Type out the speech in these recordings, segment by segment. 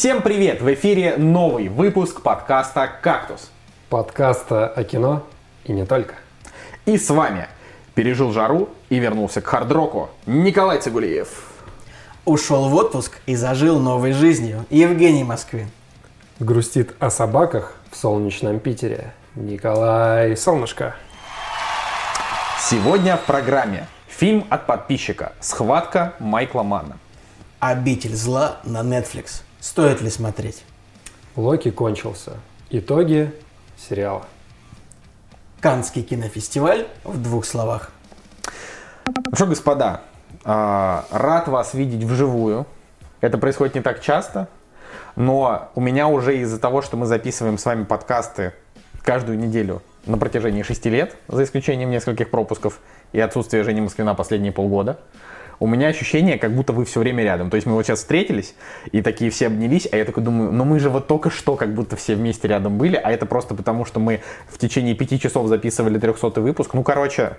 Всем привет! В эфире новый выпуск подкаста «Кактус». Подкаста о кино и не только. И с вами пережил жару и вернулся к хардроку Николай Цигулиев. Ушел в отпуск и зажил новой жизнью Евгений Москвин. Грустит о собаках в солнечном Питере Николай Солнышко. Сегодня в программе фильм от подписчика «Схватка Майкла Манна». Обитель зла на Netflix. Стоит ли смотреть? Локи кончился. Итоги сериала. Канский кинофестиваль в двух словах. Ну что, господа, а, рад вас видеть вживую. Это происходит не так часто, но у меня уже из-за того, что мы записываем с вами подкасты каждую неделю на протяжении шести лет, за исключением нескольких пропусков и отсутствия Жени Москвина последние полгода, у меня ощущение, как будто вы все время рядом. То есть мы вот сейчас встретились, и такие все обнялись, а я такой думаю, ну мы же вот только что как будто все вместе рядом были, а это просто потому, что мы в течение пяти часов записывали 300 выпуск. Ну, короче,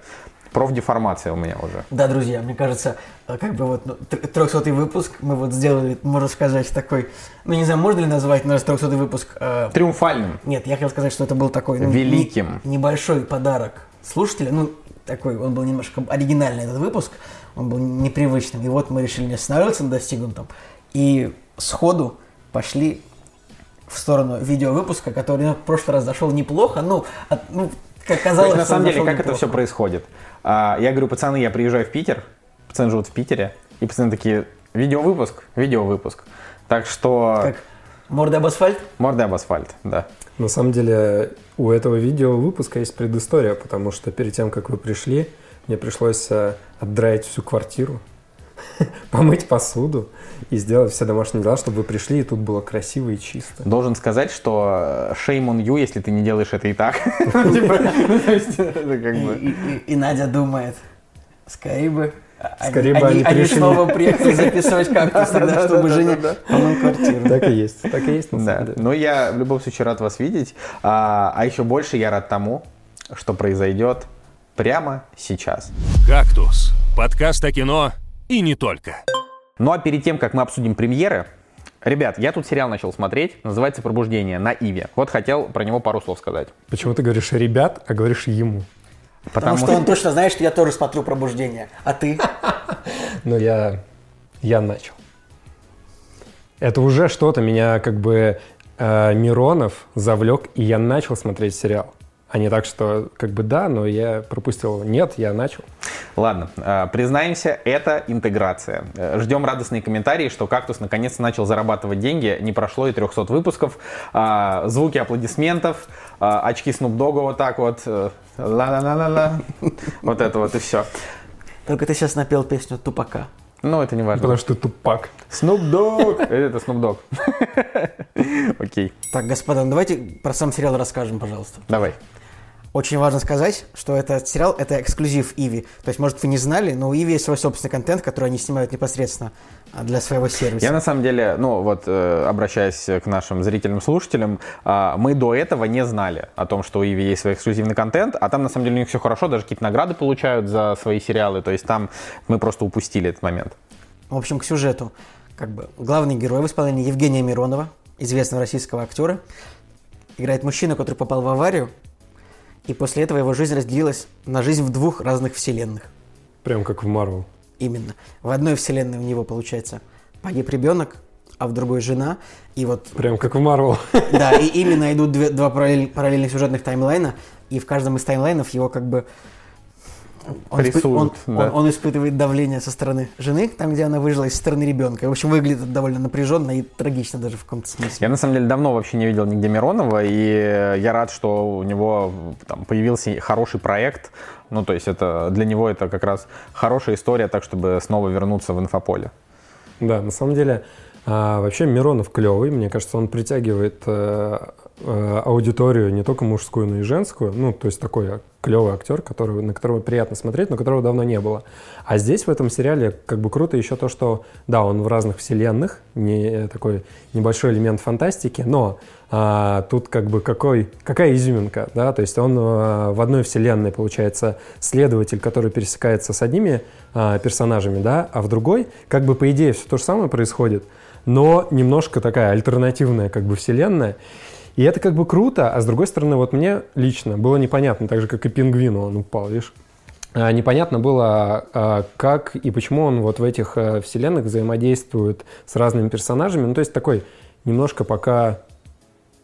профдеформация у меня уже. Да, друзья, мне кажется, э, как бы вот ну, 300 выпуск мы вот сделали, можно сказать, такой, ну не знаю, можно ли назвать наш 300 выпуск... Э, Триумфальным. Нет, я хотел сказать, что это был такой... Ну, Великим. Не, небольшой подарок слушателя, ну такой, он был немножко оригинальный этот выпуск, он был непривычным. И вот мы решили не останавливаться на достигнутом. И сходу пошли в сторону видеовыпуска, который ну, в прошлый раз зашел неплохо, ну, от, ну как казалось, на самом деле, как неплохо. это все происходит? А, я говорю, пацаны, я приезжаю в Питер, пацаны живут в Питере, и пацаны такие, видеовыпуск, видеовыпуск. Так что... Как? Морда об асфальт? Морда об асфальт, да. На самом деле у этого видео выпуска есть предыстория, потому что перед тем, как вы пришли, мне пришлось э, отдраить всю квартиру, помыть посуду и сделать все домашние дела, чтобы вы пришли, и тут было красиво и чисто. Должен сказать, что э, shame on you, если ты не делаешь это и так. И Надя думает, скорее бы Скорее бы они пришли. снова приехали записывать кактус, тогда, чтобы Женя помыл квартиру. Так и есть, так и есть Да, но я в любом случае рад вас видеть. А, а еще больше я рад тому, что произойдет прямо сейчас. «Кактус» – подкаст о кино и не только. Ну а перед тем, как мы обсудим премьеры, ребят, я тут сериал начал смотреть, называется «Пробуждение» на Иве. Вот хотел про него пару слов сказать. Почему ты говоришь «ребят», а говоришь «ему»? Потому что он точно знает, что я тоже смотрю «Пробуждение». А ты? Но я, я начал. Это уже что-то меня как бы э, Миронов завлек, и я начал смотреть сериал. А не так, что как бы да, но я пропустил. Нет, я начал. Ладно, э, признаемся, это интеграция. Э, Ждем радостные комментарии, что «Кактус» наконец начал зарабатывать деньги. Не прошло и 300 выпусков. А, Звуки аплодисментов, а, очки Snoop Dogg вот так вот. Ла-ла-ла-ла-ла. Вот это вот и все. Только ты сейчас напел песню «Тупака». Ну, это не важно. Потому что ты тупак. Snoop Dogg! Это Snoop Dogg. Окей, Так, господа, ну давайте про сам сериал расскажем, пожалуйста. давай. Очень важно сказать, что этот сериал – это эксклюзив Иви. То есть, может, вы не знали, но у Иви есть свой собственный контент, который они снимают непосредственно а, для своего сервиса. Я на самом деле, ну вот, э, обращаясь к нашим зрителям, слушателям, а, мы до этого не знали о том, что у Иви есть свой эксклюзивный контент, а там на самом деле у них все хорошо, даже какие-то награды получают за свои сериалы, то есть там мы просто упустили этот момент. В общем, к сюжету. Как бы главный герой в исполнении Евгения Миронова, известного российского актера, играет мужчину, который попал в аварию, и после этого его жизнь разделилась на жизнь в двух разных вселенных. Прям как в Марвел. Именно. В одной вселенной у него, получается, погиб ребенок, а в другой жена. И вот, Прям как в Марвел. да, и именно идут две- два параллель- параллельных сюжетных таймлайна, и в каждом из таймлайнов его как бы... Он, испы- Рисуют, он- да. он- он испытывает давление со стороны жены, там, где она выжила, и со стороны ребенка. В общем, выглядит это довольно напряженно и трагично даже в каком-то смысле. Я на самом деле давно вообще не видел нигде Миронова, и я рад, что у него там появился хороший проект. Ну, то есть это для него это как раз хорошая история, так чтобы снова вернуться в инфополе. Да, на самом деле, а, вообще Миронов клевый. Мне кажется, он притягивает э, аудиторию не только мужскую, но и женскую. Ну, то есть такой клевый актер, который, на которого приятно смотреть, но которого давно не было. А здесь, в этом сериале, как бы круто еще то, что, да, он в разных вселенных, не такой небольшой элемент фантастики, но а, тут как бы какой, какая изюминка, да, то есть он а, в одной вселенной, получается, следователь, который пересекается с одними а, персонажами, да, а в другой, как бы по идее все то же самое происходит, но немножко такая альтернативная как бы вселенная. И это как бы круто, а с другой стороны, вот мне лично было непонятно, так же, как и пингвину он упал, видишь? А, Непонятно было, а, как и почему он вот в этих э, вселенных взаимодействует с разными персонажами. Ну, то есть такой немножко пока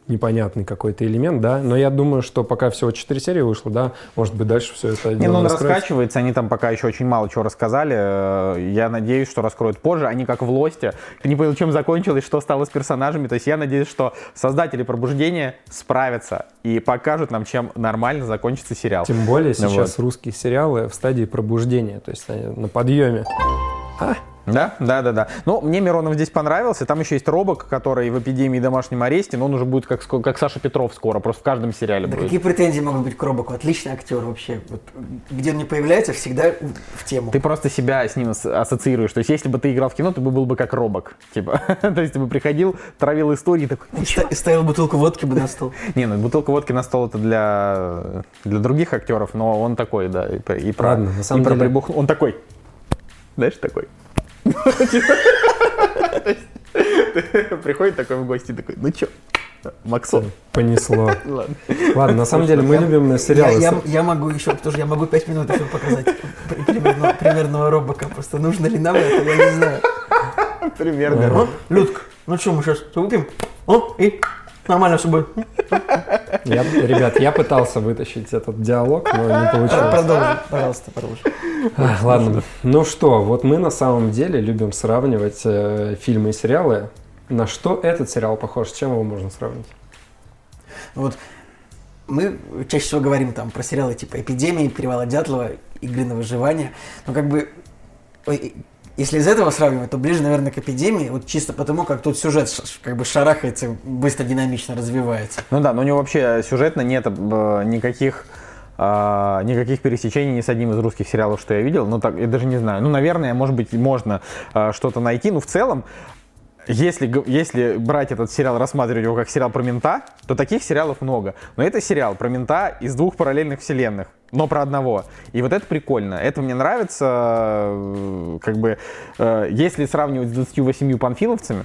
непонятный какой-то элемент, да, но я думаю, что пока всего 4 серии вышло, да, может быть, дальше все это Не, ну он раскроется. раскачивается, они там пока еще очень мало чего рассказали. Э, Я надеюсь, что раскроют позже. Они как в Лосте. Ты не понял, чем закончилось, что стало с персонажами. То есть я надеюсь, что создатели пробуждения справятся и покажут нам, чем нормально закончится сериал. Тем более Ну сейчас вот. русские сериалы в стадии пробуждения, то есть они на подъеме. Да, да, да, да. Ну, мне Миронов здесь понравился. Там еще есть Робок, который в эпидемии и домашнем аресте, но он уже будет как, как Саша Петров скоро, просто в каждом сериале Да будет. какие претензии могут быть к Робоку? Отличный актер вообще. Вот, где он не появляется, всегда в тему. Ты просто себя с ним ас- ассоциируешь. То есть, если бы ты играл в кино, ты бы был бы как Робок. Типа, то есть, ты бы приходил, травил истории, такой, ста- и ставил бутылку водки бы на стол. Не, ну бутылка водки на стол это для, для других актеров, но он такой, да, и, про- и про, Ладно, на самом и про деле- прибух- Он такой, знаешь, такой. Приходит такой в гости, такой, ну чё, Максон, Понесло. ладно. Ладно, на самом деле мы Я- любим сериалы. я- я могу еще, тоже я могу пять минут еще показать при- примерно- примерного Робока. Просто нужно ли нам это, я не знаю. Примерно. О, Людка, ну что, мы сейчас выпьем? О, и нормально все будет. Я- ребят, я пытался вытащить этот диалог, но не получилось. Продолжим, пожалуйста, продолжим. А, Ладно. Ну что, вот мы на самом деле любим сравнивать э, фильмы и сериалы. На что этот сериал похож? С чем его можно сравнить? Вот мы чаще всего говорим там про сериалы типа «Эпидемии», «Перевала Дятлова», «Игры на выживание». Но как бы, если из этого сравнивать, то ближе, наверное, к «Эпидемии», вот чисто потому, как тут сюжет как бы шарахается, быстро, динамично развивается. Ну да, но у него вообще сюжетно нет э, никаких а, никаких пересечений ни с одним из русских сериалов, что я видел. Ну, так, я даже не знаю. Ну, наверное, может быть, можно а, что-то найти. Но в целом, если, если брать этот сериал, рассматривать его как сериал про мента, то таких сериалов много. Но это сериал про мента из двух параллельных вселенных, но про одного. И вот это прикольно. Это мне нравится. э, Как бы, э, если сравнивать с 28 панфиловцами,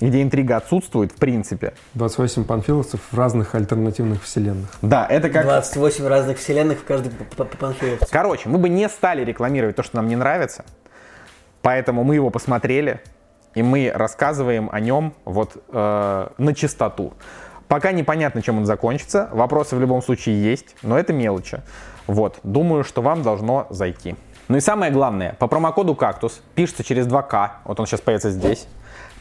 где интрига отсутствует, в принципе. 28 панфиловцев в разных альтернативных вселенных. Да, это как... 28 разных вселенных в каждой панфиловце. Короче, мы бы не стали рекламировать то, что нам не нравится, поэтому мы его посмотрели, и мы рассказываем о нем вот э, на чистоту. Пока непонятно, чем он закончится, вопросы в любом случае есть, но это мелочи. Вот, думаю, что вам должно зайти. Ну и самое главное, по промокоду «Кактус» пишется через 2К, вот он сейчас появится здесь,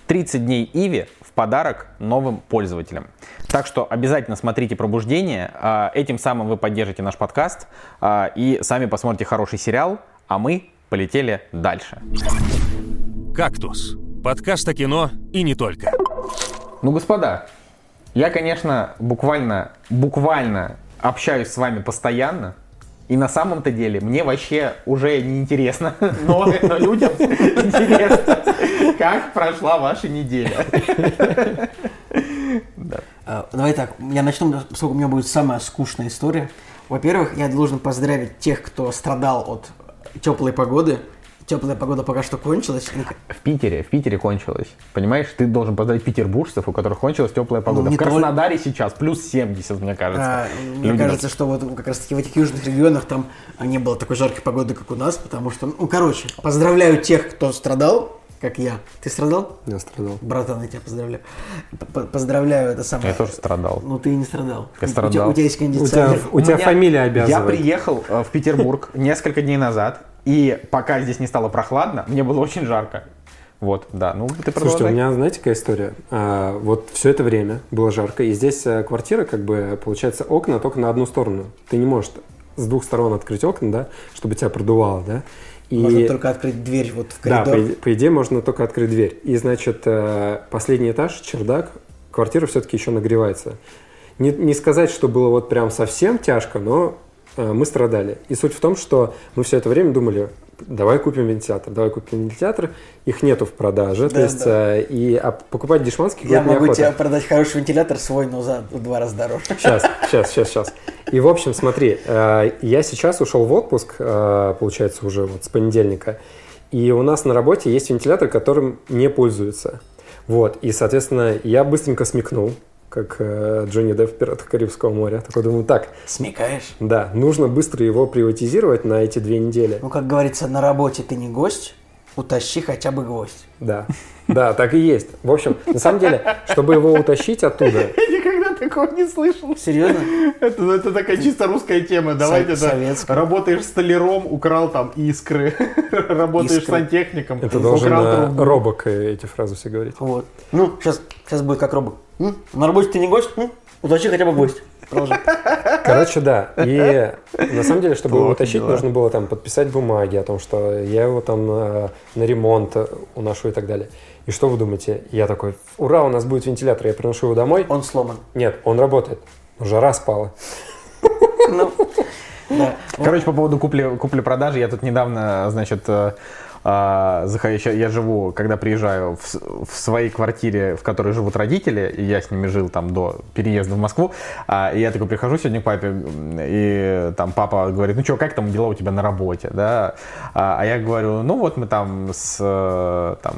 30 дней Иви в подарок новым пользователям. Так что обязательно смотрите «Пробуждение», а, этим самым вы поддержите наш подкаст а, и сами посмотрите хороший сериал, а мы полетели дальше. «Кактус» — подкаст о кино и не только. Ну, господа, я, конечно, буквально, буквально общаюсь с вами постоянно, и на самом-то деле мне вообще уже не интересно, но, но людям интересно, как прошла ваша неделя. А, Давай так, я начну, поскольку у меня будет самая скучная история. Во-первых, я должен поздравить тех, кто страдал от теплой погоды. Теплая погода пока что кончилась. В Питере, в Питере кончилось. Понимаешь, ты должен поздравить петербуржцев, у которых кончилась теплая погода. Ну, в Краснодаре сейчас плюс 70, мне кажется. А, мне Люди кажется, что вот как раз таки в этих южных регионах там не было такой жаркой погоды, как у нас, потому что, ну, короче, поздравляю тех, кто страдал, как я. Ты страдал? Я страдал. Братан, я тебя поздравляю. Поздравляю, это самое. Я тоже страдал. Ну, ты не страдал. Я У- страдал. У, тебя, у тебя есть У тебя, кондиционер. у тебя меня- фамилия Я обязывает. приехал э, в Петербург несколько дней назад, и пока здесь не стало прохладно, мне было очень жарко. Вот, да, ну ты Слушайте, у продолжай. меня, знаете, какая история? А, вот все это время было жарко, и здесь э, квартира, как бы, получается, окна только на одну сторону. Ты не можешь с двух сторон открыть окна, да, чтобы тебя продувало, да? И... Можно только открыть дверь вот в Да, коридор. по, иде- по идее можно только открыть дверь. И, значит, э, последний этаж, чердак, квартира все-таки еще нагревается. Не, не сказать, что было вот прям совсем тяжко, но мы страдали. И суть в том, что мы все это время думали, давай купим вентилятор, давай купим вентилятор. Их нету в продаже, то Да, есть да. э, и а покупать дешманский Я могу неохота. тебе продать хороший вентилятор свой, но за два раза дороже. Сейчас, сейчас, сейчас, сейчас. И, в общем, смотри, э, я сейчас ушел в отпуск, э, получается, уже вот с понедельника, и у нас на работе есть вентилятор, которым не пользуются. Вот, и, соответственно, я быстренько смекнул, как э, Джонни Депп в «Пиратах Карибского моря». Такой думаю, так, Смекаешь? да, нужно быстро его приватизировать на эти две недели. Ну, как говорится, на работе ты не гость, утащи хотя бы гвоздь. Да, да, так и есть. В общем, на самом деле, чтобы его утащить оттуда, Я никогда такого не слышал. Серьезно? Это, ну, это такая чисто русская тема. Давайте Со- это работаешь столяром, украл там искры. Работаешь Искры. сантехником, это должен украл э, трубу. робок э, эти фразы все говорить. Вот. Ну, сейчас, сейчас будет как робот. М? На работе ты не гость? М? Утащи хотя бы гвоздь. Продолжай. Короче, да. И на самом деле, чтобы его утащить, дела. нужно было там подписать бумаги о том, что я его там э, на ремонт уношу и так далее. И что вы думаете? Я такой, ура, у нас будет вентилятор, я приношу его домой. Он сломан. Нет, он работает. Жара спала. Ну. Короче, по поводу купли, купли-продажи, я тут недавно, значит, э, а, я, я живу, когда приезжаю в, в своей квартире, в которой живут родители, и я с ними жил там до переезда в Москву, а, и я такой прихожу сегодня к папе, и там папа говорит, ну что, как там дела у тебя на работе, да, а, а я говорю, ну вот мы там с, там,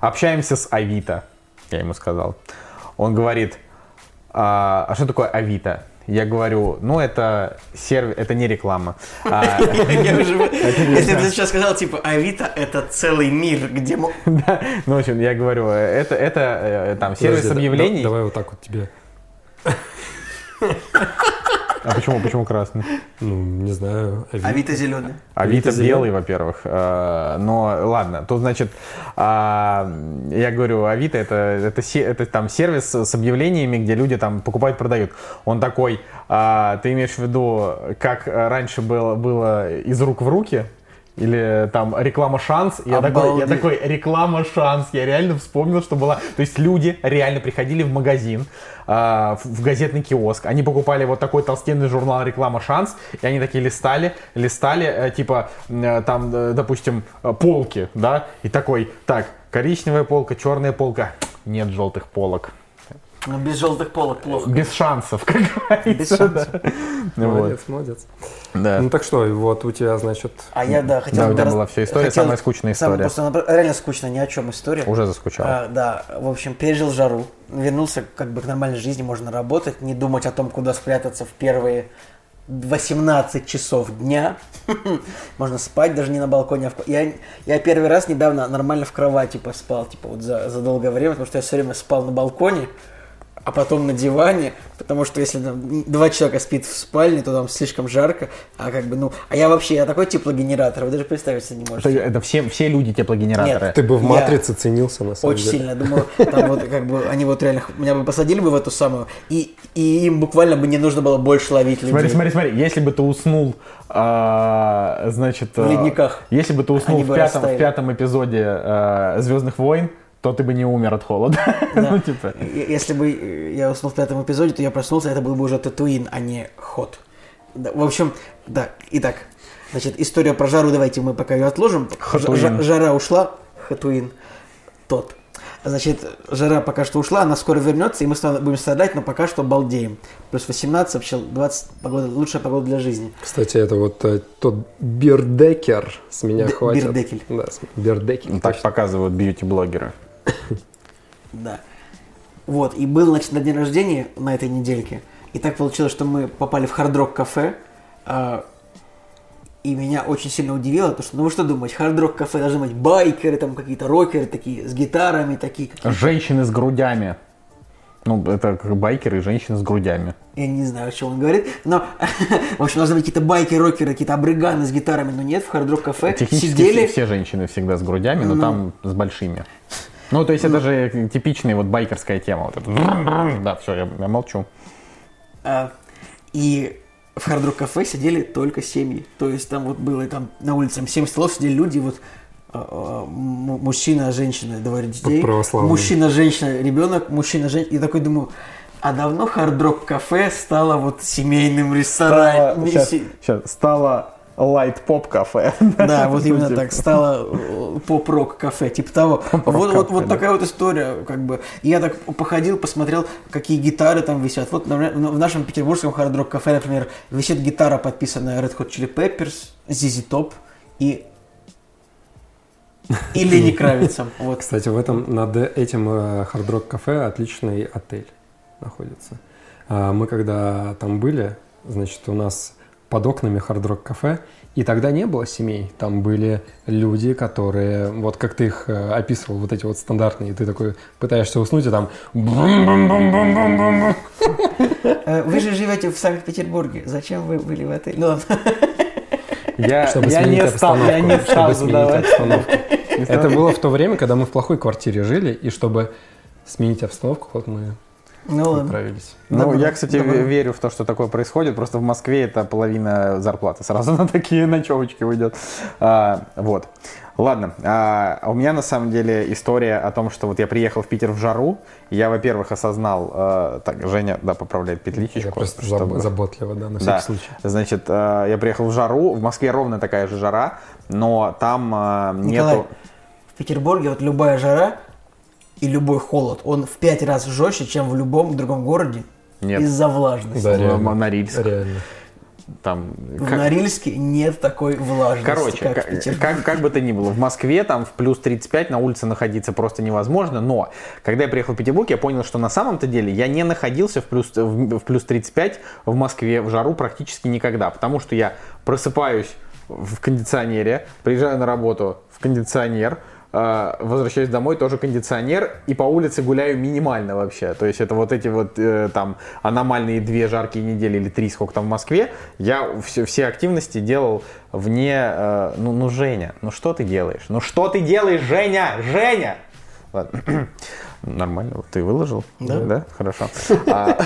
общаемся с Авито, я ему сказал. Он говорит, а, а что такое Авито? Я говорю, ну это сервис, это не реклама. А. Если бы ты сейчас сказал, типа, Авито — это целый мир, где... да, ну, в общем, я говорю, это, это э, там сервис объявлений. да- давай вот так вот тебе. А почему, почему красный? Ну, не знаю. Ави- Авито зеленый. Авито зеленый. белый, во-первых. Э, Но ладно, тут значит, а, я говорю, Авито это, это, это там сервис с объявлениями, где люди там покупают, продают. Он такой, а, ты имеешь в виду, как раньше было, было из рук в руки? Или там реклама шанс. Я такой, я такой, реклама шанс. Я реально вспомнил, что была. То есть люди реально приходили в магазин, в, в газетный киоск. Они покупали вот такой толстенный журнал реклама шанс. И они такие листали, листали, э, типа э, там, э, допустим, э, полки, да. И такой, так, коричневая полка, черная полка. Нет желтых полок. Но без желтых полок плохо. Без шансов, как говорится. Без шансов. да. Вот. Молодец, молодец. Да. Ну так что, вот у тебя, значит, А я, да, хотел... Да, у тебя раз- была вся история, хотел- самая скучная история. Просто она реально скучная, ни о чем история. Уже заскучал. А, да, в общем, пережил жару, вернулся как бы к нормальной жизни, можно работать, не думать о том, куда спрятаться в первые 18 часов дня. Можно спать даже не на балконе. а в Я, я первый раз недавно нормально в кровати поспал, типа вот за, за долгое время, потому что я все время спал на балконе, а потом на диване, потому что если там два человека спит в спальне, то там слишком жарко, а как бы, ну, а я вообще, я такой теплогенератор, вы даже представить себе не Это, можете. это все, все люди теплогенераторы. Нет. ты бы в Я- матрице ценился на самом Очень деле. сильно. Я думаю, там вот как бы они вот реально меня бы посадили бы в эту самую, и, и им буквально бы не нужно было больше ловить людей. Смотри, смотри, смотри, если бы ты уснул, а, значит... В а, ледниках. Если бы ты уснул в пятом, в пятом эпизоде а, «Звездных войн», то ты бы не умер от холода. Да. ну, типа... Если бы э, я уснул в пятом эпизоде, то я проснулся, это был бы уже Татуин, а не Ход. Да, в общем, да, итак, значит, история про жару, давайте мы пока ее отложим. Хатуин. жара ушла, Хатуин тот. Значит, жара пока что ушла, она скоро вернется, и мы будем страдать, но пока что балдеем. Плюс 18, вообще 20, погода, лучшая погода для жизни. Кстати, это вот э, тот бирдекер с меня Д- хватит. бирдекель. Да, бирдекель. Ну, Так точно. показывают бьюти-блогеры. Да. Вот, и был, значит, на день рождения на этой недельке. И так получилось, что мы попали в хард-рок кафе. а, и меня очень сильно удивило, то что, ну вы что думаете, хард-рок кафе должны быть байкеры, там какие-то рокеры такие, с гитарами такие. Женщины с грудями. Ну, это как байкеры и женщины с грудями. Я не знаю, о чем он говорит, но, в общем, должны быть какие-то байкеры, рокеры, какие-то абриганы с гитарами, но нет, в хард-рок кафе Технически сидели... все, все женщины всегда с грудями, но Ну. там с большими. Ну, то есть это же типичная вот байкерская тема. Вот это. Да, все, я, я молчу. А, и в хард кафе сидели только семьи. То есть там вот было там на улице там 7 столов сидели люди, вот а, а, мужчина, женщина, двое детей. Мужчина, женщина, ребенок, мужчина, женщина. И такой думаю, а давно хард кафе стало вот семейным рестораном. сейчас, стало light-pop кафе. Да, вот именно Типа. так стало э, поп-рок кафе, типа того. Вот, вот, вот такая вот история, как бы. Я так походил, посмотрел, какие гитары там висят. Вот например, в нашем петербургском хард-рок кафе, например, висит гитара, подписанная Red Hot Chili Peppers, ZZ Top и И Лени Кравицем. Вот. Кстати, в этом над этим э, Hard Rock кафе отличный отель находится. А Мы когда там были, значит, у нас под окнами Hard Rock кафе, и тогда не было семей. Там были люди, которые, вот как ты их э, описывал, вот эти вот стандартные, ты такой пытаешься уснуть, и там. Э, Вы же живете в Санкт-Петербурге. Зачем вы были в отеле? Ну. Я, чтобы я сменить не стал, я не стал задавать. обстановку. Это было в то время, когда мы в плохой квартире жили, и чтобы сменить обстановку, вот мы Ну ладно. отправились. Ну, Добро, я, кстати, добро. ве- верю в то, что такое происходит. Просто в Москве это половина зарплаты сразу на такие ночевочки уйдет. А, вот. Ладно. А, у меня на самом деле история о том, что вот я приехал в Питер в жару. и Я, во-первых, осознал... э, так, Женя, да, поправляет петличечку. Я просто чтобы- заб- заботливо, да, на Да. всякий случай. Значит, э, я приехал в жару. В Москве ровно такая же жара, но там э, Николай, нету... в Петербурге вот любая жара и любой холод, он в пять раз жестче, чем в любом другом городе Нет. из-за влажности. Да, в реально. Норильск. Реально. Там, В как- Норильске нет такой влажности, Короче, как как, в Петербурге. как, как бы то ни было, в Москве там в плюс 35 на улице находиться просто невозможно, но когда я приехал в Петербург, я понял, что на самом-то деле я не находился в плюс, в, в плюс 35 в Москве в жару практически никогда, потому что я просыпаюсь в кондиционере, приезжаю на работу в кондиционер, возвращаюсь домой, тоже кондиционер, и по улице гуляю минимально вообще. То есть это вот эти вот э, там аномальные две жаркие недели или три, сколько там в Москве, я все, все активности делал вне... э, ну, ну, Женя, ну что ты делаешь? Ну что ты делаешь, Женя? Женя! Ладно. Нормально, ты выложил? Да. Хорошо. А,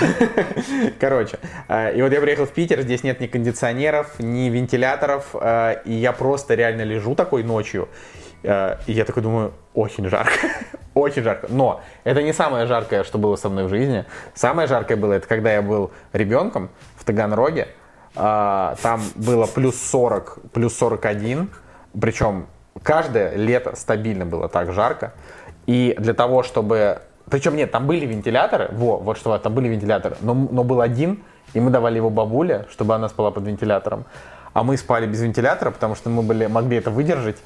Короче, а, и вот я приехал в Питер, здесь нет ни кондиционеров, ни вентиляторов, а, и я просто реально лежу такой ночью, а, и я такой думаю, очень жарко, очень жарко. Но это не самое жаркое, что было со мной в жизни. Самое жаркое было, это когда я был ребенком в Таганроге, а, там было плюс 40, плюс 41, причем каждое лето стабильно было так жарко. И для того, чтобы... Причем нет, там были вентиляторы, во, вот что, там были вентиляторы, но, но был один, и мы давали его бабуле, чтобы она спала под вентилятором. А мы спали без вентилятора, потому что мы были, могли это выдержать.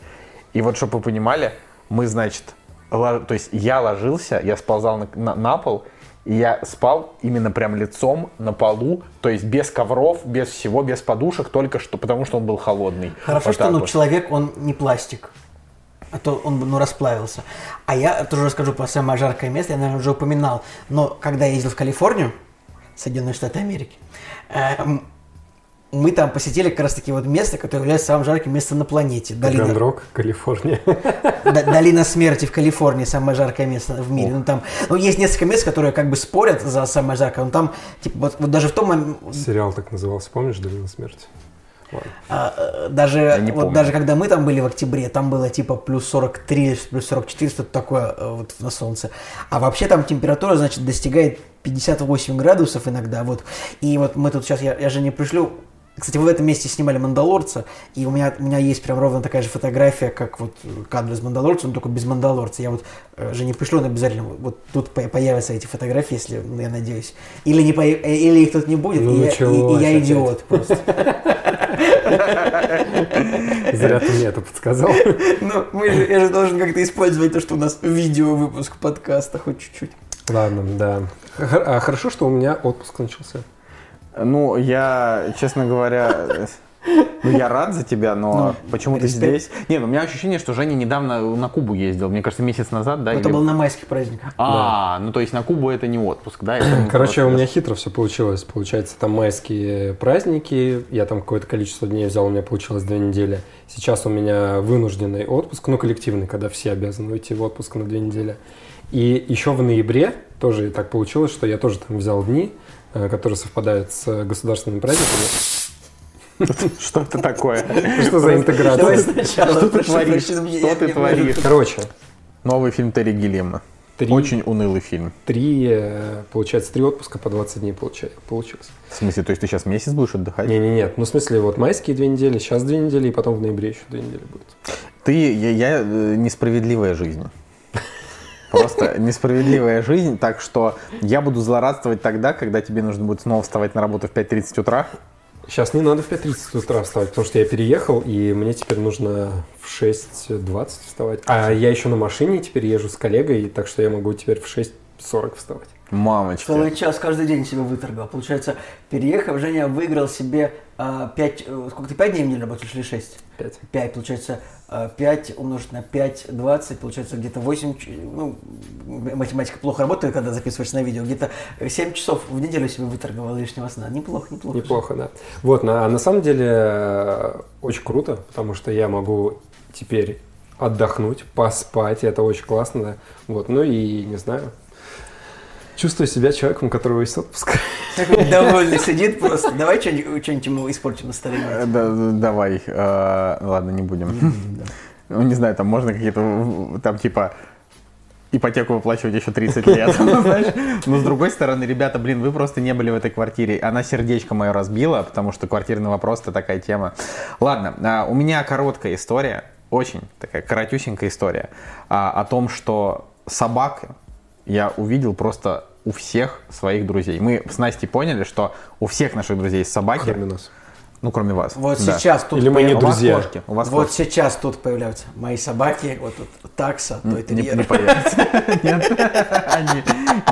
И вот, чтобы вы понимали, мы, значит, ло- то есть я ложился, я сползал на, на- на пол, и я спал именно прям лицом на полу, то есть без ковров, без всего, без подушек, только что, потому что он был холодный. Хорошо, Вот что ну, вот. человек, он не пластик. А то он ну, расплавился. А я тоже расскажу про самое жаркое место, я, наверное, уже упоминал. Но когда я ездил в Калифорнию, Соединенные Штаты Америки, эм, мы там посетили как раз таки вот место, которое является самым жарким местом на планете. Долина, Таганрог, Калифорния. Д- Долина смерти в Калифорнии, самое жаркое место в мире. Ну, там, ну, есть несколько мест, которые как бы спорят за самое жаркое. Но там, типа, вот, вот даже в том мом- Сериал так назывался, помнишь, «Долина смерти»? Ладно. А, э, даже, не вот помню. даже когда мы там были в октябре, там было типа плюс 43, плюс 44, что-то такое э, вот на солнце. А вообще там температура, значит, достигает 58 градусов иногда. Вот. И вот мы тут сейчас, я, я же не пришлю, кстати, вы в этом месте снимали «Мандалорца», и у меня, у меня есть прям ровно такая же фотография, как вот кадр из «Мандалорца», но только без «Мандалорца». Я вот э, же не пришлю, он обязательно вот тут по- появятся эти фотографии, если, ну, я надеюсь. Или, не появ- э, или их тут не будет, Ну, и, я, и- и я идиот просто. Зря ты мне это подсказал. Ну, мы же, я же должен как-то использовать то, что у нас видео выпуск подкаста хоть чуть-чуть. Ладно, да. А Хорошо, что у меня отпуск начался. Ну, я, честно говоря, ну, я рад за тебя, но почему ты здесь? Не, ну, у меня ощущение, что Женя недавно на Кубу ездил. Мне кажется, месяц назад, да? Это или- было на майских праздниках. А, ну то есть на Кубу это не отпуск, да? это Короче, у меня хитро все получилось. Получается, там майские праздники, я там какое-то количество дней взял, у меня получилось две недели. Сейчас у меня вынужденный отпуск, ну, коллективный, когда все обязаны уйти в отпуск на две недели. И еще в ноябре тоже так получилось, что я тоже там взял дни, э, которые совпадают с государственными праздниками. Что это такое? Что за интеграция? сначала. Что ты творишь? Что ты творишь? Короче, Новый фильм Терри Гиллиама. три, Очень унылый фильм. три, э, получается, три отпуска по 20 дней получилось. В смысле, то есть ты сейчас месяц будешь отдыхать? Не, не, нет. Ну, в смысле, вот майские две недели, сейчас две недели, и потом в ноябре еще две недели будет. Ты, я, я, э, несправедливая жизнь. Просто несправедливая жизнь, так что я буду злорадствовать тогда, когда тебе нужно будет снова вставать на работу в 5.30 утра, Сейчас не надо в 5.30 утра вставать, потому что я переехал, и мне теперь нужно в 6.20 вставать. А я еще на машине теперь езжу с коллегой, так что я могу теперь в 6.40 вставать. Мамочки. Целый час каждый день себе выторгал. Получается, переехав, Женя выиграл себе 5... сколько ты, 5 дней в неделю работаешь или 6? 5. 5, получается, а, 5 умножить на 5, 20, получается где-то 8, ч- ну, математика плохо работает, когда записываешь на видео, где-то 7 часов в неделю себе выторговал лишнего сна. Неплохо, неплохо. Неплохо, да. Вот, на, на самом деле э, очень круто, потому что я могу теперь отдохнуть, поспать, это очень классно, да. Вот, ну и не знаю, чувствую себя человеком, у которого есть отпуск. Такой довольный сидит просто. Давай что-нибудь, ему испортим настроение. да- да- Давай. э, Ладно, не будем. Ну, не знаю, там можно какие-то, там типа ипотеку выплачивать еще 30 лет, ну. Но с другой стороны, ребята, блин, вы просто не были в этой квартире. Она сердечко мое разбила, потому что квартирный вопрос это такая тема. Ладно, а, у меня короткая история, очень такая коротюсенькая история а, о том, что собака я увидел просто у всех своих друзей. Мы с Настей поняли, что у всех наших друзей есть собаки. Кроме нас. Ну, кроме вас. Вот Да. сейчас тут Или мы не У вас друзья. кошки. У вас Вот кошки. сейчас тут появляются мои собаки, вот тут такса, то это Не, не появятся. Нет, они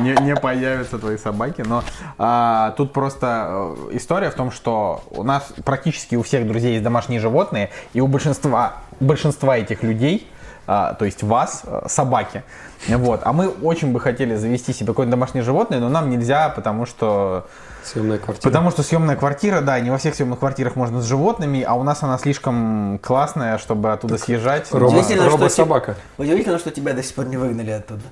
не, не появятся твои собаки. Но а, тут просто э, история в том, что у нас практически у всех друзей есть домашние животные, и у большинства, большинства этих людей, а, то есть вас, э, собаки. Вот. А мы очень бы хотели завести себе какое-нибудь домашнее животное, но нам нельзя, потому что Съемная квартира. Потому что съемная квартира, да, не во всех съемных квартирах можно с животными, а у нас она слишком классная, чтобы оттуда съезжать. Робо- Удивительно, что робо-собака. те- Удивительно, что тебя до сих пор не выгнали оттуда.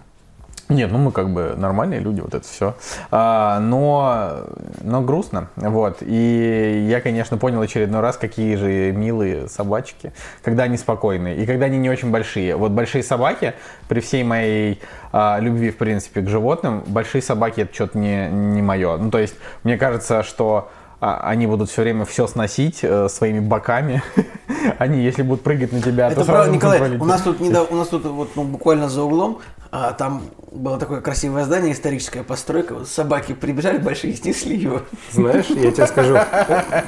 Нет, ну мы как бы нормальные люди, вот это все. но, но грустно, вот. И я, конечно, понял очередной раз, какие же милые собачки, когда они спокойные и когда они не очень большие. Вот большие собаки, при всей моей а, любви, в принципе, к животным, большие собаки это что-то не, не мое. Ну, то есть, мне кажется, что а, они будут все время все сносить э, своими боками. Они, если будут прыгать на тебя, Это то правда, сразу Николай, у нас тут, недав- у нас тут вот, ну, буквально за углом, а, там было такое красивое здание, историческая постройка, вот собаки прибежали большие и снесли его. Знаешь, я тебе скажу,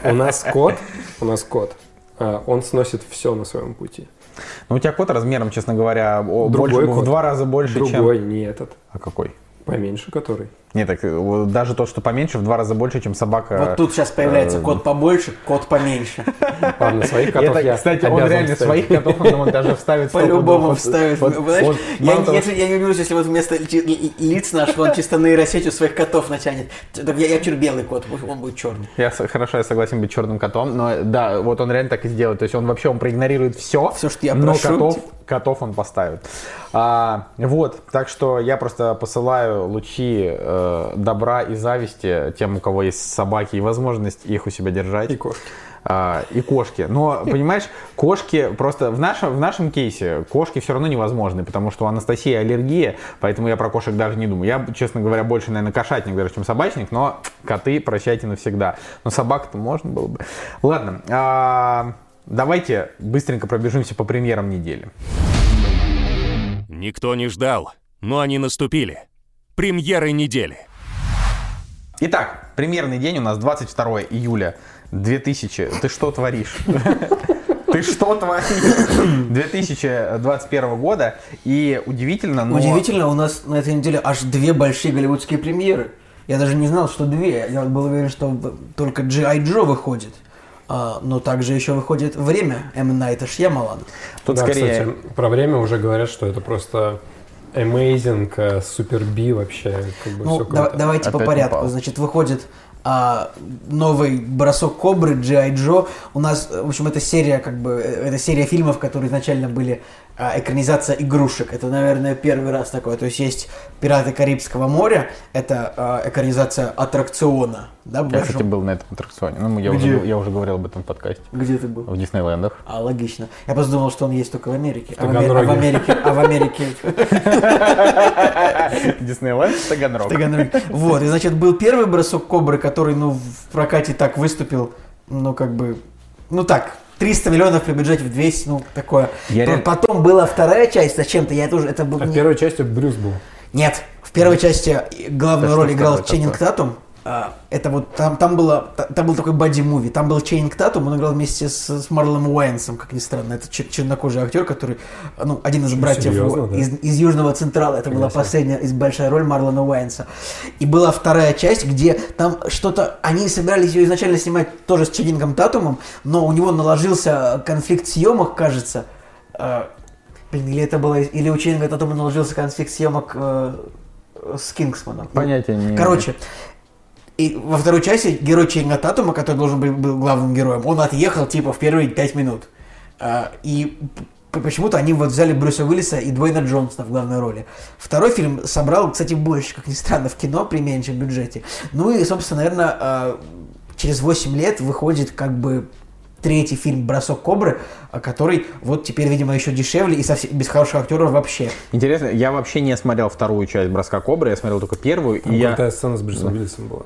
у нас кот, у нас кот, а, он сносит все на своем пути. Ну, у тебя кот размером, честно говоря, Другой больше, в кот. два раза больше, чем... Другой, не этот, А какой? поменьше который. Не, так э, даже тот, что поменьше, в два раза больше, чем собака. Вот тут сейчас появляется кот побольше, кот поменьше. Ладно, своих котов это, я кстати, он реально своих котов он, он даже вставит. По-любому вставит. Вот- Знаешь, я, я, я не удивлюсь, если вот вместо ли- ли- лиц наших он чисто нейросетью своих котов натянет. Так Я, я чур белый кот, он будет черный. Я хорошо, я согласен быть черным котом, но да, вот он реально так и сделает. То есть он вообще он проигнорирует все, Всё, что я но прошу, котов, типа. котов он поставит. А, вот, так что я просто посылаю лучи э, добра и зависти тем, у кого есть собаки и возможность их у себя держать. И кошки. А, и кошки. Но, понимаешь, кошки просто в нашем, в нашем кейсе кошки все равно невозможны, потому что у Анастасии аллергия, поэтому я про кошек даже не думаю. Я, честно говоря, больше, наверное, кошатник даже, чем собачник, но коты прощайте навсегда. Но собак-то можно было бы. Ладно, а, давайте быстренько пробежимся по премьерам недели. Никто не ждал, но они наступили. Премьеры недели. Итак, премьерный день у нас 22 июля 2000. Ты что творишь? Ты что творишь? 2021 года. И удивительно, но... Удивительно, у нас на этой неделе аж две большие голливудские премьеры. Я даже не знал, что две. Я был уверен, что только G.I. Джо выходит. А, но также еще выходит «Время» М. Найта Шьямалана. Тут да, скорее... кстати, про время уже говорят, что это просто amazing, э, супер би вообще, как бы Ну, все да- давайте по Опять порядку. упал. Значит, выходит а, новый бросок Кобры, G.I. Джо. У нас, в общем, это серия, как бы, э, это серия фильмов, которые изначально были экранизация игрушек. Это, наверное, первый раз такое. То есть есть «Пираты Карибского моря», это а, экранизация аттракциона. Да, Я, большого? кстати, был на этом аттракционе. Ну, я, Где? уже, я уже говорил об этом в подкасте. Где ты был? В Диснейлендах. А, логично. Я просто думал, что он есть только в Америке. А в, Таганроге. Амер- а в Америке, а в Америке Диснейленд Таганрог. Таганрог. Вот, и значит, был первый бросок Кобры, который, ну, в прокате так выступил, ну, как бы, ну, так, 300 миллионов при бюджете в 200, ну, такое. Я П- реально- Потом была вторая часть, зачем-то, я тоже, это был... А не- в первой части Брюс был. Нет, в первой части главную Да роль играл Ченнинг? Татум, Это вот там, там, было, та- там был такой buddy movie. Там был Чейнинг Татум, он играл вместе с, с Марлоном Уайансом, как ни странно. Это чер- чернокожий актер, который, ну, один из братьев серьезно, да? из, из Южного Централа. Это была последняя из большая роль Марлона Уайанса. И была вторая часть, где там что-то... Они собирались ее изначально снимать тоже с Чейнингом Татумом, но у него наложился конфликт съемок, кажется. А, Блин, или это было... Или у Чейнинга Татума наложился конфликт съемок э, с Кингсманом. Понятия не имею. Короче, и во второй части герой Чейнинга Татума, который должен быть был главным героем, он отъехал типа в первые пять минут. А, И почему-то они вот взяли Брюса Уиллиса и Дуэйна Джонсона в главной роли. Второй фильм собрал, кстати, больше, как ни странно, в кино при меньшем бюджете. Ну и, собственно, наверное, а, через 8 лет выходит как бы третий фильм «Бросок кобры», а, который вот теперь, видимо, еще дешевле и совсем без хороших актеров вообще. Интересно, я вообще не смотрел вторую часть «Броска Кобры», я смотрел только первую, Там и я... сцена с Брюсом Уиллисом была.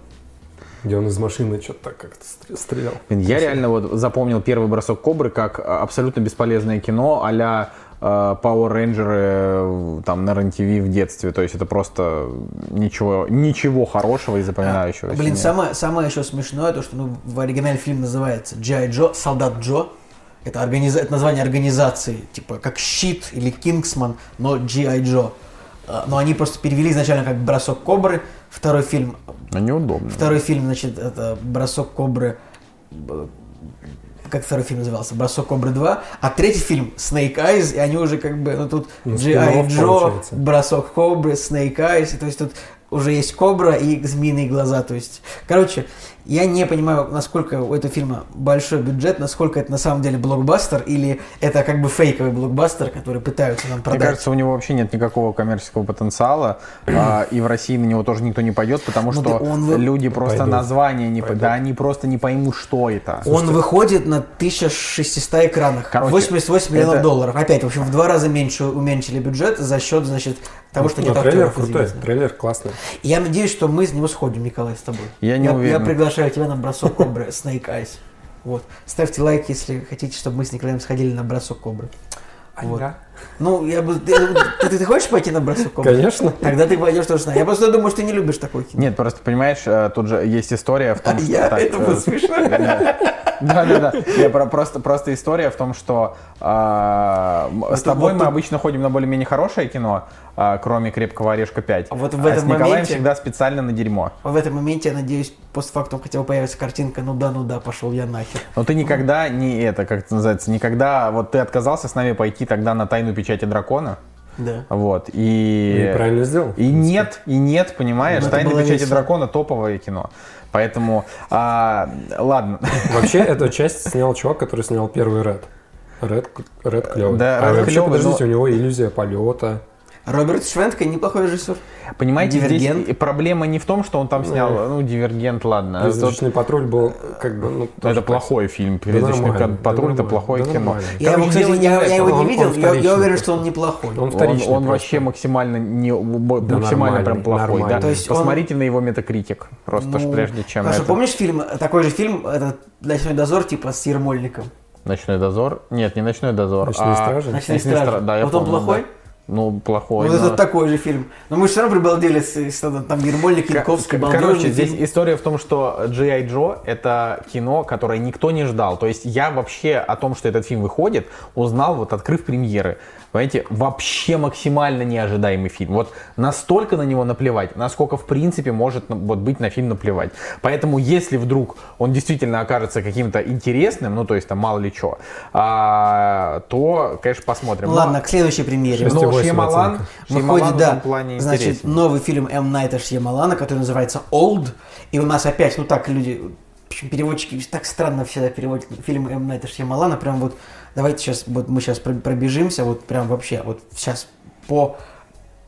Где он из машины что-то так как-то стр- стрелял. Я реально вот запомнил первый бросок Кобры как а, абсолютно бесполезное кино а-ля э, Power Rangers э, там на РЕН-ТВ в детстве. То есть это просто ничего, ничего хорошего и запоминающегося. Блин, самое, самое еще смешное, то, что ну, в оригинале фильм называется Джай Джо, Солдат Джо. Это, организа... это название организации, типа как Щит или Кингсман, но G.I. Джо. А, Но они просто перевели изначально как Бросок Кобры. Второй фильм, Ну, неудобно. второй фильм, значит, это Бросок Кобры. Как второй фильм назывался? Бросок Кобры 2. А третий фильм Snake Eyes, и они уже как бы, ну тут Ну, G.I. Джо. Бросок Кобры, Snake Eyes, и то есть тут уже есть Кобра и змеиные глаза, то есть, короче, я не понимаю, насколько у этого фильма большой бюджет, насколько это на самом деле блокбастер, или это как бы фейковый блокбастер, который пытаются нам Мне продать. кажется, у него вообще нет никакого коммерческого потенциала, а, и в России на него тоже никто не пойдет, потому Ну, что он люди просто Пойдут. название не по- Пойдут. да, они просто не поймут, что это. Он выходит на 1600 экранах, Короче, 88 миллионов это- долларов. Опять, в общем, в два раза меньше уменьшили бюджет за счет, значит, того, что Но нет трейлер актеров крутой, известных. трейлер классный. Я надеюсь, что мы с него сходим, Николай, с тобой. Я не я, уверен. Я приглашаю тебя на бросок кобры Snake Eyes. Вот. Ставьте лайк, если хотите, чтобы мы с Николаем сходили на бросок кобры. Вот. Ну, я бы... Ты, ты- ты хочешь пойти на бросок? Конечно. Тогда ты пойдешь тоже нами. Я просто думаю, что ты не любишь такое кино. Нет, просто понимаешь, э, тут же есть история в том, что... Я, так, это э, было смешно. Да, да, да. Я про- просто, просто история в том, что а, м, с Это тобой вот мы тут- обычно ходим на более-менее хорошее кино, а, кроме Крепкого орешка 5. А вот в а этом с Николаем моменте- всегда специально на дерьмо. В этом моменте, я надеюсь, постфактум хотя бы появится картинка «Ну да, ну да, пошел я нахер». Но ты никогда не это, как это называется, никогда, вот ты отказался с нами пойти тогда на тайну печати дракона, Да. вот, и... И правильно сделал. И нет, и нет, понимаешь, Ну, «Тайна печати весело. дракона» топовое кино. Поэтому, а, ладно. Вообще, эту часть снял чувак, который снял первый Ред. Ред, Ред клевый. Да, а Red вообще, клёвый, подождите, но- у него иллюзия полета. Роберт Швентко неплохой режиссер. Понимаете, Дивергент. здесь проблема не в том, что он там снял, ну, «Дивергент», ладно. а Призрачный патруль был как бы... Ну, Ну, это так. плохой фильм. «Призрачный нормально, патруль» да это плохое да кино. Я, его, Короче, кстати, не я, его Он- не он видел, я, я уверен, что он неплохой. Он Он, вторичный он вообще максимально не, Да максимально прям плохой. Да. То есть он- Посмотрите на его метакритик. Просто ж Ну, прежде чем Хорошо, это. помнишь фильм, такой же фильм, это «Ночной дозор», типа с Ермольником? Ночной дозор? Нет, не ночной дозор. «Ночные а... стражи»? «Ночные «Ночные стражи». стра- Да, я Вот он помню, плохой? да. Ну, плохой. Вот но- это такой же фильм. Но мы все равно прибалдели с- там Ермольник, Янковский, К- балдежный Короче, здесь фильм. история в том, что G.I. Джо — это кино, которое никто не ждал. То есть я вообще о том, что этот фильм выходит, узнал, вот открыв премьеры. Понимаете, вообще максимально неожидаемый фильм. Вот настолько на него наплевать, насколько в принципе может вот, быть на фильм наплевать. Поэтому если вдруг он действительно окажется каким-то интересным, ну то есть там мало ли что, то, конечно, посмотрим. Ну Но- ладно, к следующей премьере. Но 6,8 Шьямалан, Выходит, в да, этом плане значит, интереснее. новый фильм М. Найта Шьямалана, который называется «Old». И у нас опять, ну так, люди, в общем, переводчики так странно всегда переводят фильм М. Найта Шьямалана. Прям вот, давайте сейчас, вот мы сейчас пробежимся, вот прям вообще, вот сейчас по,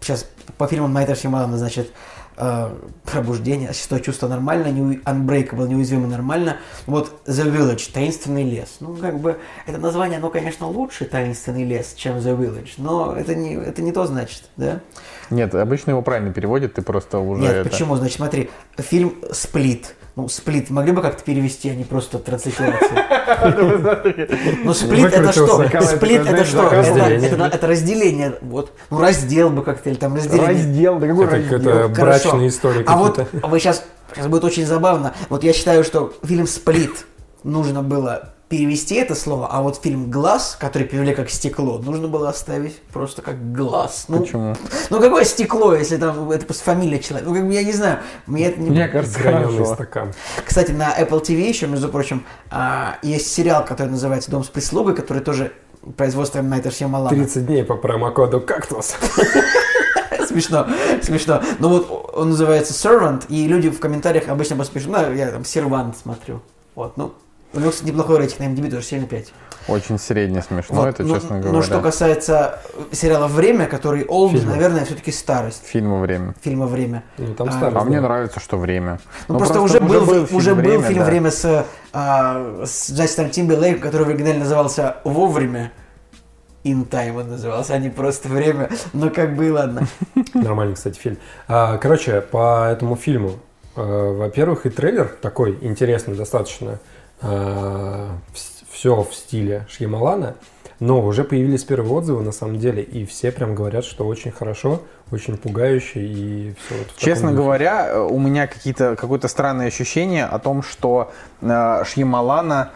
сейчас по фильмам Найта Шьямалана, значит, э, «Пробуждение», «Шестое чувство» нормально, не, «Unbreakable», «Неуязвимый» нормально. Вот «The Village», «Таинственный лес». Ну, как бы, это название, оно, конечно, лучше «Таинственный лес», чем «The Village», но это не, это не то значит, да? Нет, обычно его правильно переводят, ты просто уже Нет, это... почему? Значит, смотри, фильм «Сплит». Ну, «Сплит» могли бы как-то перевести, а не просто транслировать? Ну, «Сплит» это что? «Сплит» это что? Это- разделение. Это это. Вот. Ну, раздел бы как-то, или там разделение. Раздел, да какой Это раздел? какая-то Хорошо. брачная история А вот какие-то. вы сейчас Сейчас будет очень забавно. Вот я считаю, что фильм «Сплит» нужно было перевести это слово, а вот фильм «Глаз», который перевели как «стекло», нужно было оставить просто как «глаз». Ну, Почему? Ну, какое стекло, если там это просто фамилия человека? Ну, как бы, я не знаю. Мне это не... Мне кажется, Граненый стакан. Кстати, на Apple TV еще, между прочим, а, есть сериал, который называется «Дом с прислугой», который тоже производство. Найта Шьямалана. 30 дней по промокоду «Кактус». Смешно, смешно. Ну вот он называется Servant, и люди в комментариях обычно пишут, ну, я там сервант смотрю. Вот, ну, у него, кстати, неплохой рейтинг на MDB, тоже 7,5. Очень средне смешно, Вот, это, ну, честно ну, говоря. что касается сериала «Время», который Old, Фильма. наверное, все-таки старость Фильма «Время». фильма «Время». Ну, там А, старый. А мне да. нравится, что «Время». Ну, просто, уже, был, фильм уже был фильм да. «Время» с, а, с Джастином Тимберлейком, который в оригинале назывался «Вовремя». In Time он назывался, а не просто «Время». Но как бы и ладно. Нормальный, кстати, фильм. А, короче, по этому фильму, э, во-первых, и трейлер такой интересный достаточно. Все в стиле Шьямалана. Но уже появились первые отзывы, на самом деле, и все прям говорят, что очень хорошо, очень пугающе, и все вот Честно духе. говоря, э, у меня какие-то, какое-то странное ощущение о том, что э, Шьямалана...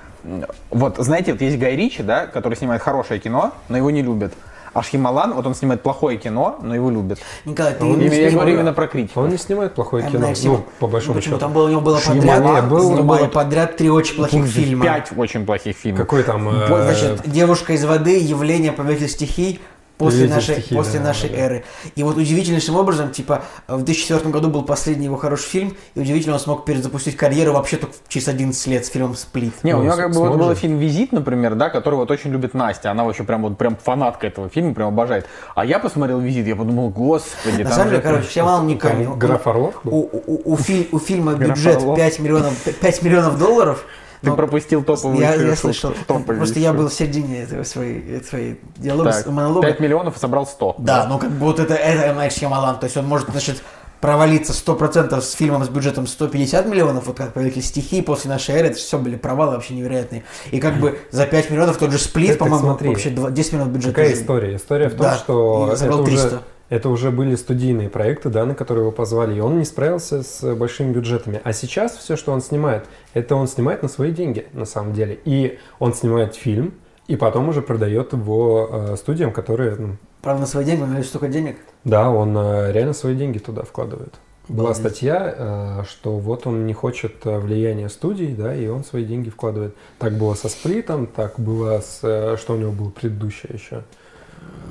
Вот, знаете, вот есть Гай Ричи, да, который снимает хорошее кино, но его не любят. А Шьямалан, вот он снимает плохое кино, но его любят. Николай, ты он не я говорю именно про критику. Он не снимает плохое кино, ну, по большому Почему? счету. Там было, у него было подряд, Шьямалан у него было снимает- подряд три очень плохих фильма. Пять очень плохих фильмов. Какой там... э, Значит, девушка из воды, явление повелитель стихий после Повелитель нашей, стихий, после да, нашей да. эры. И вот удивительнейшим образом, типа, в 2004 году был последний его хороший фильм, и удивительно он смог перезапустить карьеру вообще только через 11 лет с фильмом «Сплит». Не, у Ну, него с- как бы вот был фильм «Визит», например, да, который вот очень любит Настя. Она вообще прям вот прям фанатка этого фильма, прям обожает. А я посмотрел «Визит», я подумал, господи, На там самом деле, короче, Шьямалан уникальный. Граф Орлов? У, у- у у фильма бюджет Орлов. 5 миллионов, 5 миллионов долларов. Ты пропустил топовую я, я слышал. Просто я был в середине этого своей, своей диалога, Так, монолога. 5 миллионов и собрал 100. Да, ну как бы вот это, это М. Найт Шьямалан. То есть он может, значит, провалиться 100% с фильмом с бюджетом 150 миллионов, вот как «Повелитель стихий» после нашей эры, это все были провалы вообще невероятные. И как бы за 5 миллионов тот же «Сплит», по-моему, вообще два- 10 миллионов бюджета. Какая история? История в том, Да, что это забрал уже, 300. Это уже были студийные проекты, да, на которые его позвали, и он не справился с большими бюджетами. А сейчас все, что он снимает, это он снимает на свои деньги, на самом деле. И он снимает фильм, и потом уже продает его э, студиям, которые, ну, Правда, на свои деньги, есть столько денег. да, он э, реально свои деньги туда вкладывает. Была Обалдеть. статья, э, что вот он не хочет э, влияния студий, да, и он свои деньги вкладывает. Так было со сплитом, так было с, э, что у него было предыдущее еще.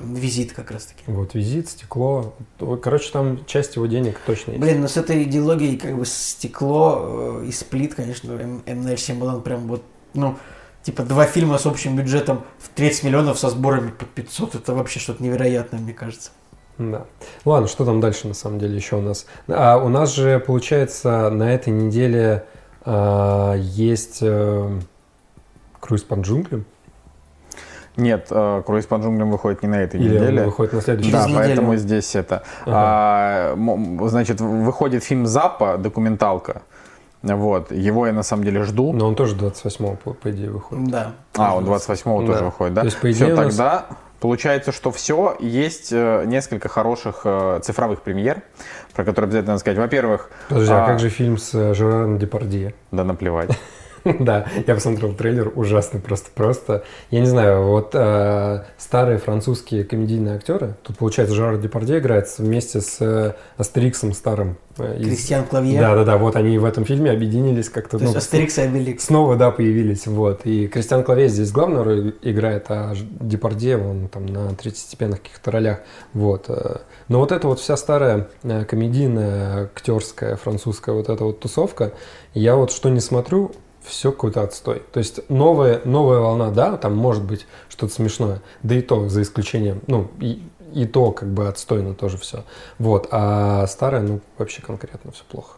Визит как раз таки. Вот визит, стекло. Короче, там часть его денег точно есть. Блин, ну с этой идеологией как бы стекло э, и сплит, конечно, М. Найт Шьямалан прям вот, ну, типа два фильма с общим бюджетом в 30 миллионов со сборами по 500, это вообще что-то невероятное, мне кажется. Да. Ладно, что там дальше на самом деле еще у нас? А, у нас же, получается, на этой неделе а, есть э, круиз по джунглям. Нет, э, «Круиз по джунглям» выходит не на этой Или он неделе. выходит на следующий Да, Через поэтому неделю. здесь это. Ага. А, значит, выходит фильм Запа, документалка. Вот. Его я на самом деле жду. Но он тоже 28-го, по, по идее, выходит. Да. А, он 28-го тоже Да. выходит, да? То есть, по идее, у нас- тогда получается, что все, есть э, несколько хороших э, цифровых премьер, про которые обязательно надо сказать. Во-первых, Подожди, а, а, как же фильм с э, Жераром Депардье? да наплевать. Да, я посмотрел трейлер, ужасный просто-просто. Я не знаю, вот э, старые французские комедийные актеры, тут, получается, Жерар Депардье играет вместе с э, Астериксом старым. э, из- Кристиан Клавье. Да-да-да, вот они в этом фильме объединились как-то. То есть ну, Астерикс и Обеликс. Снова, да, появились, вот. И Кристиан Клаве здесь главную роль играет, а Депардье, он там на третьестепенных каких-то ролях, вот. э. Но вот эта вот вся старая э, комедийная, актерская, французская вот эта вот тусовка, я вот что не смотрю, все какой-то отстой. То есть новая, новая волна, да, там может быть что-то смешное, да и то за исключением, ну, и, и то как бы отстойно тоже все. Вот, а старая, ну, вообще конкретно все плохо.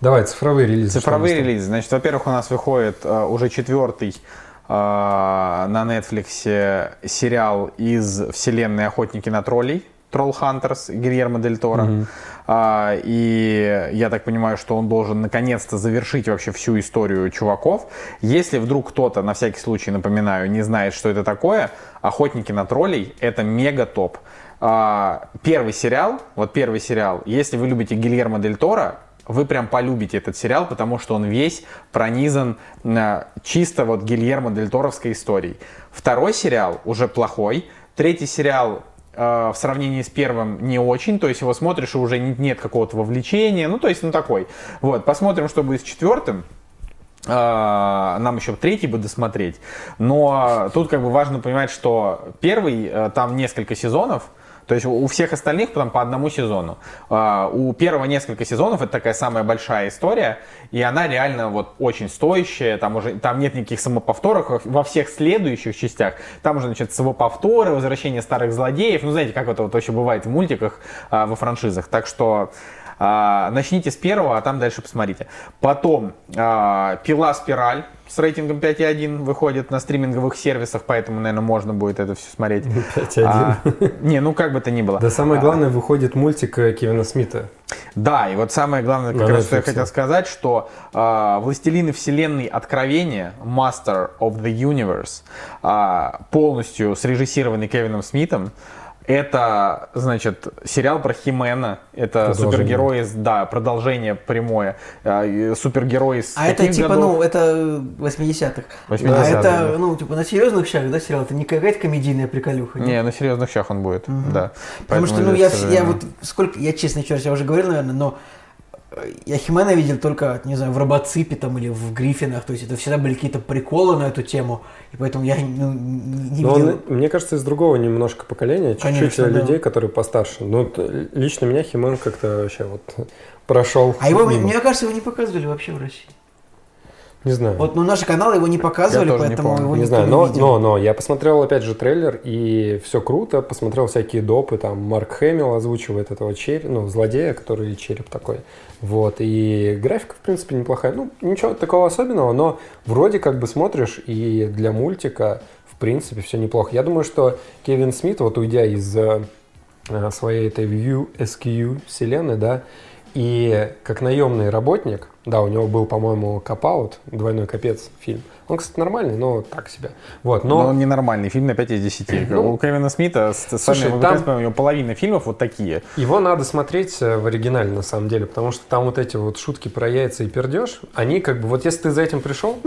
Давай, цифровые релизы. Цифровые релизы. Значит, во-первых, у нас выходит э, уже четвертый э, на Netflix сериал из вселенной «Охотники на троллей». Тролл Хантерс Гильермо Дель Торо. Мгм. А, и я так понимаю, что он должен наконец-то завершить вообще всю историю чуваков. Если вдруг кто-то, на всякий случай напоминаю, не знает, что это такое, «Охотники на троллей» — это мега топ. А, первый сериал, вот первый сериал, если вы любите Гильермо Дель Торо, вы прям полюбите этот сериал, потому что он весь пронизан э, чисто вот Гильермо Дель Торовской историей. Второй сериал уже плохой, третий сериал в сравнении с первым не очень, то есть его смотришь и уже не- нет какого-то вовлечения, ну то есть ну такой. Вот, посмотрим, что будет с четвертым. А, Нам еще третий бы досмотреть. Но тут как бы важно понимать, что первый, э, там несколько сезонов, то есть у всех остальных там по одному сезону. А, У первого несколько сезонов это такая самая большая история, и она реально вот очень стоящая, там уже там нет никаких самоповторов, во- всех следующих частях там уже, значит, самоповторы, возвращение старых злодеев, ну знаете, как это вот еще бывает в мультиках, а, во франшизах. Так что а, начните с первого, а там дальше посмотрите. Потом а, пила спираль с рейтингом 5,1 выходит на стриминговых сервисах, поэтому, наверное, можно будет это все смотреть. 5,1. А, не, ну как бы то ни было. Да самое главное, выходит мультик э, Кевина Смита. Да, и вот самое главное, как На раз что я хотел сказать, что э, «Властелины вселенной. Откровения» Master of the Universe, а, полностью срежиссированный Кевином Смитом, это, значит, сериал про Химена. Это из- да, продолжение прямое. А, и Супергерой из А это типа, годов? ну, это 80-х. 80-х, А это, да. ну, типа, на серьезных щах, да, сериал? Это не какая-то комедийная приколюха? нет? Не, на серьезных щах он будет, да. Потому что, Поэтому ну, здесь, я, я вот, сколько, я честно, еще раз, я уже говорил, наверное, но э, я Химена видел только, не знаю, в Робоципе там или в Гриффинах, то есть это всегда были какие-то приколы на эту тему, и поэтому я ну, не не Но видел. он, мне кажется, из другого немножко поколения, чуть-чуть да. людей, которые постарше. Ну, лично меня Химен как-то вообще вот прошел. А его, мимо. мне кажется, его не показывали вообще в России. Не знаю. Вот, ну, наши каналы его не показывали, не поэтому помню. его не знаю, не но, видел. но, но я посмотрел опять же трейлер, и все круто, посмотрел всякие допы, там Марк Хэмилл озвучивает этого череп, ну, злодея, который череп такой, вот, и графика, в принципе, неплохая, ну, ничего такого особенного, но вроде как бы смотришь, и для мультика, в принципе, все неплохо. Я думаю, что Кевин Смит, вот уйдя из э, своей этой View SQ вселенной, да, и как наемный работник, да, у него был, по-моему, капаут, двойной капец фильм. Он, кстати, нормальный, но так себе. Вот, Но но, он ненормальный фильм на 5 из 10. Ну, У Кевина Смита, с, слушай, вами, там- у него половина фильмов вот такие. его надо смотреть э, в оригинале, на самом деле, потому что там вот эти вот шутки про яйца и пердеж, они как бы, вот если ты за этим пришел,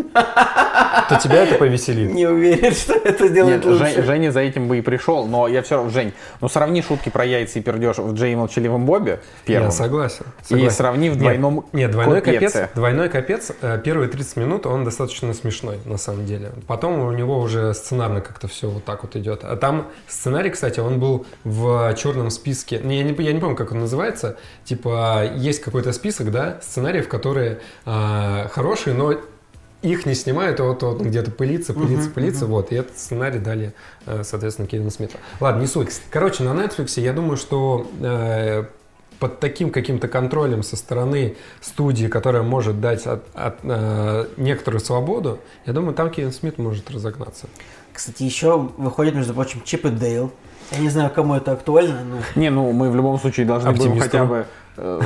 то тебя это повеселит. Не уверен, что это сделает Нет, лучше. Жень- Женя за этим бы и пришел, но я все равно, Жень, ну сравни шутки про яйца и пердеж в Джей и молчаливом Бобе в первом. Я согласен. И согласен. сравни в двойном Нет, нет, двойной капец, двойной капец, э, первые 30 минут он достаточно смешной, на самом деле. Потом у него уже сценарно как-то все вот так вот идет. А там сценарий, кстати, он был в черном списке. Я не, я не помню, как он называется. Типа, есть какой-то список, да, сценариев, которые а, хорошие, но их не снимают, а вот, он где-то пылится, пылится, пылится, вот, и этот сценарий дали, э, соответственно, Кевину Смиту. Ладно, не суть. Короче, на Netflix я думаю, что э, под таким каким-то контролем со стороны студии, которая может дать от, от, э, некоторую свободу, я думаю, там Кевин Смит может разогнаться. Кстати, еще выходит, между прочим, Чип и Дейл. Я не знаю, кому это актуально, но... Не, ну мы в любом случае должны будем Оптимистру. хотя бы э,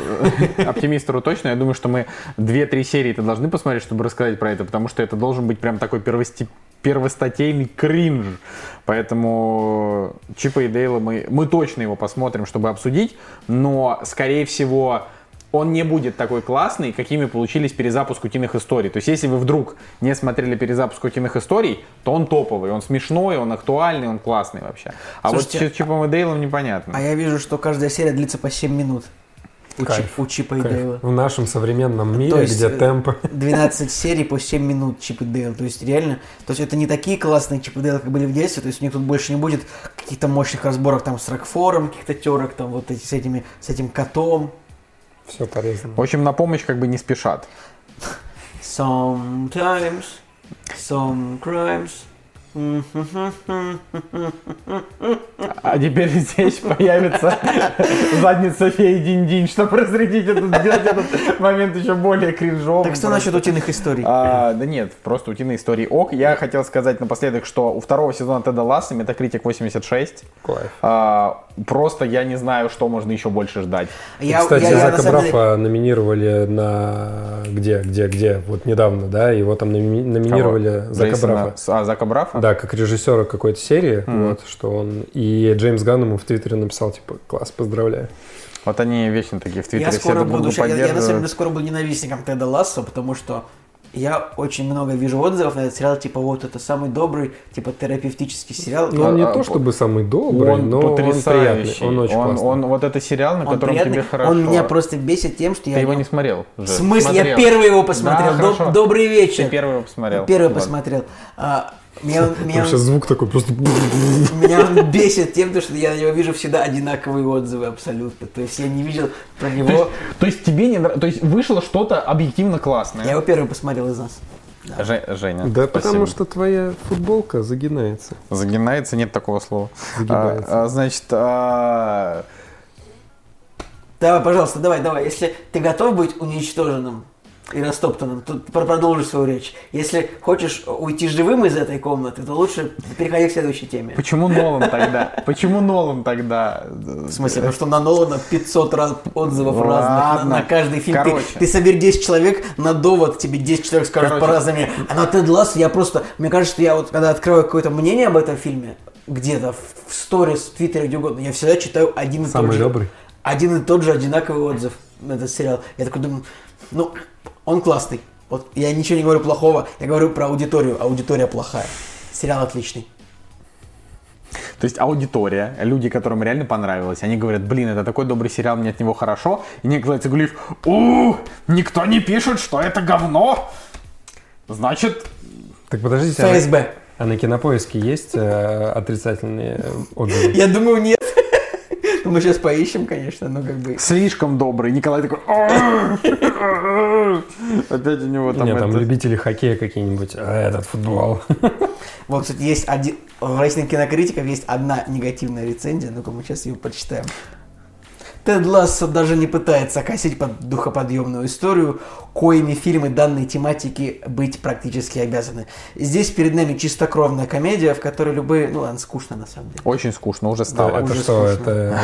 оптимистеру точно. Я думаю, что мы 2-3 серии это должны посмотреть, чтобы рассказать про это, потому что это должен быть прям такой первости- первостатейный кринж. Поэтому Чипа и Дейла мы, мы точно его посмотрим, чтобы обсудить, но, скорее всего, он не будет такой классный, какими получились перезапуск утиных историй. То есть, если вы вдруг не смотрели перезапуск утиных историй, то он топовый, он смешной, он актуальный, он классный вообще. А Слушайте, вот с Чипом и Дейлом непонятно. А я вижу, что каждая серия длится по 7 минут. У, Кайф. Чип- у Чипа и Кайф. Дейла. В нашем современном мире, То есть, где э, темп... 12 серий по 7 минут Чип и Дейл. То есть реально, то есть это не такие классные Чип и Дейл, как были в детстве. То есть у них тут больше не будет каких-то мощных разборок там с Рокфором, каких-то терок, там вот эти, с, этими, с этим котом. Все полезно. В общем, на помощь как бы не спешат. Sometimes some crimes. А теперь здесь появится задница феи Динь-Динь, чтобы разрядить этот, сделать этот момент еще более кринжовым. Так что насчет утиных историй? А, да нет, просто утиные истории ок. Я хотел сказать напоследок, что у второго сезона Теда Ласса Метакритик 86. Кайф. А, просто я не знаю, что можно еще больше ждать. И, Я- Кстати, я- я на Зака самом деле- Брафа номинировали на... Где, где, где? Вот недавно, да? Его там номи- номинировали Зака Джейсона- Брафа. А, Зака Брафа? да, как режиссера какой-то серии, вот, что он... И Джеймс Ганн ему в Твиттере написал, типа, класс, поздравляю. Вот они вечно такие в Твиттере Я все скоро друг друга буду, я, я на самом деле скоро буду ненавистником Теда Лассо, потому что я очень много вижу отзывов на этот сериал, типа вот это самый добрый, типа терапевтический сериал. Ну, он не А, то а, чтобы самый добрый, Он но он потрясающий. приятный, он очень он, классный. он- вот это сериал, на Он котором приятный, тебе хорошо. он меня просто бесит тем, что Ты я... его не- смотрел? В смысле? Я Смотрел. первый его посмотрел. Да, Доб- хорошо. Добрый вечер. Ты первый его посмотрел. Первый Ладно. посмотрел. А, меня, меня, сейчас звук такой просто... меня он бесит тем, то, что я на него вижу всегда одинаковые отзывы абсолютно. То есть я не видел про То него... есть, то есть тебе не нрав- То есть вышло что-то объективно классное. Я его первый посмотрел из нас. Же- Женя. Да спасибо. потому что твоя футболка загинается. Загинается, нет такого слова. Загибается. А, а, значит, а, Давай, пожалуйста, давай, давай. Если ты готов быть уничтоженным и растоптанным, то про- продолжи свою речь. Если хочешь уйти живым из этой комнаты, то лучше переходи к следующей теме. почему Нолан тогда? Почему Нолан тогда? В смысле, потому что на Нолана 500 раз отзывов Ладно. разных на, на каждый фильм. Ты- Короче. Ты, собери 10 человек на довод, тебе 10 человек скажут по-разному. А на Тед Лассо я просто... Мне кажется, что я вот когда открываю какое-то мнение об этом фильме, где-то в, сторис, в твиттере, где угодно, я всегда читаю один и Самый тот же... добрый. Один и тот же одинаковый отзыв на этот сериал. Я такой думаю, ну, он классный. Вот я ничего не говорю плохого, я говорю про аудиторию. Аудитория плохая. Сериал отличный. То есть аудитория, люди, которым реально понравилось, они говорят, блин, это такой добрый сериал, мне от него хорошо. И Николай Цигулиев, у, никто не пишет, что это говно. Значит, Так подождите, а на- ФСБ. а на кинопоиске есть э, отрицательные отзывы? Я думаю, нет. Мы сейчас поищем, конечно, но как бы... слишком добрый. Николай такой, «А, опять у него там Нет, там любители хоккея какие-нибудь, а этот футбол. Вот, кстати, есть один... В рейтинге кинокритиков есть одна негативная рецензия. Ну-ка, мы сейчас ее почитаем. Тед Лассо даже не пытается косить под духоподъемную историю, коими фильмы данной тематики быть практически обязаны. Здесь перед нами чистокровная комедия, в которой любые... Ну ладно, скучно на самом деле. Очень скучно, уже Да, стало. это уже что, скучно. это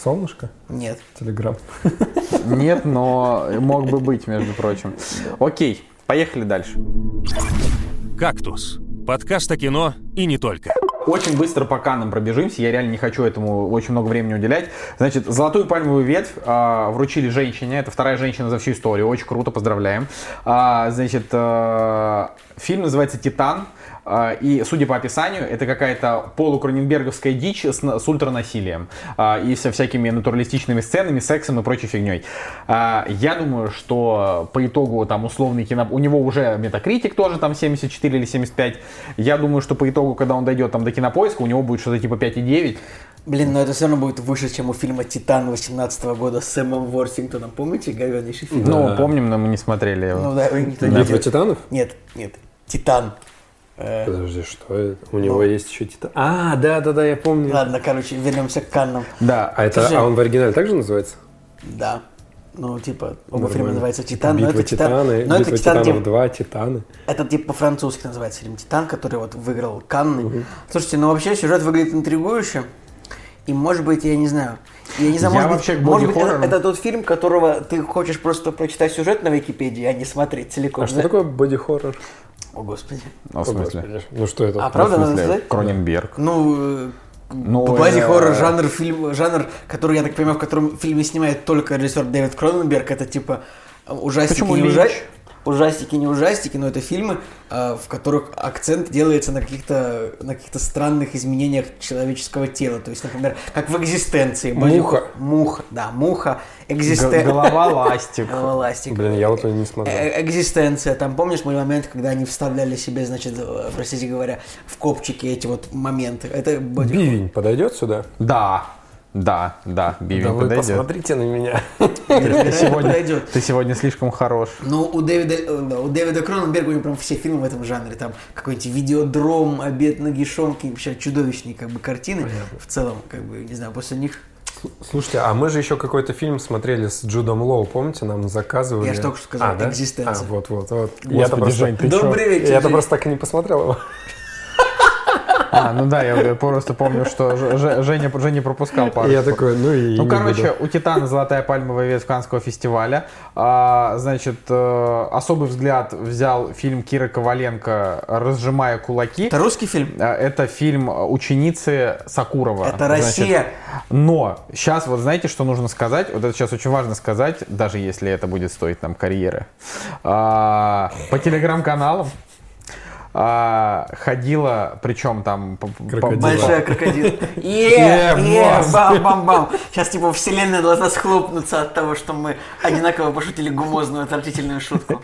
солнышко? Нет. Телеграм. Нет, но мог бы быть, между прочим. Окей, поехали дальше. «Кактус» – подкаст о кино и не только. Очень быстро по канам пробежимся, я реально не хочу этому очень много времени уделять. Значит, «Золотую пальмовую ветвь» а, вручили женщине, это вторая женщина за всю историю, очень круто, поздравляем. А, значит, а, фильм называется «Титан», и, судя по описанию, это какая-то полукроненберговская дичь с, с ультранасилием а, и со всякими натуралистичными сценами, сексом и прочей фигней. А, я думаю, что по итогу там условный кино... У него уже метакритик тоже там 74 или 75. Я думаю, что по итогу, когда он дойдет там до кинопоиска, у него будет что-то типа 5,9. Блин, но это все равно будет выше, чем у фильма «Титан» 18 года с Сэмом Ворсингтоном. Помните говеннейший фильм? Ну, помним, но мы не смотрели его. Ну да, никто не Битва титанов? Нет, нет. «Титан». Э, Подожди, что это? У него есть еще титан. А, да, да, да, я помню. Ладно, короче, вернемся к Каннам. Да. А это, а он в оригинале также называется? Да. Ну, типа, оба Нормально. фильма называются «Титан», но Битва это «Титан», Титаны, но это Битва «Титан», Титанов типа, 2, Титаны. это типа по-французски называется фильм «Титан», который вот выиграл Канны. Слушайте, ну вообще сюжет выглядит интригующе. И может быть, я не знаю, я не знаю, Я может вообще быть, может быть это, это тот фильм, которого ты хочешь просто прочитать сюжет на Википедии, а не смотреть целиком. А что да? такое боди-хоррор? О, Господи. Ну, в смысле? Господи, Ну что это? А правда надо сказать? Кроненберг. Ну, э, Ну, Бади э, хоррор жанр фильм, жанр, который я так понимаю, в котором в фильме снимает только режиссер Дэвид Кроненберг, это типа э, ужастики Почему Линч? ужастики, ужастики не ужастики, но это фильмы, э, в которых акцент делается на каких-то на каких-то странных изменениях человеческого тела, то есть, например, как в экзистенции. Муха. Муха, да, муха, экзистенция. Голова ластик. Блин, я вот не смотрел. Э, Экзистенция. Там помнишь мой момент, когда они вставляли себе, значит, э, простите говоря, в копчики эти вот моменты. Это Бивень подойдет сюда? Да, да, да, Бивень да вы подойдет. посмотрите на меня. Это Сегодня, ты сегодня слишком хорош. Ну, у Дэвида, э, да, у Дэвида Кроненберга у него прям все фильмы в этом жанре. Там какой-нибудь видеодром, обед нагишом, какие вообще чудовищные как бы картины. В целом, как бы, не знаю, после них... Слушайте, а мы же еще какой-то фильм смотрели с Джудом Лоу, помните, нам заказывали? Я ж только что сказал, а, да? «Экзистенция». А, вот, вот, вот. Господи, Я-то просто, Жень, ты Добрый вечер. я-то просто так и не посмотрел его. А, ну да, я просто помню, что Женя, Женя пропускал пару. Я такой, ну и Ну, короче, буду. у Титана золотая пальмовая ветвь Канского фестиваля. А, значит, э, особый взгляд взял фильм Киры Коваленко «Разжимая кулаки». Это русский фильм? А, Это фильм ученицы Сакурова. Это Значит, Россия. но сейчас вот знаете, что нужно сказать? Вот это сейчас очень важно сказать, даже если это будет стоить нам карьеры. А, По телеграм-каналам а, ходила, причем там... Крокодил. Большая крокодил. Бам-бам-бам. Сейчас типа вселенная должна схлопнуться от того, что мы одинаково пошутили гумозную, отвратительную шутку.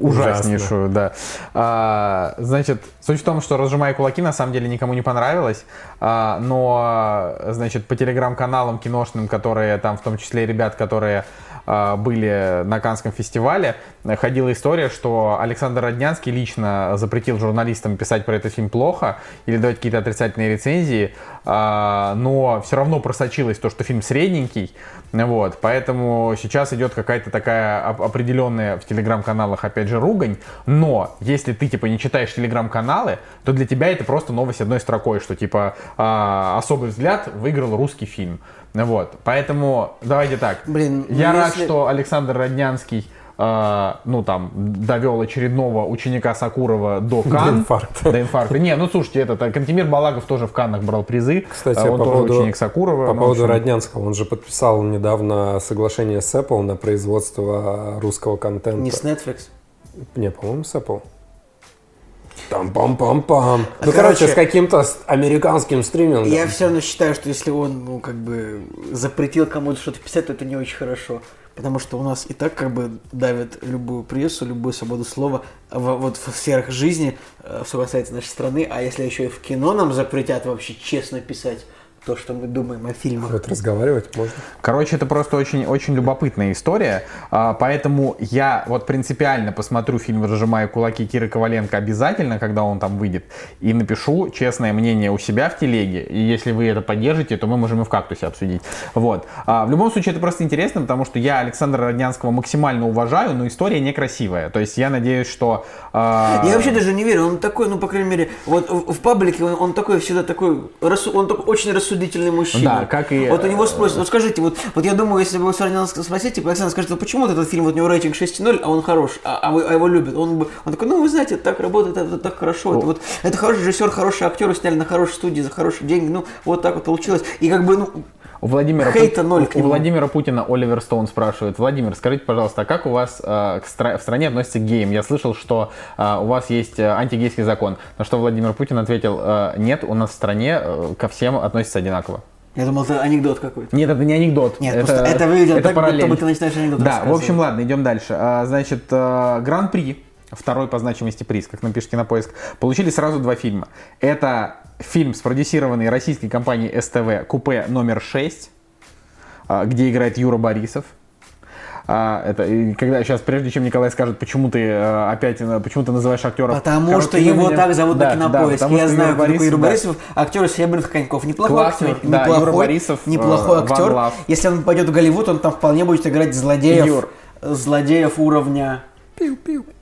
ужаснейшую, да. А, значит, суть в том, что «Разжимая кулаки» на самом деле никому не понравилось, а, но, значит, по телеграм-каналам киношным, которые там, в том числе ребят, которые а, были на Канском фестивале, ходила история, что Александр Роднянский лично запретил журналистам писать про этот фильм плохо или давать какие-то отрицательные рецензии, а, но все равно просочилось то, что фильм средненький, вот, поэтому сейчас идет какая-то такая оп- определенная в телеграм-каналах, опять же, ругань, но если ты, типа, не читаешь телеграм-каналы, то для тебя это просто новость одной строкой, что, типа, а, особый взгляд выиграл русский фильм, вот, поэтому давайте так, Блин, ну я рад, если- что Александр Роднянский а, ну там довел очередного ученика Сакурова до Кан. инфаркта. До инфаркта. Не, ну слушайте, этот а, Кантемир Балагов тоже в Каннах брал призы. Кстати, А, он по тоже поводу- ученик Сакурова. По Ну, поводу общем, Роднянского, он же подписал недавно соглашение с Apple на производство русского контента. Не с Netflix. Не, по-моему, с Apple. Там пам пам пам Ну, короче, короче, с каким-то американским стримингом. Я все равно считаю, что если он, ну, как бы, запретил кому-то что-то писать, то это не очень хорошо. Потому что у нас и так, как бы, давят любую прессу, любую свободу слова в- вот в сферах жизни, э, что касается нашей страны. А если еще и в кино нам запретят вообще честно писать то, что мы думаем о фильмах. Вот разговаривать можно. Короче, это просто очень, очень любопытная история, а, поэтому я вот принципиально посмотрю фильм «Разжимая кулаки» Киры Коваленко обязательно, когда он там выйдет, и напишу честное мнение у себя в телеге, и если вы это поддержите, то мы можем и в «Кактусе» обсудить. Вот. А, В любом случае, это просто интересно, потому что я Александра Роднянского максимально уважаю, но история некрасивая, то есть я надеюсь, что... а, Я вообще даже не верю, он такой, ну, по крайней мере, вот в, в паблике он, он такой всегда такой, он такой очень рассудительный мужчина. Да, как и- Вот у него спросят, вот скажите, вот, вот я думаю, если бы вы Сарнянского спросите, типа, Александр, скажите, вот почему вот этот фильм, вот у него рейтинг 6.0, а он хорош, а, а вы, а его любят? Он, бы, он такой, ну, вы знаете, это так работает, это, так хорошо, это вот, это хороший режиссер, хорошие актеры сняли на хорошей студии за хорошие деньги, ну, вот так вот получилось. И как бы, ну, У Владимира, Хейта Пу- ноль у- к у нему. Владимира Путина Оливер Стоун спрашивает. Владимир, скажите, пожалуйста, а как у вас э, к стра- в стране относятся к геям? Я слышал, что э, у вас есть э, антигейский закон. На что Владимир Путин ответил, э, нет, у нас в стране э, ко всем относятся одинаково. я думал, это анекдот какой-то. Нет, это не анекдот. Нет, просто это выглядело так, будто параллель. бы ты начинаешь анекдот Да, в общем, ладно, идем дальше. Значит, Гран-при, второй по значимости приз, как напишите на поиск, получили сразу два фильма. Это фильм, спродюсированный российской компанией СТВ «Купе номер 6», а, где играет Юра Борисов. А, это когда сейчас, прежде чем Николай скажет, почему ты э, опять, э, почему ты называешь актера Потому что его именем. так зовут Да, на да, кинопоиске. потому Я знаю, Юра такой Юра да. Борисов, актер из «Серебряных коньков». Неплохой Классный, актер. да, неплохой, Юра Борисов, неплохой э, актер. One Love. Если он пойдет в Голливуд, он там вполне будет играть злодеев. Юр. Злодеев уровня...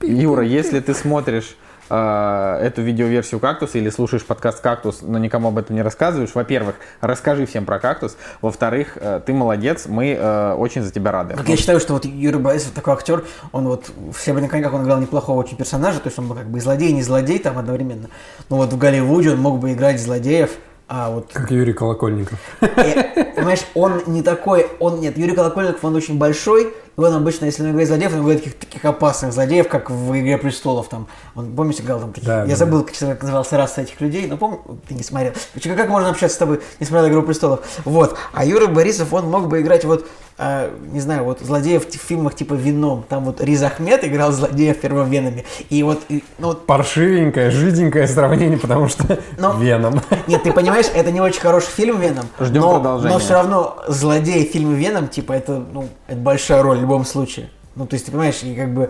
Юра, если ты смотришь э, эту видеоверсию кактуса или слушаешь подкаст кактус, но никому об этом не рассказываешь, во-первых, расскажи всем про кактус. Во-вторых, э, ты молодец, мы э, очень за тебя рады. Как я считаю, что вот Юрий Борисов такой актер, он вот в «Серебряных коньках» он играл неплохого очень персонажа, то есть он был как бы и злодей, и не злодей там одновременно. Но вот в Голливуде он мог бы играть злодеев, а вот Как Юрий Колокольников. Э, Понимаешь, он не такой, он нет, Юрий Колокольников, он очень большой, и он обычно, если он играет злодеев, он играет таких, таких опасных злодеев, как в «Игре престолов», там, он, помните, играл там таких, Да, я да, забыл, как человек назывался раса этих людей, но помню, ты не смотрел, как можно общаться с тобой, не смотрел «Игру престолов», вот, а Юра Борисов, он мог бы играть вот, а, не знаю, вот злодеев в фильмах типа «Веном», там вот Риз Ахмед играл злодеев первовенами, и вот, и, ну вот Паршивенькое, жиденькое сравнение, потому что Но- Веном. Нет, ты понимаешь, это не очень хороший фильм Веном. Ждем но, продолжения. Но все равно злодей в фильме Веном, типа, это, ну, это большая роль в любом случае. Ну, то есть, ты понимаешь, и как бы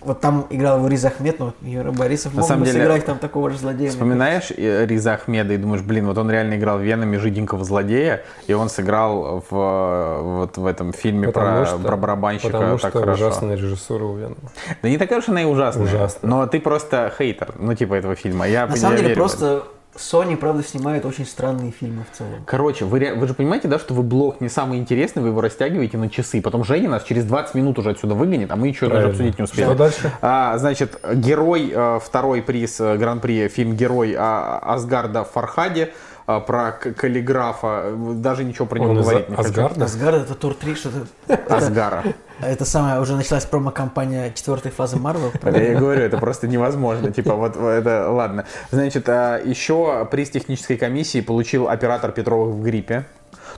вот там играл его Риз Ахмед, но Юра Борисов На мог самом бы деле, сыграть там такого же злодея. Вспоминаешь Риза Ахмеда и думаешь, блин, вот он реально играл Венами жиденького злодея, и он сыграл в, вот в этом фильме Потому про, что- про барабанщика Потому так что хорошо. ужасная режиссура у Венома. Да не такая уж она и ужасная. Ужасная. Но ты просто хейтер, ну типа этого фильма. Я, На я самом деле, верю в это. просто Sony, правда, снимает очень странные фильмы в целом. Короче, вы, вы же понимаете, да, что вы блог не самый интересный, вы его растягиваете на часы. Потом Женя нас через 20 минут уже отсюда выгонит, а мы еще даже обсудить не успели. Что дальше? А, значит, герой, э, второй приз э, Гран-при, фильм «Герой» а, Асгарда Фархади а, про каллиграфа. Э, Даже ничего про него Он говорить не хочу. Асгарда? Асгард это тур 3, что-то... Асгара. Это самая, уже началась промо-компания четвертой фазы Марвел. Я и говорю, это просто невозможно. Типа, вот это, ладно. Значит, а, еще приз технической комиссии получил оператор Петровых в гриппе.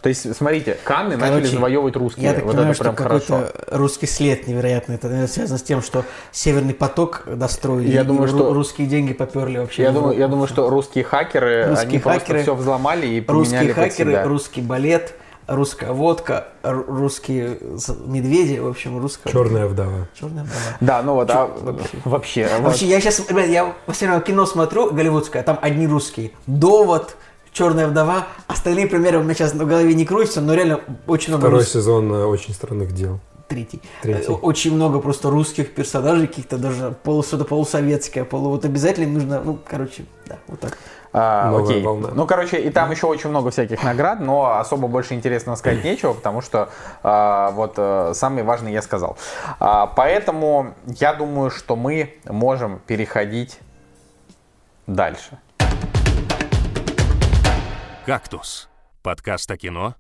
То есть, смотрите, Канны начали Короче, завоевывать русские. Я так вот понимаю, это что прям хорошо. какой-то русский след невероятный. Это наверное, связано с тем, что Северный поток достроили. Я думаю, что- русские деньги поперли вообще. Я думаю, я думаю, что русские хакеры, Русские они просто хакеры, все взломали и поменяли русские хакеры, русский балет, русская водка, русские медведи, в общем, русская... Черная вдова. Черная вдова. Да, ну вот, а, вообще? вообще. вот. Вообще, я сейчас, ребят, я все равно кино смотрю, голливудское, а там одни русские. Довод, Черная вдова, остальные примеры у меня сейчас в голове не крутятся, но реально очень много Второй русских. сезон э, «Очень странных дел». Третий. Третий. Э, Очень много просто русских персонажей, каких-то даже полу, что-то полусоветское, полу... Вот обязательно нужно, ну, короче, да, вот так. А, Новая окей. волна. Ну, короче, и там еще очень много всяких наград, но особо больше интересного сказать нечего, потому что а, вот а, самый важный я сказал. А, поэтому я думаю, что мы можем переходить дальше. «Кактус» — подкаст о кино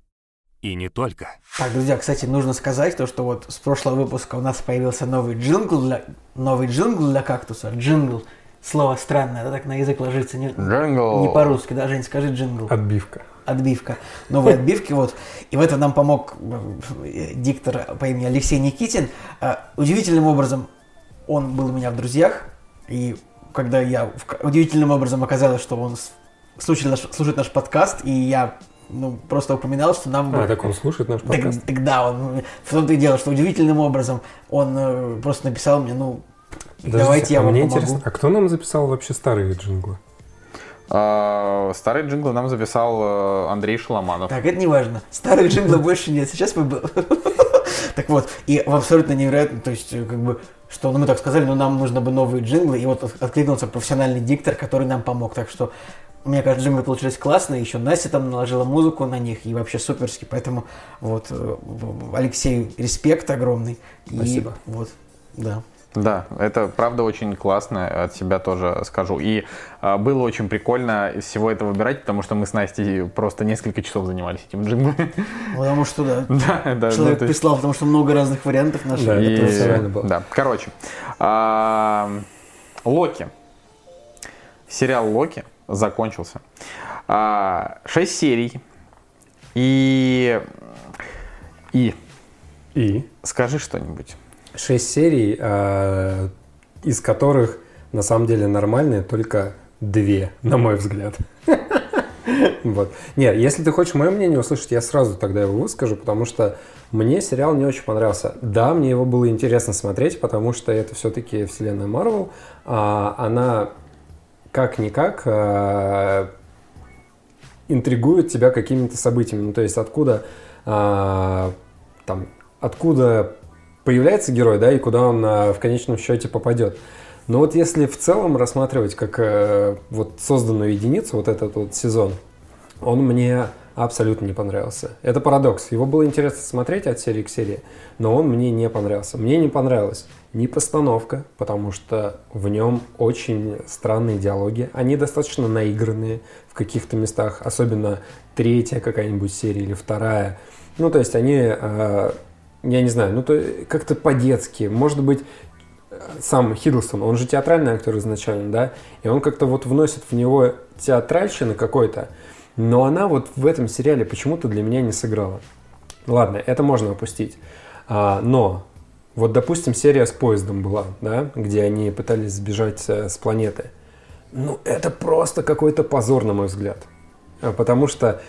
и не только. Так, друзья, кстати, нужно сказать то, что вот с прошлого выпуска у нас появился новый джингл для, новый джингл для кактуса. Джингл. Слово странное, да, так на язык ложится. Не, Джингл. не по-русски, да, Жень, скажи джингл. Отбивка. отбивка, новые отбивки, вот. И в этом нам помог э, диктор по имени Алексей Никитин. А, Удивительным образом он был у меня в друзьях, и когда я удивительным образом оказалось, что он слушает наш, слушает наш подкаст, и я ну, просто упоминал, что нам... А, так он слушает наш Так, подкаст? так да, он, в том-то и дело, что удивительным образом он э, просто написал мне, ну, Подождите, давайте я а вам мне помогу. интересно, а кто нам записал вообще старые джинглы? А, старый джингл нам записал э, Андрей Шаломанов. Так, это не важно. Старых джинглов больше нет. Сейчас мы... Так вот, и в абсолютно невероятно, то есть, э, как бы, что ну, мы так сказали, но нам нужно бы новые джинглы, и вот от- откликнулся профессиональный диктор, который нам помог. Так что, мне кажется, джинглы получились классные, еще Настя там наложила музыку на них, и вообще суперски, поэтому вот э, Алексею респект огромный. И Спасибо. вот, да. Да, это правда очень классно, от себя тоже скажу. И а, было очень прикольно из всего этого выбирать, потому что мы с Настей просто несколько часов занимались этим джинглом. Потому что, да, Да, да. человек ну, то есть- прислал, потому что много разных вариантов нашли. Да, И- это было. Да, короче. а, Локи. Сериал Локи закончился. А, Шесть серий. И... И... И Скажи что-нибудь. Шесть серий, а, из которых на самом деле нормальные только две, на мой взгляд. Вот. Нет, если ты хочешь мое мнение услышать, я сразу тогда его выскажу, потому что мне сериал не очень понравился. Да, мне его было интересно смотреть, потому что это все-таки вселенная Марвел. а она как-никак а, интригует тебя какими-то событиями. Ну, то есть откуда там, откуда появляется герой, да, и куда он а, в конечном счете попадет. Но вот если в целом рассматривать как э, вот созданную единицу, вот этот вот сезон, он мне абсолютно не понравился. Это парадокс. Его было интересно смотреть от серии к серии, но он мне не понравился. Мне не понравилась ни постановка, потому что в нем очень странные диалоги. Они достаточно наигранные в каких-то местах, особенно третья какая-нибудь серия или вторая. Ну, то есть они, э, я не знаю, ну, то как-то по-детски. Может быть, э, сам Хиддлстон, он же театральный актер изначально, да, и он как-то вот вносит в него театральщины какой-то, но она вот в этом сериале почему-то для меня не сыграла. Ладно, это можно опустить. А, но вот, допустим, серия с поездом была, да, где они пытались сбежать э, с планеты. Ну, это просто какой-то позор, на мой взгляд. А, Потому что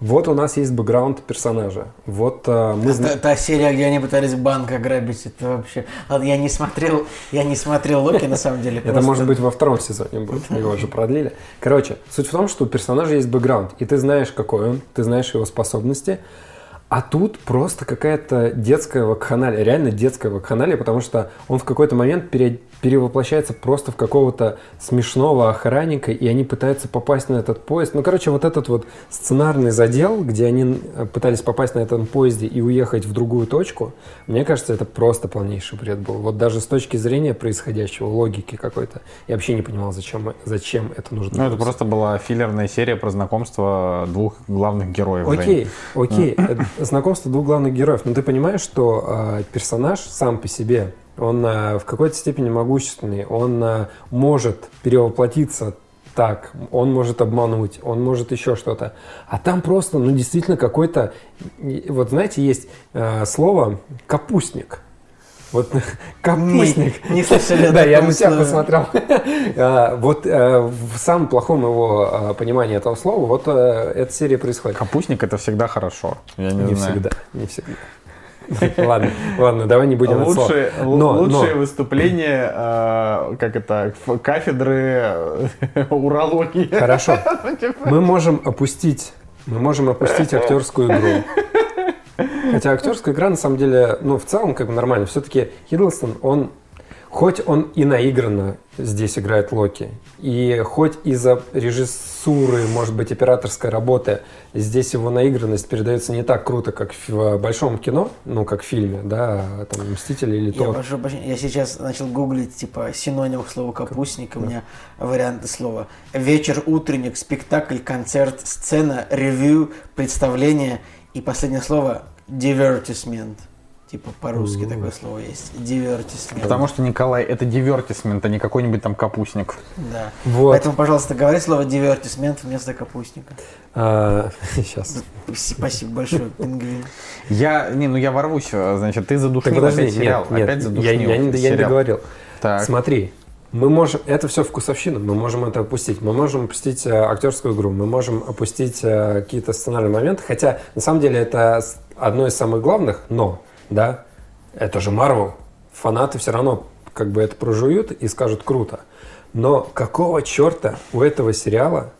Вот у нас есть бэкграунд персонажа. Вот а, мы Та, та серия, где они пытались банк ограбить, это вообще... Я не смотрел, я не смотрел Локи, на самом деле. Это может быть во втором сезоне будет, его уже продлили. Короче, суть в том, что у персонажа есть бэкграунд, и ты знаешь, какой он, ты знаешь его способности, а тут просто какая-то детская вакханалия, реально детская вакханалия, потому что он в какой-то момент пере- перевоплощается просто в какого-то смешного охранника, и они пытаются попасть на этот поезд. Ну, короче, вот этот вот сценарный задел, где они э, пытались попасть на этом поезде и уехать в другую точку, мне кажется, это просто полнейший бред был. Вот даже с точки зрения происходящего, логики какой-то, я вообще не понимал, зачем, зачем это нужно. Ну, это просто была филлерная серия про знакомство двух главных героев. Окей, окей. Это Знакомство двух главных героев. Но ты понимаешь, что э, персонаж сам по себе, он э, в какой-то степени могущественный, он э, может перевоплотиться так, он может обмануть, он может еще что-то. А там просто, ну, действительно какой-то... Вот знаете, есть э, слово «капустник». Вот капустник. Не, не слышали Да, я на тебя посмотрел. А, Вот в самом плохом его понимании этого слова, вот эта серия происходит. Капустник это всегда хорошо. Я не, Не знаю. всегда, не всегда. Ладно, ладно, давай не будем это слово. Лучшее, л- Но- лучшее но- выступление, э, как это, кафедры урологии. Хорошо. Мы можем опустить, мы можем опустить актерскую игру. Хотя актерская игра, на самом деле, ну, в целом, как бы нормально. Все-таки Хиддлстон, он, хоть он и наигранно здесь играет Локи, и хоть из-за режиссуры, может быть, операторской работы, здесь его наигранность передается не так круто, как в большом кино, ну, как в фильме, да, там, «Мстители» или Я «Тор». прошу прощения, я сейчас начал гуглить, типа, синоним к слову капустник, у меня варианты слова. Вечер, утренник, спектакль, концерт, сцена, ревью, представление и последнее слово divertisement. Типа по-русски такое слово есть. Divertisement. Потому что, Николай, это дивертисмент, а не какой-нибудь там капустник. Да. Вот. Поэтому, пожалуйста, говори слово divertisement вместо капустника. сейчас. Спасибо, большое, пингвин. Я, не, ну я ворвусь, э, значит, ты задушил Так подожди, опять сериал. нет, нет, опять я, задушил я не, я не договорил. Так. Смотри, мы можем, это все вкусовщина, мы можем это опустить. Мы можем опустить э, актерскую игру, мы можем опустить э, какие-то сценарные моменты, хотя на самом деле это одно из самых главных, но, да, это же Марвел. Фанаты все равно как бы это прожуют и скажут круто. Но какого черта у этого сериала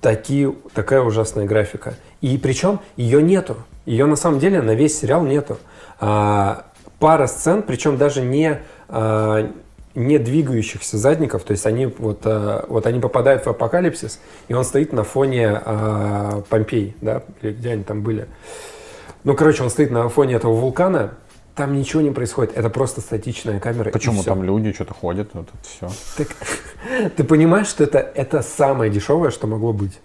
такие, такая ужасная графика? И причем ее нету. Ее на самом деле на весь сериал нету. А, пара сцен, причем даже не, а, не двигающихся задников, то есть они вот, а, вот они попадают в апокалипсис, и он стоит на фоне а, Помпей, да, где они там были. Ну, короче, он стоит на фоне этого вулкана, там ничего не происходит, это просто статичная камера. и Почему там люди что-то ходят, вот это все. Так, ты понимаешь, что это, это самое дешевое, что могло быть?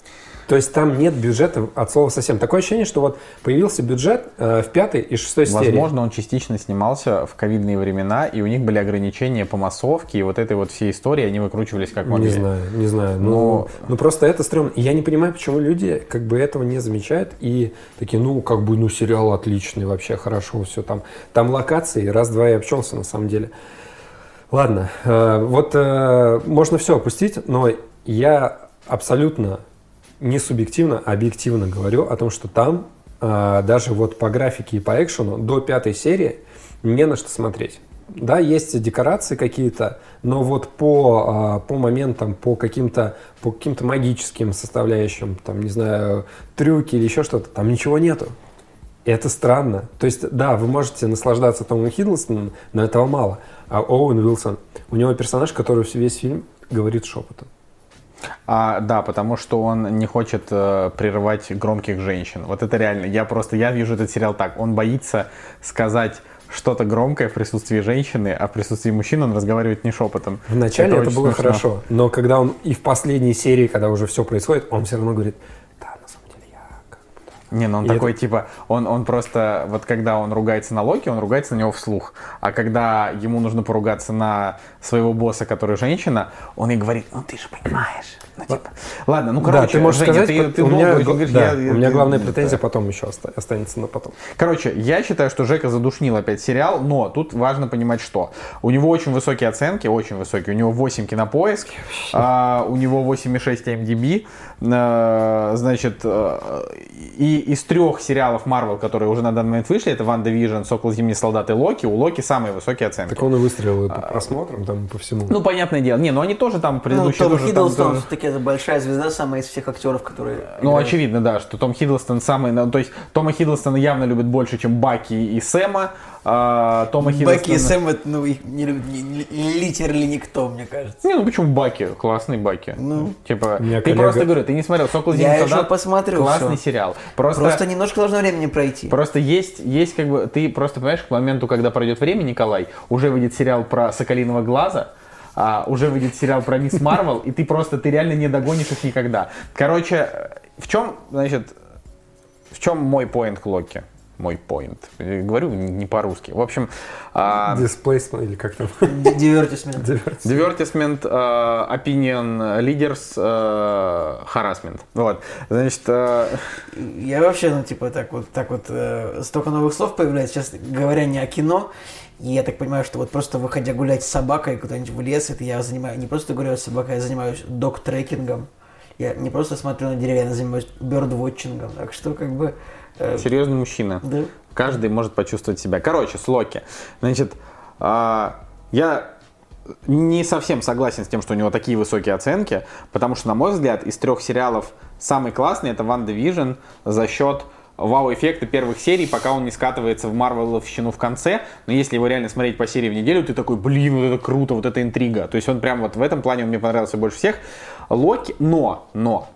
То есть там нет бюджета от слова совсем. Такое ощущение, что вот появился бюджет э, в пятой и шестой серии. Возможно, он частично снимался в ковидные времена, и у них были ограничения по массовке, и вот этой вот всей истории они выкручивались как могли. Не знаю, не знаю. Ну, Но- ну просто это стрёмно. И я не понимаю, почему люди как бы этого не замечают и такие, ну, как бы, ну, сериал отличный, вообще хорошо, все там. Там локации, раз-два и обчелся на самом деле. Ладно, э, вот э, можно все опустить, но я абсолютно не субъективно, а объективно говорю о том, что там э, даже вот по графике и по экшену до пятой серии не на что смотреть. Да, есть декорации какие-то, но вот по, а, по моментам, по каким-то по каким-то магическим составляющим, там, не знаю, трюки или еще что-то, там ничего нету. И это странно. То есть, да, вы можете наслаждаться Томом Хиддлстоном, но этого мало. А Оуэн Уилсон, у него персонаж, который весь фильм говорит шепотом. А, да, потому что он не хочет э, прерывать громких женщин. Вот это реально. Я просто, я вижу этот сериал так. Он боится сказать что-то громкое в присутствии женщины, а в присутствии мужчины он разговаривает не шепотом. Вначале это, очень было смешно. хорошо, но когда он и в последней серии, когда уже все происходит, он все равно говорит, да, на самом деле я как бы, да». Не, ну он И такой, типа, он, он просто, вот когда он ругается на Локи, он ругается на него вслух. А когда ему нужно поругаться на своего босса, который женщина, он ей говорит, ну ты же понимаешь. Ну, типа, ладно, ну, короче, да, ты можешь Женя, сказать, ты, ты у, долго меня, говоришь, да, я- у меня ты- главная да. претензия потом еще оста- останется на потом. Короче, я считаю, что Жека задушнил опять сериал, но тут важно понимать, что у него очень высокие оценки, очень высокие. У него 8 кинопоиск, а, у него 8,6 IMDB. А, значит, а, и из трех сериалов Marvel, которые уже на данный момент вышли, это Ванда Вижн, Сокол Зимний Солдат и Локи, у Локи самые высокие оценки. Так он и выстрелил и по просмотрам, там, по всему. Ну, понятное дело. Не, ну они тоже там Ну, предыдущие Том тоже там Хиддлстон тоже- все-таки это большая звезда, самая из всех актеров, которые... Ну, играют. очевидно, да, что Том Хиддлстон самый... ну, То есть Тома Хиддлстона явно любят больше, чем Баки и Сэма. А, Тома Баки и Хиддлстона- Сэм, это, ну, их не любит литерали никто, мне кажется. Не, ну почему Баки? Классный Баки. Ну. типа, ты коллега- просто говорю, ты не смотрел Сокол Я еще солдат. посмотрю Классный всё. сериал. Просто, Просто просто, немножко должно времени пройти. есть, есть как бы, ты просто понимаешь, к моменту, когда пройдет время, Николай, уже выйдет сериал про Соколиного глаза, а, уже выйдет сериал про Мисс Марвел, и ты просто, ты реально не догонишь их никогда. Короче, в чем, значит, в чем мой поинт к Локи? Мой поинт. Говорю не по-русски. В общем, а, Displacement или как там? Дивертисмент. Divertisement, э, opinion leaders, э, harassment. Вот. Значит, Я вообще, ну, типа, так вот, так вот, э, столько новых слов появляется, сейчас говоря не о кино, и я так понимаю, что вот просто выходя гулять с собакой куда-нибудь в лес, это я занимаю, не просто гуляю с собакой, я занимаюсь док-трекингом. Я не просто смотрю на деревья, я занимаюсь бёрд-вотчингом. Так что, как бы, серьезный мужчина. да. Каждый может почувствовать себя. Короче, с Локи. Значит, а, я не совсем согласен с тем, что у него такие высокие оценки, потому что, на мой взгляд, из трех сериалов самый классный это Ванда Вижн за счет вау-эффекта первых серий, пока он не скатывается в Марвеловщину в конце. Но если его реально смотреть по серии в неделю, ты такой, блин, вот это круто, вот это интрига. То есть он прям вот в этом плане он мне понравился больше всех. Локи, но, но,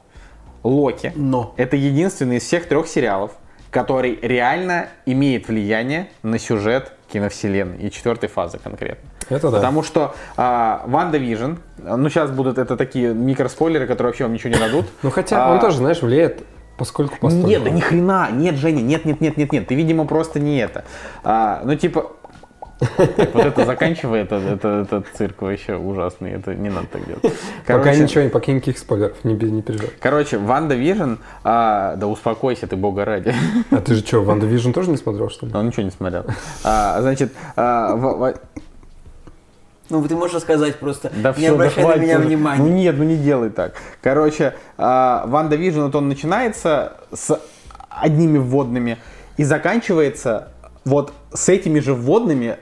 Локи Но. это единственный из всех трех сериалов, который реально имеет влияние на сюжет киновселенной и четвертой фазы конкретно. Это да. Потому что Ванда Вижн, ну сейчас будут это такие микроспойлеры, которые вообще вам ничего не дадут. Ну хотя А, он тоже, знаешь, влияет поскольку. Нет, да ни хрена, нет, Женя, нет, нет, нет, нет, нет, ты, видимо, просто не это. А, ну, типа, так, вот это заканчивай, это, это, этот цирк вообще ужасный, это не надо так делать. Пока Короче, ничего, не- пока никаких спойлеров, не, не переживай. Короче, Ванда Вижн, а, да успокойся ты, бога ради. А ты же что, Ванда Вижн тоже не смотрел, что ли? Он ничего не смотрел. А, значит, а, в- в- Ну, ты можешь рассказать просто, Да не да обращай на хватит меня уже. внимания. Ну нет, ну не делай так. Короче, а, Ванда Вижн, вот он начинается с одними вводными и заканчивается вот с этими же вводными.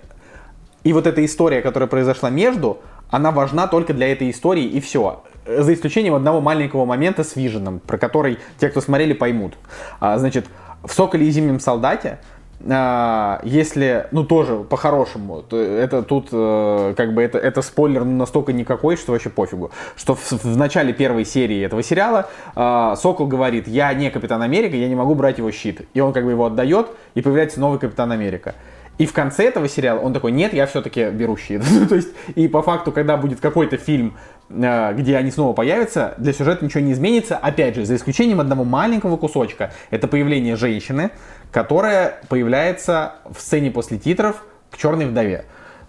И вот эта история, которая произошла между, она важна только для этой истории и все. За исключением одного маленького момента с Виженом, про который те, кто смотрели, поймут. А, значит, в «Соколе и зимнем солдате» а, если, ну тоже по-хорошему, то это тут э, как бы это, это спойлер настолько никакой, что вообще пофигу. Что в, в начале первой серии этого сериала э, Сокол говорит, я не Капитан Америка, я не могу брать его щит. И он как бы его отдает, и появляется новый Капитан Америка. И в конце этого сериала он такой, нет, я все-таки беру щит. То есть, и по факту, когда будет какой-то фильм, э, где они снова появятся, для сюжета ничего не изменится. Опять же, за исключением одного маленького кусочка. Это появление женщины, которая появляется в сцене после титров к черной вдове.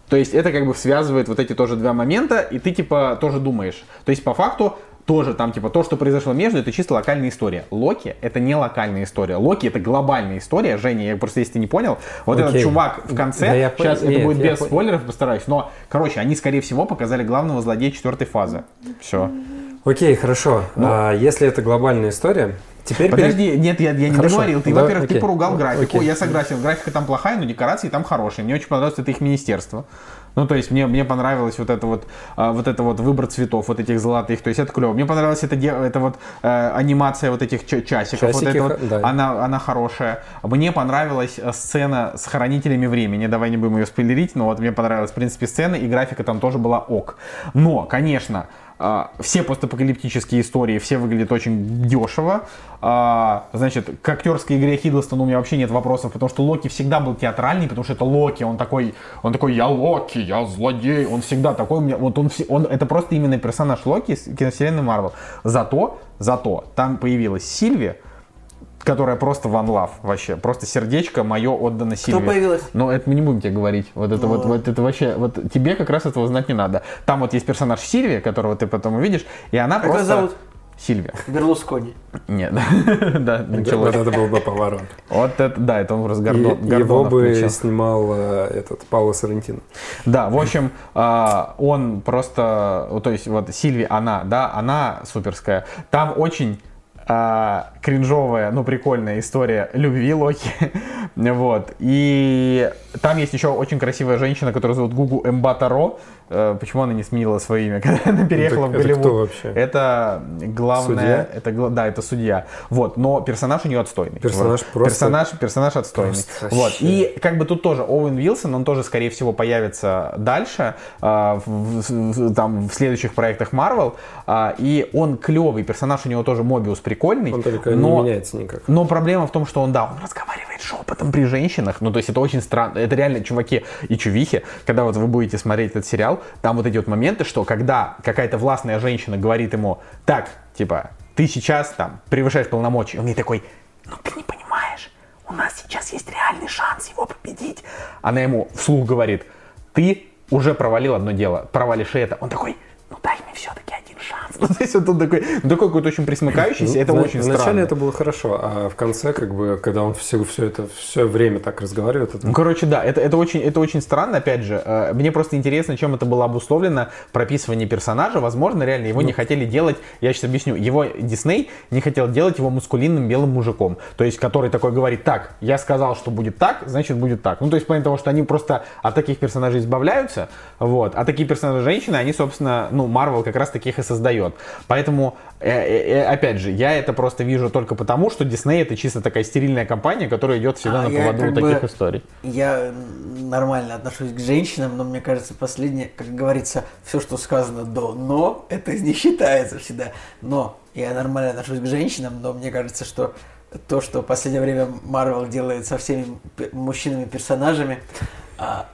То есть это как бы связывает вот эти тоже два момента, и ты типа тоже думаешь. То есть по факту тоже там типа то, что произошло между, это чисто локальная история. Локи это не локальная история. Локи это глобальная история. Женя, я просто если ты не понял, вот этот Окей. чувак в конце, Да я сейчас понял. это Нет, будет без понял. спойлеров, постараюсь, но, короче, они скорее всего показали главного злодея четвертой фазы. Все. Окей, хорошо. А, если это глобальная история, теперь... Подожди, нет, я, я не Хорошо. договорил. Ты, Да, во-первых, ты окей. поругал графику. Окей. Я согласен, графика там плохая, но декорации там хорошие. Мне очень понравилось это их министерство. Ну, то есть мне, мне понравилось вот это вот, а, вот это вот выбор цветов, вот этих золотых, то есть это клево. Мне понравилась эта, это вот э, анимация вот этих ча- часиков, вот Часики это вот, да. она, она хорошая. Мне понравилась э, сцена с хранителями времени, давай не будем ее спойлерить, но вот мне понравилась, в принципе, сцена, и графика там тоже была ок. Но, конечно, все постапокалиптические истории, все выглядят очень дешево. А, Значит, к актерской игре Хиддлстона у меня вообще нет вопросов, потому что Локи всегда был театральный, потому что это Локи, он такой, он такой, я Локи, я злодей, он всегда такой, у меня, вот он, он, это просто именно персонаж Локи из киновселенной Марвел. Зато, зато, там появилась Сильвия, которая просто one love вообще. Просто сердечко мое отдано Сильве. появилась? Но это мы не будем тебе говорить. Вот это вот, ладно. вот это вообще, вот тебе как раз этого знать не надо. Там вот есть персонаж Сильвия, которого ты потом увидишь, и она Как просто... зовут? Сильвия. Берлускони. Нет, да, началось. Вот это был бы поворот. Вот это, да, это он просто И Гордон, его бы включил. снимал э, этот Пауло Соррентино. Да, в общем, а, он просто, то есть вот Сильви, она, да, она суперская. Там очень а, кринжовая, ну, прикольная история любви Локи. вот. И там есть еще очень красивая женщина, которую зовут Гугу Эмбатаро. Э, Почему она не сменила свое имя, когда она переехала Это- в это Голливуд? кто вообще? Это главное, Судья? это да, это судья. Вот, но персонаж у нее отстойный. Персонаж Вот. просто- персонаж, персонаж отстойный. Просто вот. вообще. И как бы тут тоже Оуэн Вилсон, он тоже, скорее всего, появится дальше, а, в, в- там, в следующих проектах Marvel, а, и он клевый, персонаж у него тоже Мобиус прикольный, Он только но, не меняется никак. но проблема в том, что он, да, он разговаривает шепотом при женщинах, ну, то есть это очень странно, это реально, чуваки и чувихи, когда вот вы будете смотреть этот сериал, там вот эти вот моменты, что когда какая-то властная женщина говорит ему, так, типа, ты сейчас там превышаешь полномочия, он ей такой, ну, ты не понимаешь, у нас сейчас есть реальный шанс его победить. Она ему вслух говорит, ты уже провалил одно дело, провалишь и это. Он такой, ну дай мне все-таки один шанс. Ну, то есть вот он такой, ну, такой какой-то очень присмыкающийся, это Ну, очень Вначале странно. это было хорошо, а в конце, как бы, когда он все, все это все время так разговаривает, это Ну, короче, да, это, это, очень, это очень странно, опять же. Э, Мне просто интересно, чем это было обусловлено, прописывание персонажа. Возможно, реально его не хотели делать, я сейчас объясню, его Дисней не хотел делать его мускулинным белым мужиком. То есть, который такой говорит, так, я сказал, что будет так, значит будет так. Ну, то есть, в плане того, что они просто от таких персонажей избавляются, вот. А такие персонажи женщины, они, собственно, ну, Марвел как раз таких и создает. Поэтому, э, э, э, опять же, я это просто вижу только потому, что Дисней это чисто такая стерильная компания, которая идет всегда А, на я поводу как таких бы- историй. Я нормально отношусь к женщинам, но мне кажется, последнее, как говорится, все, что сказано до «но», это не считается всегда. Но я нормально отношусь к женщинам, но мне кажется, что то, что в последнее время Марвел делает со всеми мужчинами-персонажами, а,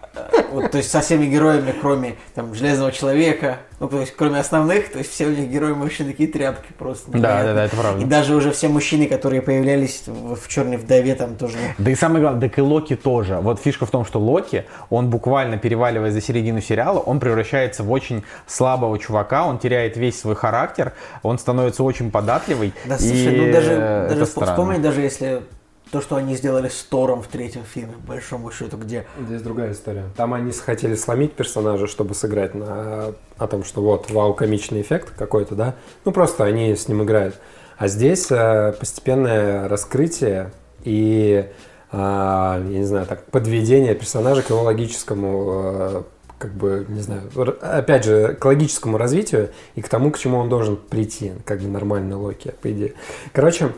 вот, то есть со всеми героями, кроме там, Железного Человека, ну, то есть кроме основных, то есть все у них герои мужчины такие тряпки просто. Да, да, да, это правда. И даже уже все мужчины, которые появлялись в, в Черной вдове, там тоже Да и самое главное, так и Локи тоже. Вот фишка в том, что Локи, он буквально переваливая за середину сериала, он превращается в очень слабого чувака, он теряет весь свой характер, он становится очень податливый. Да, и, слушай, ну даже, даже вспомни, даже если то, что они сделали с Тором в третьем фильме, по большому счету, где Здесь другая история. Там они хотели сломить персонажа, чтобы сыграть на о том, что вот, вау, комичный эффект какой-то, да. Ну, просто они с ним играют. А здесь э, постепенное раскрытие и, э, я не знаю, так, подведение персонажа к его логическому, э, как бы, не знаю, опять же, к логическому развитию и к тому, к чему он должен прийти, как бы нормальный Локи, по идее. Короче,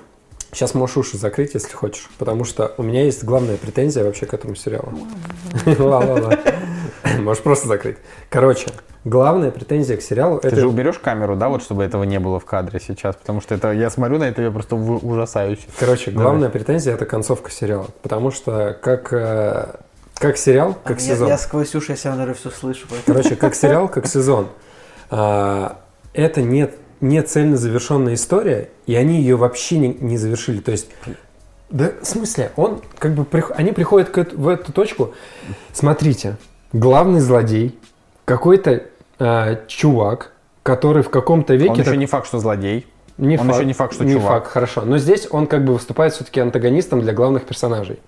Сейчас можешь уши закрыть, если хочешь, потому что у меня есть главная претензия вообще к этому сериалу. Ла-ла-ла. Можешь просто закрыть. Короче, главная претензия к сериалу Ты это... же уберешь камеру, да, вот чтобы этого не было в кадре сейчас, потому что это я смотрю на это, я просто ужасаюсь. Короче, Давай. главная претензия это концовка сериала, потому что как э, как сериал, А как я, сезон. я сквозь уши, я все равно все слышу. поэтому- Короче, как сериал, как сезон. А, Это не, не цельно завершенная история, и они ее вообще не, не завершили. То есть, да, в смысле, он как бы они приходят к в эту точку. Смотрите, главный злодей, какой-то а, чувак, который в каком-то веке... Он так- еще не факт, что злодей. не он еще не факт, что не чувак. факт, хорошо. Но здесь он как бы выступает все-таки антагонистом для главных персонажей.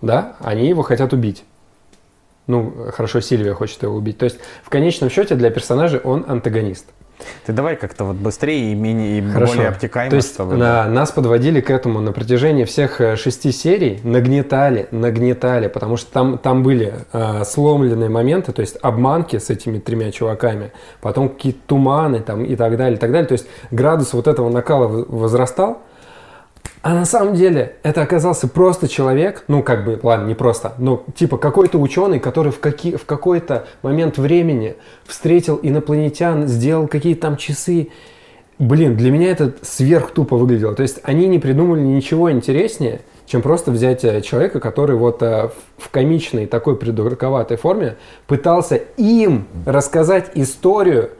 Да, они его хотят убить. Ну, хорошо, Сильвия хочет его убить. То есть, в конечном счете, для персонажей он антагонист. Ты давай как-то вот быстрее и, менее, и Хорошо. более обтекаемо, То есть, чтобы... на- нас подводили к этому на протяжении всех э, шести серий, нагнетали, нагнетали, потому что там, там были э, сломленные моменты, то есть обманки с этими тремя чуваками, потом какие-то туманы там и так далее, и так далее. То есть градус вот этого накала возрастал, а на самом деле это оказался просто человек, ну как бы, ладно, не просто, но типа какой-то ученый, который в, каки, в какой-то момент времени встретил инопланетян, сделал какие-то там часы. Блин, для меня это сверх тупо выглядело. То есть они не придумали ничего интереснее, чем просто взять э, человека, который вот э, в- в комичной такой придурковатой форме пытался им рассказать историю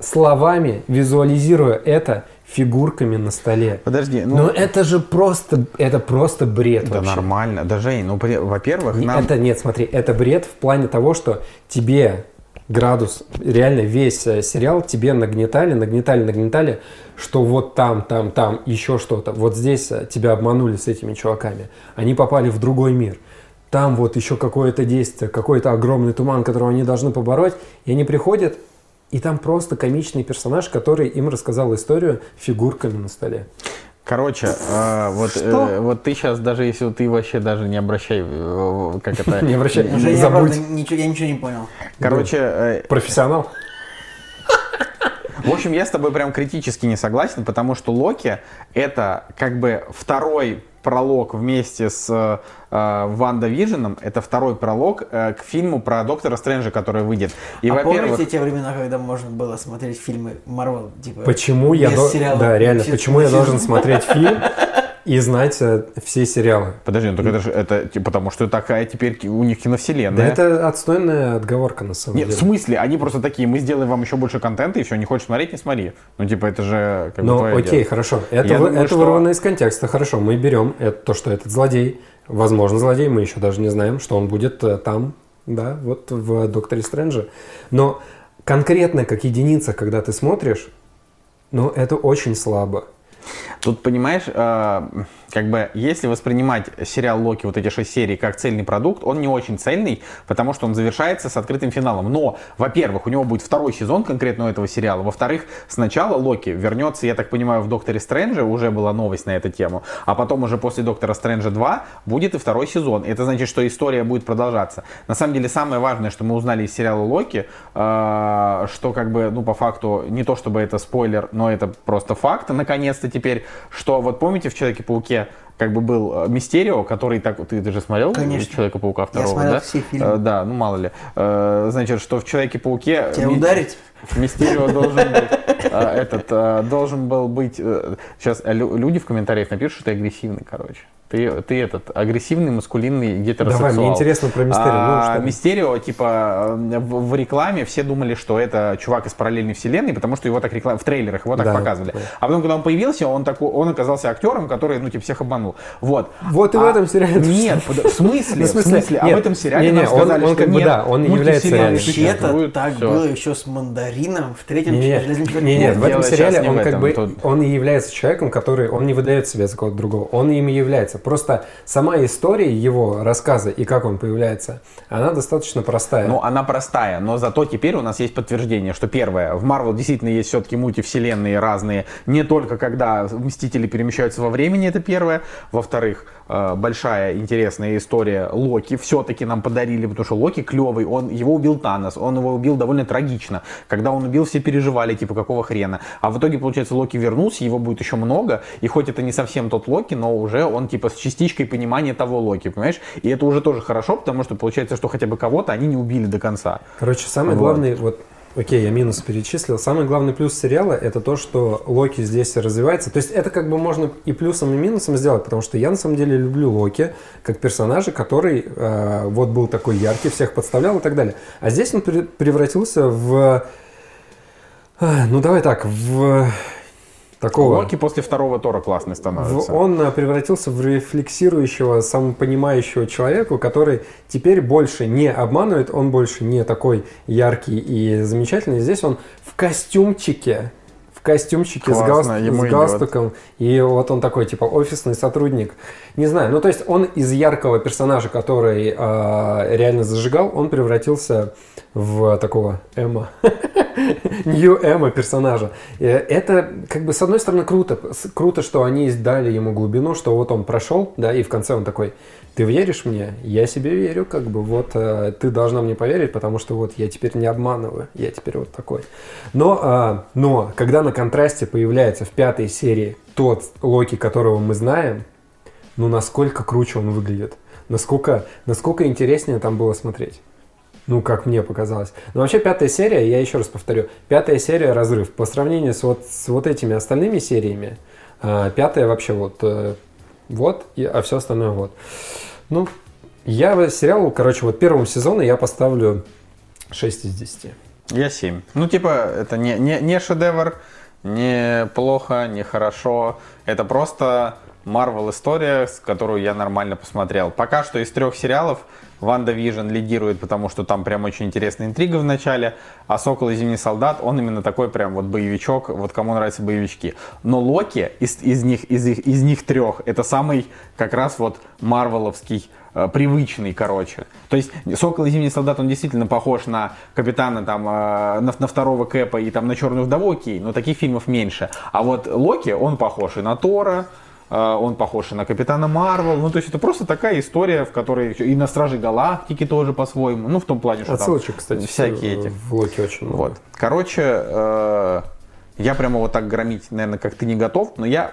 словами, визуализируя это фигурками на столе. Подожди, ну, Но это же просто, это просто бред да вообще. нормально. Да, Жень, ну, во-первых, нам... Это нет, смотри, это бред в плане того, что тебе градус, реально весь э, сериал тебе нагнетали, нагнетали, нагнетали, что вот там, там, там еще что-то. Вот здесь э, тебя обманули с этими чуваками. Они попали в другой мир. Там вот еще какое-то действие, какой-то огромный туман, которого они должны побороть. И они приходят, и там просто комичный персонаж, который им рассказал историю фигурками на столе. Короче, э, вот, э, вот ты сейчас даже, если ты вообще даже не обращай, э, как это... Не обращай, забудь. я ничего не понял. Короче, э, Профессионал. В общем, я с тобой прям критически не согласен, потому что Локи это как бы второй пролог вместе с э, Ванда Виженом, это второй пролог э, к фильму про Доктора Стрэнджа, который выйдет. И, а помните те времена, когда можно было смотреть фильмы Марвел? Типа, Почему я до- да реально почему я должен смотреть фильм и знать э, все сериалы? Подожди, ну так это же, это, потому что такая теперь у них Да киновселенная. это отстойная отговорка на самом Нет, в деле. смысле, они просто такие, мы сделаем вам еще больше контента, и все, не хочешь смотреть, не смотри. Ну, типа, это же как бы Ну, окей, дело. хорошо. Это, Я вы- думаю, это что- вырвано из контекста. Хорошо, мы берем это, то, что этот злодей, возможно, злодей, мы еще даже не знаем, что он будет э, там, да, вот в Докторе Стрэнджа. Но конкретно как единица, когда ты смотришь, ну, это очень слабо. Тут, понимаешь, э, как бы, если воспринимать сериал Локи, вот эти шесть серий, как цельный продукт, он не очень цельный, потому что он завершается с открытым финалом. Но, во-первых, у него будет второй сезон конкретно у этого сериала. Во-вторых, сначала Локи вернется, я так понимаю, в Докторе Стрэнджа, уже была новость на эту тему, а потом уже после Доктора Стрэнджа 2 будет и второй сезон. Это значит, что история будет продолжаться. На самом деле, самое важное, что мы узнали из сериала Локи, э, что как бы, ну, по факту, не то чтобы это спойлер, но это просто факт, наконец-то теперь, что вот помните в Человеке-пауке как бы был э, Мистерио, который так... Ты, ты же смотрел Конечно. Человека-паука второго, смотрел да? все фильмы. Э, да, ну мало ли. Э, значит, что в Человеке-пауке... Тебя Ми- ударить? Мистерио должен быть, этот, должен был быть... Сейчас люди в комментариях напишут, что ты агрессивный, короче. Ты, ты этот, агрессивный, маскулинный гетеросексуал. Давай, мне интересно про Мистерио. Ну, А, что там? Мистерио, типа, э, в, в рекламе все думали, что это чувак из параллельной вселенной, потому что его так реклам... в трейлерах его так Да, показывали. да. А потом, когда он появился, он, такой, он оказался актером, который, ну, типа, всех обманул. Вот. Вот и в А- этом сериале Нет, под- в смысле? Ну, В смысле? А в этом сериале нам он- сказали, что как бы, нет, да, он является Вообще-то так было еще с мандарином в третьем Не, нет, в этом сериале он как бы он и является человеком, который он не выдает себя за кого-то другого, он им и является. Просто сама история его рассказа и как он появляется, она достаточно простая. Ну, она простая, но зато теперь у нас есть подтверждение, что первое, в Марвел действительно есть все-таки мультивселенные разные, не только когда Мстители перемещаются во времени, это первое. Во-вторых, э, большая интересная история Локи все-таки нам подарили, потому что Локи клевый, он, его убил Танос, он его убил довольно трагично. Когда он убил, все переживали, типа, какого хрена. А в итоге, получается, Локи вернулся, его будет еще много, и хоть это не совсем тот Локи, но уже он, типа, с частичкой понимания того Локи, понимаешь? И это уже тоже хорошо, потому что получается, что хотя бы кого-то они не убили до конца. Короче, самый Вот. главный, вот, окей, я минус перечислил. Самый главный плюс сериала это то, что Локи здесь развивается. То есть это как бы можно и плюсом, и минусом сделать, потому что я на самом деле люблю Локи как персонажа, который э, вот был такой яркий, всех подставлял и так далее. А здесь он пре- превратился в, а, ну давай так, в такого. Локи после второго Тора классный В- становится. он э, превратился в рефлексирующего, самопонимающего человека, который теперь больше не обманывает, он больше не такой яркий и замечательный. Здесь он в костюмчике, костюмчике с, Классно, галст- ему с идет. галстуком, и вот он такой, типа, офисный сотрудник. Не знаю, ну то есть он из яркого персонажа, который э, реально зажигал, он превратился в такого Эма. Нью Эма персонажа. Это, как бы, с одной стороны, круто. С- Круто, что они дали ему глубину, что вот он прошел, да, и в конце он такой, ты веришь мне? Я себе верю, как бы, вот, э, ты должна мне поверить, потому что вот я теперь не обманываю, я теперь вот такой. Но, а, но, когда на контрасте появляется в пятой серии тот Локи, которого мы знаем, ну, насколько круче он выглядит. Насколько, насколько интереснее там было смотреть. Ну, как мне показалось. Но вообще пятая серия, я еще раз повторю, пятая серия разрыв. По сравнению с вот, с вот этими остальными сериями, а, пятая вообще вот, э, вот, и- а все остальное вот. Ну, я сериалу, короче, вот первому сезону я поставлю 6 из 10. Я 7. Ну, типа, это не, не, не шедевр, не плохо, не хорошо. Это просто Марвел история, которую я нормально посмотрел. Пока что из трех сериалов Ванда Вижн лидирует, потому что там прям очень интересная интрига в начале, а Сокол и Зимний Солдат, он именно такой прям вот боевичок, вот кому нравятся боевички. Но Локи из, из них, из, их, из них трех, это самый как раз вот марвеловский э, привычный, короче. То есть Сокол и Зимний Солдат, он действительно похож на Капитана, там, э, на, на второго Кэпа и там на Черную Вдову, окей, но таких фильмов меньше. А вот Локи, он похож и на Тора, он похож и на Капитана Марвел. Ну, то есть это просто такая история, в которой и на Стражи Галактики тоже по-своему. Ну, в том плане, что Отсылочек, там кстати, всякие эти. в Локи очень много. Вот. Короче, э, я прямо вот так громить, наверное, как ты не готов, но я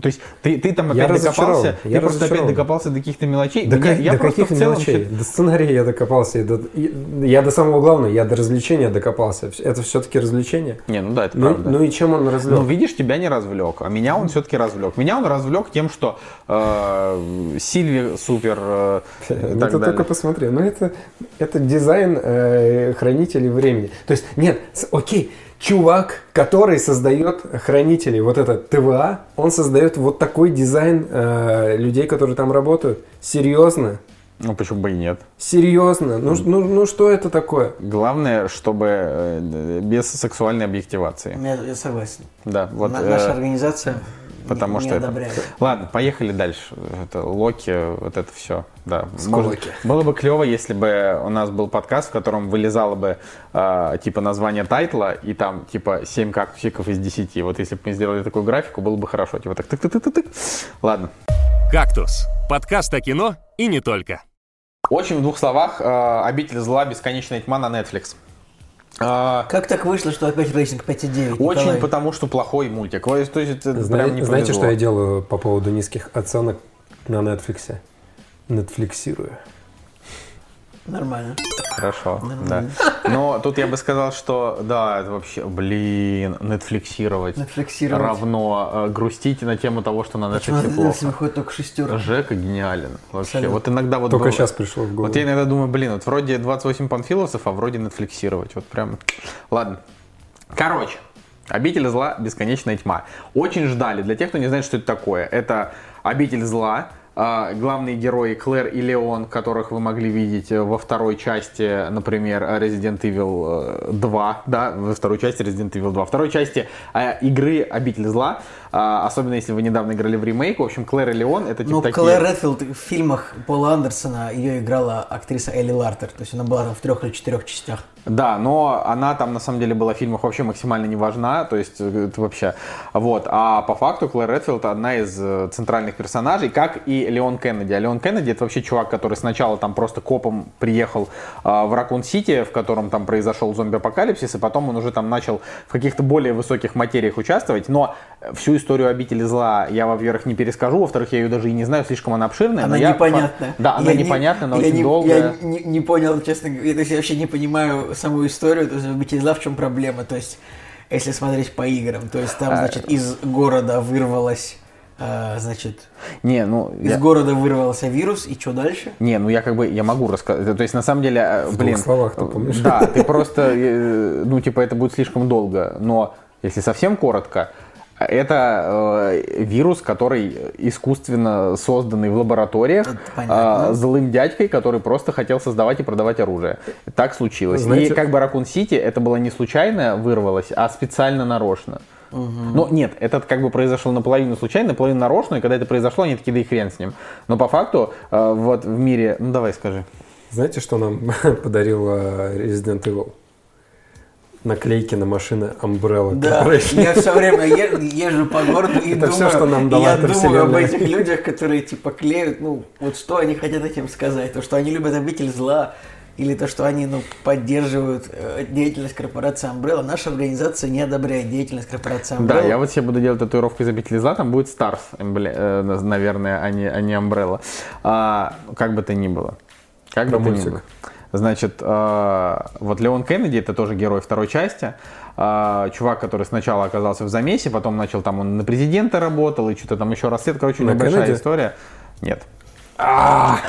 то есть ты, ты там Я опять разочарован, докопался, я ты просто опять докопался до каких-то мелочей. До, ка- я до каких в целом мелочей? счит- До сценария я докопался. и до- и- я до самого главного, я до развлечения докопался. Это все-таки развлечение. Не, ну да, это Ну, правда. ну и чем он развлек? Ну, видишь, тебя не развлек, а меня он все-таки развлек. Меня он развлек тем, что э, Сильви супер э, Ну, ты далее. только посмотри. Ну, это, это дизайн э, хранителей времени. То есть, нет, окей, чувак, который создает хранителей, вот этот ТВА, он создает вот такой дизайн э, людей, которые там работают. Серьезно? Ну, почему бы и нет. Серьезно? Ну, ну, ну что это такое? Главное, чтобы э, без сексуальной объективации. Я, я согласен. Да, вот. На- э, наша организация потому не, что не это-. Ладно, поехали дальше. Это Локи, вот это все. Да. Сколоки. было бы клево, если бы у нас был подкаст, в котором вылезало бы э, типа название тайтла и там типа 7 кактусиков из 10. Вот если бы мы сделали такую графику, было бы хорошо. Типа так тык тык тык тык Ладно. «Кактус» — подкаст о кино и не только. Очень в двух словах. э, «Обитель зла. Бесконечная тьма» на Netflix. Э, Как так вышло, что опять рейтинг 5,9? Очень Николай? потому, что плохой мультик. То есть это Зна- прям не знаете, повезло. что я делаю по поводу низких оценок на Netflix? Нетфликсирую. Нормально. Хорошо, да. Но тут я бы сказал, что да, это вообще, блин, нетфликсировать Нетфликсировать. равно э, грустить на тему того, что на Почему Netflix плохо. выходит только шестерка? Жека гениален. Вообще, Абсолютно. вот иногда вот... Только было- сейчас пришло в голову. Вот я иногда думаю, блин, вот вроде 28 панфиловцев, а вроде нетфликсировать. Вот прям... Ладно. Короче, Обитель зла, бесконечная тьма. Очень ждали. Для тех, кто не знает, что это такое, это Обитель зла. А, Главные герои Клэр и Леон, которых вы могли видеть э, во второй части, например, Resident Evil э, 2, да, во второй части Resident Evil 2. Во второй части э, игры Обитель зла, а, особенно если вы недавно играли в ремейк, в общем, Клэр и Леон это типа Ну, такие... Клэр Редфилд в фильмах Пола Андерсона ее играла актриса Элли Лартер. То есть она была там в трех или четырех частях. Да, но она там на самом деле была в фильмах вообще максимально не важна, то есть э, это вообще, вот. А по факту Клэр Редфилд одна из э, центральных персонажей, как и Леон Кеннеди. А Леон Кеннеди это вообще чувак, который сначала там просто копом приехал а, в Ракун-Сити, в котором там произошел зомби-апокалипсис, и потом он уже там начал в каких-то более высоких материях участвовать, но всю историю обители зла я, во-первых, не перескажу, во-вторых, я ее даже и не знаю, слишком она обширная. Она я- непонятная. Да, она Я не- непонятная, но я очень не, долгая. Я не, не понял, честно говоря, то есть я вообще не понимаю саму историю, то есть «Обители зла» в чем проблема, то есть если смотреть по играм, то есть там, А, значит, из города вырвалась, э, значит, Не, ну... из я- города вырвался вирус, и что дальше? Не, ну я как бы, я могу рассказать. То есть, на самом деле, э, В блин... словах, ты помнишь? Да, ты просто, э, ну, типа, это будет слишком долго. Но, если совсем коротко, это э, вирус, который искусственно созданный в лабораториях э, злым дядькой, который просто хотел создавать и продавать оружие. Так случилось. Знаете- И как бы Ракун Сити это было не случайно вырвалось, а специально нарочно. Ну, нет, это как бы произошло наполовину случайно, наполовину нарочно, и когда это произошло, они такие, да и хрен с ним. Но по факту, э, вот в мире... Ну, давай скажи. Знаете, что нам подарил э, Resident Evil? Наклейки на машины Umbrella Да, Corporation. я все время езжу по городу и Это думаю, всё, что нам дала я думаю об этих людях, которые типа клеют, ну, вот что они хотят этим сказать, то, что они любят обитель зла, или то, что они, ну, поддерживают э, деятельность корпорации Umbrella. Наша организация не одобряет деятельность корпорации Umbrella. Да, я вот себе буду делать татуировку из обители зла, там будет Stars, эмбле- э, наверное, а не, а не Umbrella. А, как бы то ни было. Как Про бы то ни было. Значит, э, вот Леон Кеннеди, это тоже герой второй части. Э, чувак, который сначала оказался в замесе, потом начал там, он на президента работал, и что-то там еще расслед. Короче, На небольшая Кеннеди? история. Нет. Как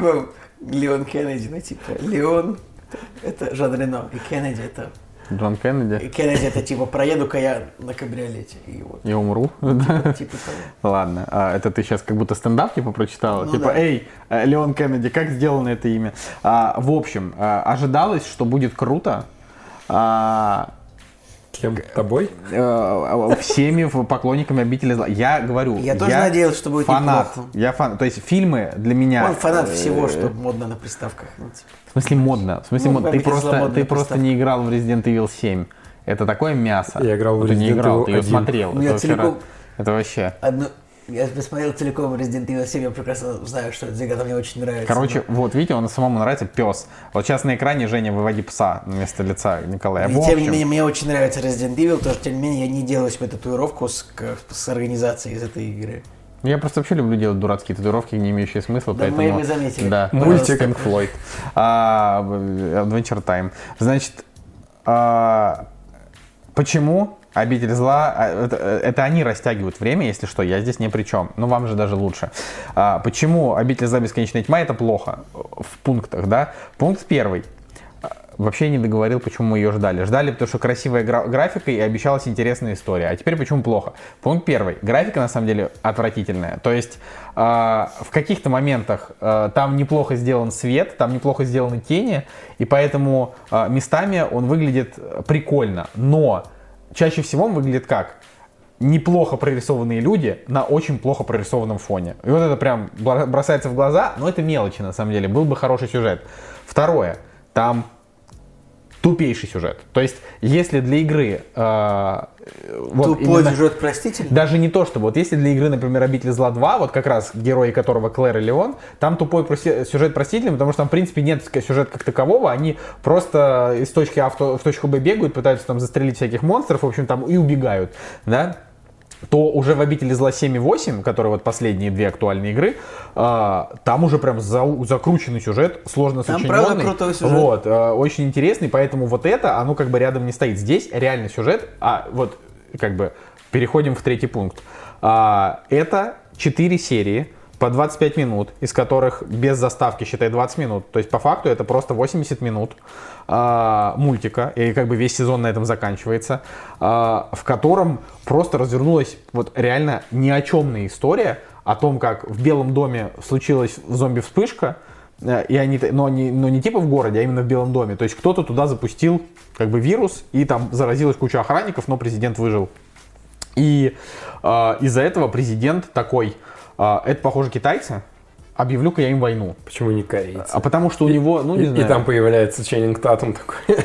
вам Леон Кеннеди, ну, типа, Леон это Жан Рено, и Кеннеди это Джон Кеннеди. И Кеннеди это типа проеду-ка я на кабриолете. И вот. Я умру. Типа, типа того. Ладно, а это ты сейчас как будто стендап типа прочитала? Ну типа, да. эй, э, Леон Кеннеди, как сделано это имя? А, в общем, а, ожидалось, что будет круто. а, Кем? Тобой? э, всеми поклонниками обители зла. Я говорю, Я тоже надеялся, что будет фанат. неплохо. Я фан. То есть фильмы для меня. Он фанат э, всего, что модно на приставках. Ну, типа. В смысле модно. В смысле Ну, модно. Ты просто, ты просто не играл в Resident Evil 7. Это такое мясо. Я играл в Вот ты не Resident играл, Evil ты ее 1. смотрел. Ну, я Это вообще целиком- Это вообще. Одну... Я посмотрел целиком Resident Evil 7, я прекрасно знаю, что это за игра, мне очень нравится. Короче, вот видите, он самому нравится пес. Вот сейчас на экране Женя выводи пса вместо лица Николая. И В тем не общем, менее, мне очень нравится Resident Evil, тоже, тем не менее, я не делаю себе татуировку с, с организацией из этой игры. Я просто вообще люблю делать дурацкие татуировки, не имеющие смысла, Да, поэтому... мы- мы заметили. Да, Пожалуйста. мультик Pink Floyd. А, Adventure Time. Значит, а, почему Обитель зла, а, это, это они растягивают время, если что, я здесь ни при чем. Ну, вам же даже лучше. А, почему обитель зла бесконечная тьма это плохо в пунктах, да? Пункт первый. Вообще не договорил, почему мы ее ждали. Ждали, потому что красивая гра- графика и обещалась интересная история. А теперь почему плохо? Пункт первый. Графика на самом деле отвратительная. То есть э, в каких-то моментах э, там неплохо сделан свет, там неплохо сделаны тени, и поэтому э, местами он выглядит прикольно. Но чаще всего он выглядит как? неплохо прорисованные люди на очень плохо прорисованном фоне. И вот это прям бро- бросается в глаза, но это мелочи на самом деле. Был бы хороший сюжет. Второе, там тупейший сюжет. То есть, если для игры э, вот Тупой именно- сюжет простительный. даже не то, что вот если для игры, например, Обитель зла 2, вот как раз герои которого Клэр и Леон, там тупой проси- сюжет простительный, потому что там, в принципе, нет сюжета как такового, они просто из точки А в, то- в точку Б бегают, пытаются там застрелить всяких монстров, в общем, там и убегают, да, то уже в «Обители зла 7» и 8, которые вот последние две актуальные игры, а, там уже прям зау- закрученный сюжет, сложно Там, сочиненный. правда, крутой сюжет. Вот, а, очень интересный, поэтому вот это, оно как бы рядом не стоит. Здесь реально сюжет, а вот как бы переходим в третий пункт. А, это 4 серии по 25 минут, из которых без заставки, считай, 20 минут. То есть по факту это просто 80 минут а, мультика, и как бы весь сезон на этом заканчивается, а, в котором просто развернулась вот реально ни о чемная история о том, как в Белом доме случилась зомби-вспышка, э, и они, но не, но не типа в городе, а именно в Белом доме. То есть кто-то туда запустил как бы вирус, и там заразилась куча охранников, но президент выжил. И э, из-за этого президент такой, э, это похоже китайцы, объявлю-ка я им войну. Почему не корейцы? А потому что у него, ну не и, знаю. и там появляется Ченнинг Татум такой.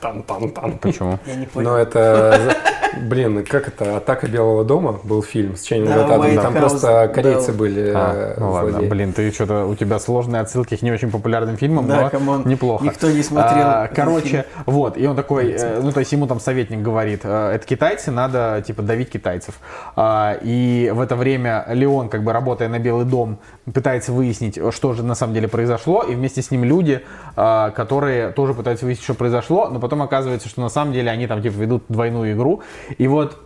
Тан-тан-тан. Почему? Я не понял. Ну это, блин, как это, «Атака Белого дома» был фильм с Ченнингом Да, Уайт там просто корейцы да. были А, э, ну ладно, блин, ты что-то, у тебя сложные отсылки к не очень популярным фильмам, Да, но come on. неплохо. Никто не смотрел А, короче, вот, и он такой, э, ну то есть ему там советник говорит, э, это китайцы, надо типа давить китайцев. А, и в это время Леон, как бы работая на Белый дом, пытается выяснить, что же на самом деле произошло, и вместе с ним люди, а, которые тоже пытаются выяснить, что произошло, но потом оказывается, что на самом деле они там типа ведут двойную игру, и вот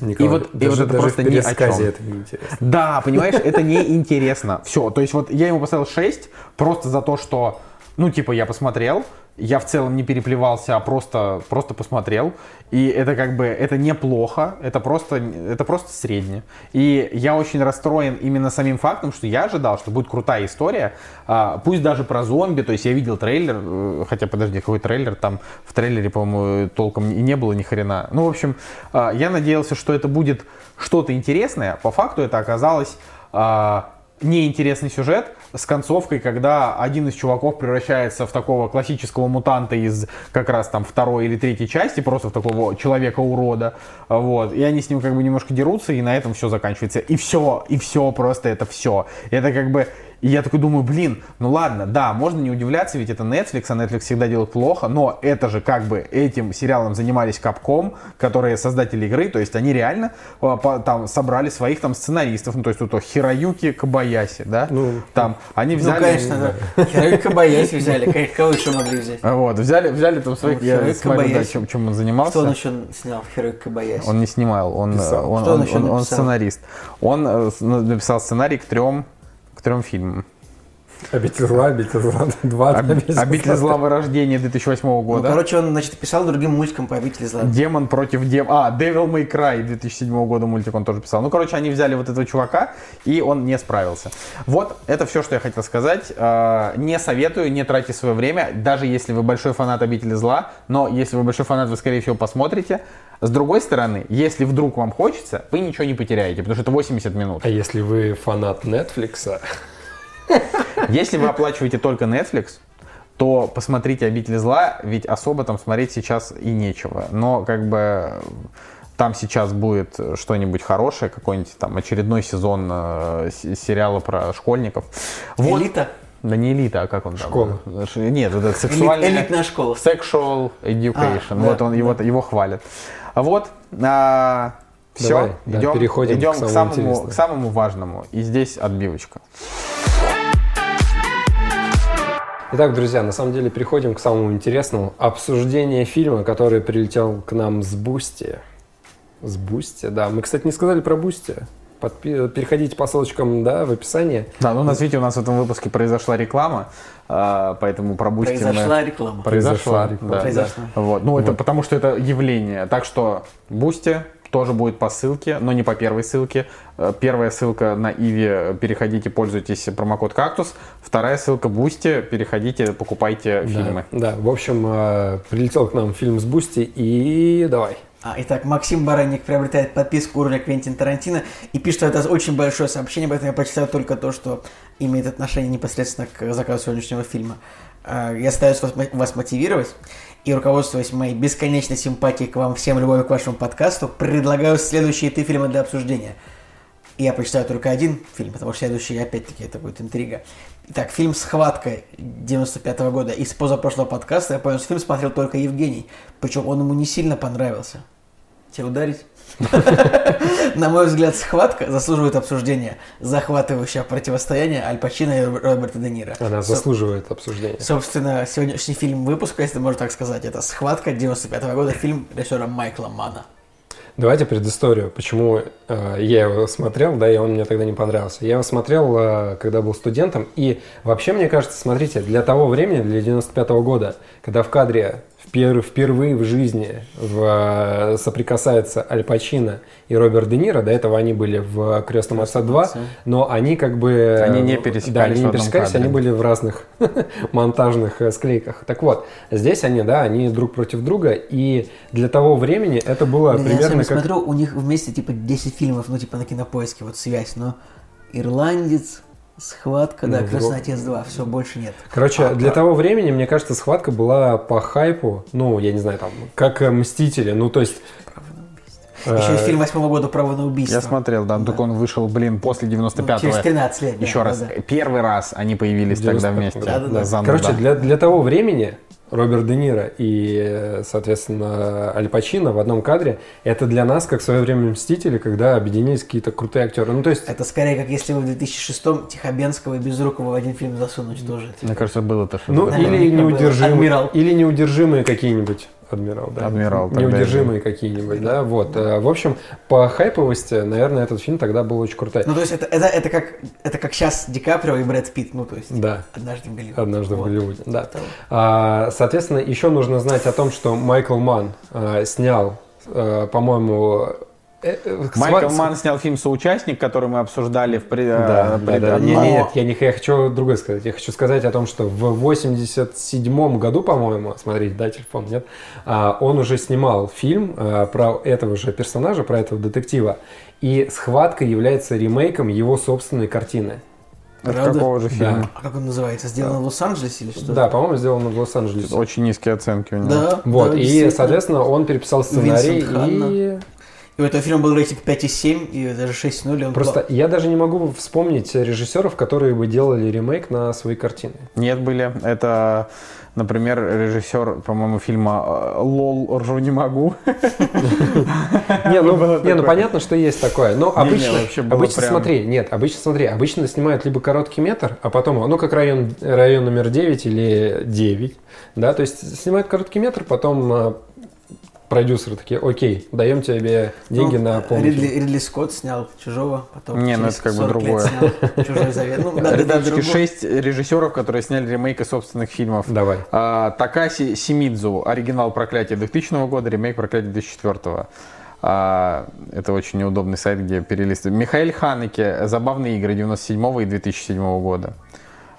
Николай, и вот- и даже, вот это даже просто в ни о чем. это неинтересно. Да, понимаешь, это неинтересно. Все, то есть вот я ему поставил 6 просто за то, что, ну, типа, я посмотрел, я в целом не переплевался, а просто, просто посмотрел. И это как бы, это неплохо, это просто, это просто средне. И я очень расстроен именно самим фактом, что я ожидал, что будет крутая история, а, пусть даже про зомби, то есть я видел трейлер, э, хотя, подожди, какой трейлер, там в трейлере, по-моему, толком и не было ни хрена. Ну, в общем, а, я надеялся, что это будет что-то интересное, по факту это оказалось а, неинтересный сюжет с концовкой, когда один из чуваков превращается в такого классического мутанта из как раз там второй или третьей части, просто в такого человека-урода, вот, и они с ним как бы немножко дерутся, и на этом все заканчивается, и все, и все, просто это все, это как бы, и я такой думаю, блин, ну ладно, да, можно не удивляться, ведь это Netflix, а Netflix всегда делает плохо, но это же как бы этим сериалом занимались Capcom, которые создатели игры, то есть они реально а, по- там собрали своих там сценаристов, ну то есть тут то Хироюки Кабаяси, да, Ну, там они Ну, взяли... конечно, да. Хироюки Кобаяси взяли, конечно, кого еще могли взять? Вот, взяли, взяли там своих, Ну, я Хироюки смотрю, да, чем, чем он занимался. Что он еще снял в Хироюки Кобаяси? Он не снимал, он, Писал. он, он он- сценарист. Он э, написал сценарий к трем, к трем фильмам. Обитель зла, обитель зла 2. Об- Обитель зла вырождение 2008 Ну, года. короче, он, значит, писал другим мультиком по обители зла. Демон против дем... А, Devil May Cry 2007 года мультик он тоже писал. Ну, короче, они взяли вот этого чувака, и он не справился. Вот, это все, что я хотел сказать. Не советую, не тратьте свое время, даже если вы большой фанат Обители Зла, но если вы большой фанат, вы, скорее всего, посмотрите. С другой стороны, если вдруг вам хочется, вы ничего не потеряете, потому что это 80 минут. А если вы фанат Netflix, Если вы оплачиваете только Netflix, то посмотрите «Обитель зла», ведь особо там смотреть сейчас и нечего. Но как бы там сейчас будет что-нибудь хорошее, какой-нибудь там очередной сезон э, с- сериала про школьников. Вот. Элита. Да не элита, а как он там? Школа. Нет, это сексуальная... элитная школа. Sexual education. А, вот да, он, его, его хвалят. А Вот. все, Давай, да, идем, переходим идем к к, самому самому, интересному. к самому важному. И здесь отбивочка. Итак, друзья, на самом деле переходим к самому интересному. Обсуждение фильма, который прилетел к нам с Бусти. С Бусти, да. Мы, кстати, не сказали про Бусти. Подпи- Переходите по ссылочкам, да, в описании. Да, ну у нас, видите, у нас в этом выпуске произошла реклама, а, поэтому пропустим. мы- Произошла реклама. Произошла, Произошла реклама. да. Произошла. Вот. Ну, это потому что это явление. Так что Бусти тоже будет по ссылке, но не по первой ссылке. Э, Первая ссылка на Иви, переходите, пользуйтесь промокод Кактус. Вторая ссылка Бусти, переходите, покупайте фильмы. Да, в общем, э, прилетел к нам фильм с Бусти, и давай. А, итак, Максим Баранник приобретает подписку уровня Квентин Тарантино и пишет, что это очень большое сообщение, поэтому я прочитаю только то, что имеет отношение непосредственно к заказу сегодняшнего фильма. Я стараюсь вас мотивировать и, руководствуясь моей бесконечной симпатией к вам всем, любовью к вашему подкасту, предлагаю следующие три фильма для обсуждения. Я прочитаю только один фильм, потому что следующий, опять-таки, это будет интрига. Итак, фильм «Схватка» 95 года. Из позапрошлого подкаста я понял, что фильм смотрел только Евгений. Причем он ему не сильно понравился. Тебя ударить? На мой взгляд, «Схватка» заслуживает обсуждения. Захватывающее противостояние Аль Пачино и Роберта Де Ниро. Она заслуживает обсуждения. Собственно, сегодняшний фильм выпуска, если можно так сказать, это «Схватка» 95 года, фильм режиссера Майкла Мана. Давайте предысторию, почему э, я его смотрел, да, и он мне тогда не понравился. Я его смотрел, э, когда был студентом, и вообще, мне кажется, смотрите, для того времени, для 95 года, когда в кадре впервые в жизни в, э, соприкасаются Аль Пачино и Роберт Де Ниро, до этого они были в «Крестном отце 2», но они как бы... Они не э, пересекались Да, они не пересекались, кадре. они были в разных монтажных э, склейках. Так вот, здесь они, да, они друг против друга, и для того времени это было Блин, я примерно сегодня как... смотрю, у них вместе типа 10 фильмов, ну типа на кинопоиске, вот связь, но «Ирландец», «Схватка», да, Ну, «Крестный вот. отец 2», все, больше нет. Короче, А, для да. того времени, мне кажется, схватка была по хайпу, ну, я не знаю, там, как э, Мстители, ну, то есть... Еще э, и фильм восьмого года «Право на убийство». Я смотрел, да, только он вышел, блин, после Ну, 95-го. через 13 лет. Еще раз, первый раз они появились тогда 95-м вместе. Короче, для, для того времени Роберт Де Ниро и, соответственно, Аль Пачино в одном кадре, это для нас, как в свое время Мстители, когда объединились какие-то крутые актеры. Ну, то есть... Это скорее, как если вы в 2006-м Тихобенского и Безрукова в один фильм засунуть тоже. Мне кажется, было-то что-то Ну, такое. или было. неудержимые, или неудержимые какие-нибудь. Адмирал, да. Адмирал, Неудержимые какие-нибудь, да. Вот. Э, В общем, по хайповости, наверное, этот фильм тогда был очень крутой. Ну, то есть это, это, это, как, это как сейчас Ди Каприо и Брэд Питт, ну, то есть Да. однажды в Голливуде. Однажды в Вот. Голливуде, да. А, соответственно, еще нужно знать о том, что Майкл Манн а, снял, а, по-моему, э, э, Майкл сва- Манн снял фильм «Соучастник», который мы обсуждали в пред... Да, э, да, пред- да. но- Не, не, нет, я, не, я хочу другое сказать. Я хочу сказать о том, что в 87 году, по-моему, смотрите, да, телефон, нет, а, он уже снимал фильм про этого же персонажа, про этого детектива, и «Схватка» является ремейком его собственной картины. От Правда? какого же Да. фильма? А как он называется? Сделано в Лос-Анджелесе или что? Да, по-моему, сделано в Лос-Анджелесе. Очень низкие оценки у него. Да. Вот, да, и, соответственно, он переписал сценарий Винсент Ханна. И... У этого фильма был рейтинг 5,7 и даже 6,0. и он Просто был- я даже не могу вспомнить режиссеров, которые бы делали ремейк на свои картины. Нет, были. Это, например, режиссер, по-моему, фильма э, «Лол, ржу не могу». Не, ну, ну понятно, что есть такое. Но обычно, обычно смотри, нет, обычно смотри, обычно снимают либо короткий метр, а потом, ну как район, район номер 9 или 9, да, то есть снимают короткий метр, потом э, продюсеры такие, окей, даем тебе деньги Ну, на полный Ридли. Ридли Скотт снял «Чужого», потом Не, ну это как бы 40 лет другое. снял «Чужой завет». Ну, да, да, шесть режиссеров, которые сняли ремейки собственных фильмов. Давай. А, Такаси Симидзу, оригинал «Проклятие» 2000 года, ремейк «Проклятие» 2004 А, это очень неудобный сайт, где перелистывают. Михаил Ханеке, «Забавные игры» 97 и 2007 года.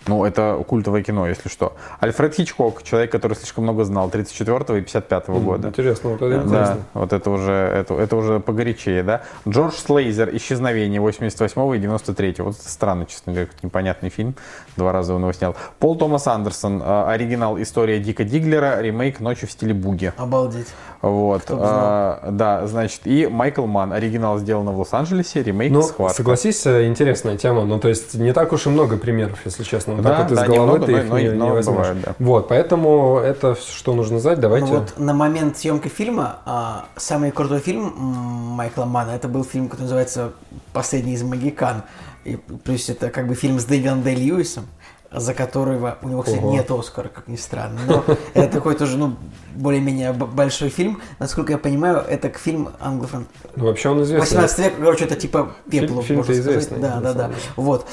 Ну, это культовое кино, если что. Альфред Хичкок, человек, который слишком много знал, 34 и 55 года. Интересно, вот это Да, интересно. вот это уже, это, это уже погорячее, да. Джордж Слейзер «Исчезновение» 88 и 93 Вот это странно, честно говоря, непонятный фильм. Два раза он его снял. Пол Томас Андерсон, э, оригинал «История Дика Диглера», ремейк «Ночи в стиле буги». Обалдеть. Вот. Кто бы знал. А, да, значит, и Майкл Манн, оригинал сделано в Лос-Анджелесе, ремейк Ну, «Схватка». согласись, э, интересная тема. Ну, то есть, не так уж и много примеров, если честно. Вот Да, так вот из да, головы немного, ты но- их но- не, но не возьмешь. бывает, да. Вот, поэтому это что нужно знать. Давайте. Ну вот на момент съемки фильма а, самый крутой фильм Майкла Мана это был фильм, который называется «Последний из Магикан». И плюс это как бы фильм с Дэвидом Дэй Льюисом, за которого у него, кстати, Ого. нет Оскара, как ни странно. Но это такой тоже, ну, более-менее большой фильм. Насколько я понимаю, это фильм англофон... Ну, вообще он известный. 18 век, короче, это типа пеплу, Фильм- можно сказать. Да, да, да. Вот.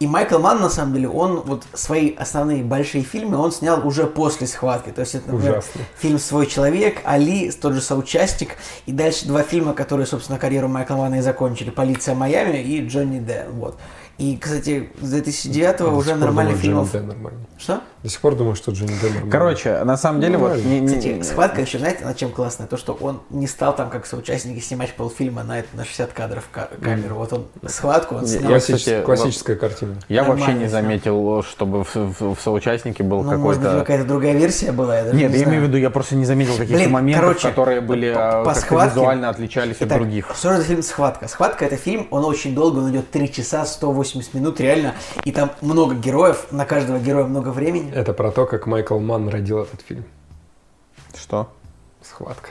И Майкл Манн, на самом деле, он вот свои основные большие фильмы он снял уже после схватки. То есть это, например, Ужасно. фильм «Свой человек», «Али», тот же соучастник, и дальше два фильма, которые, собственно, карьеру Майкла Манна и закончили. «Полиция Майами» и «Джонни Д». Вот. И, кстати, с 2009 До уже нормальных фильмов... Джонни Д нормально. Что? До сих пор думаю, что Джонни Д нормально. Короче, на самом деле, вот... Нормально. не- не- Кстати, схватка еще, знаете, над чем классная? То, что он не стал там, как соучастники, снимать полфильма на, это, на 60 кадров ка- камеру. Вот он схватку он Я, снял. Классич- кстати, классическая картина. Я Нормально вообще не заметил, чтобы в, в- в соучастнике был Ну, может быть, какой-то... какая-то другая версия была, я даже Нет, не я знаю. имею в виду, я просто не заметил каких-то моментов, короче, которые были по- а, по схватке- визуально отличались Итак, от других. Что это за фильм «Схватка»? «Схватка» — это фильм, он очень долго, он идет 3 часа 180 минут, реально, и там много героев, на каждого героя много времени. Это про то, как Майкл Манн родил этот фильм. Что? Схватка.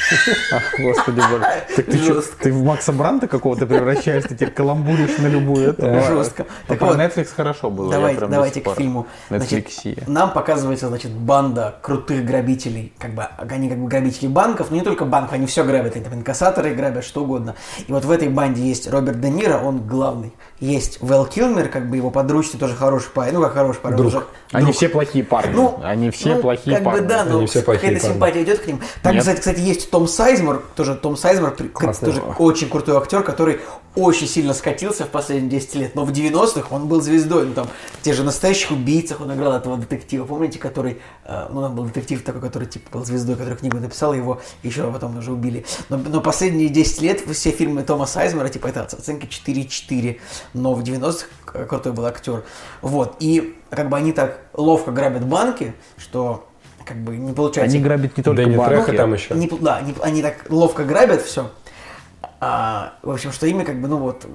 Ах, господи боже. Так ты, Жестко. ты в Макса Бранта какого-то превращаешься, теперь каламбуришь на любую это. Да, жестко. Так про вот, Netflix хорошо было. я Давайте, к фильму. Значит, нам показывается, значит, банда крутых грабителей. Как бы, они как бы грабители банков, но не только банков, они все грабят. Они там инкассаторы грабят, что угодно. И вот в этой банде есть Роберт Де Ниро, он главный. Есть Вэл Килмер, как бы его подручный, тоже хороший парень. Ну, как хороший парень. Друг. уже Они друг. все плохие парни. Ну, Они все ну, плохие как парни. бы да, но какая-то симпатия идет к ним. Там, Нет. кстати, кстати, есть Том Сайзмор, тоже Том Сайзмор, Классный. тоже очень крутой актер, который очень сильно скатился в последние 10 лет, но в 90-х он был звездой, ну там, в тех же настоящих убийцах он играл этого детектива, помните, который, э, ну там был детектив такой, который типа был звездой, который книгу написал, его еще потом уже убили. Но, но последние 10 лет все фильмы Тома Сайзмора, типа это оценки 4,4, но в 90-х к- крутой был актер. Вот, и как бы они так ловко грабят банки, что как бы не получается. Они грабят не только Дэнни банки. Треха там еще. Не- да, они, они так ловко грабят все. А, в общем, что ими как бы, ну вот,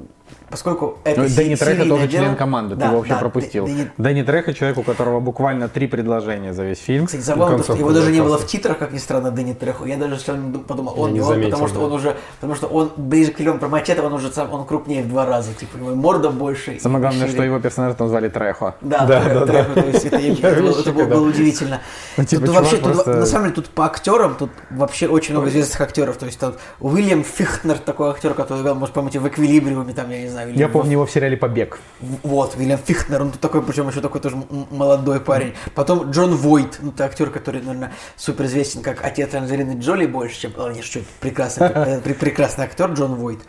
поскольку это Ну, Дэнни Треха тоже дело- член команды, Да, ты его вообще да, пропустил. Дэ- Дэнни- Дэнни Треха человек, у которого буквально три предложения за весь фильм. Кстати, забавно, то, что его даже не было в титрах, как ни странно, Дэнни Треху. Я даже сначала подумал, он не он, заметил, потому что да. он уже, потому что он ближе к Леон про Мачете, он уже сам, он крупнее в два раза, типа, у него и морда больше. Самое главное, шире. что его персонажа там звали Трехо. Да, Да, Трехо, да, Трехо, то есть это, это было, удивительно. Ну, Тут вообще, на самом деле, тут по актерам, тут вообще очень много известных актеров. То есть тут Уильям Фихтнер, такой актер, который может, помните, в «Эквилибриуме», там, я не знаю. Или Я помню его в сериале «Побег». Вот, Уильям Фихтнер, он тут такой, причем еще такой тоже молодой парень. Потом Джон Войт, ну, это актер, который, наверное, супер известен как отец Анджелины Джоли больше, чем... О, нет, что, прекрасный, э, пре- прекрасный актер Джон Войт.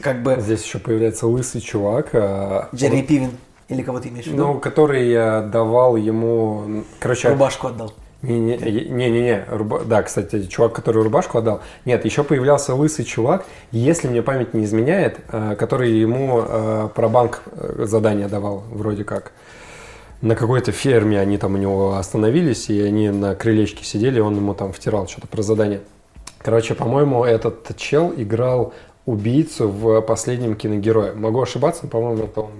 Как бы Здесь еще появляется лысый чувак. а, Джереми он- Пивен, или кого ты имеешь в виду? Ну, который э, давал ему... Короче, Рубашку отдал. Не-не-не, руба- да, кстати, чувак, который рубашку отдал. Нет, еще появлялся лысый чувак, если мне память не изменяет, э, который ему э, про банк э, задание давал, вроде как. На какой-то ферме они там у него остановились, и они на крылечке сидели, и он ему там втирал что-то про задание. Короче, по-моему, этот чел играл убийцу в последнем киногерое. Могу ошибаться, но, по-моему, это он.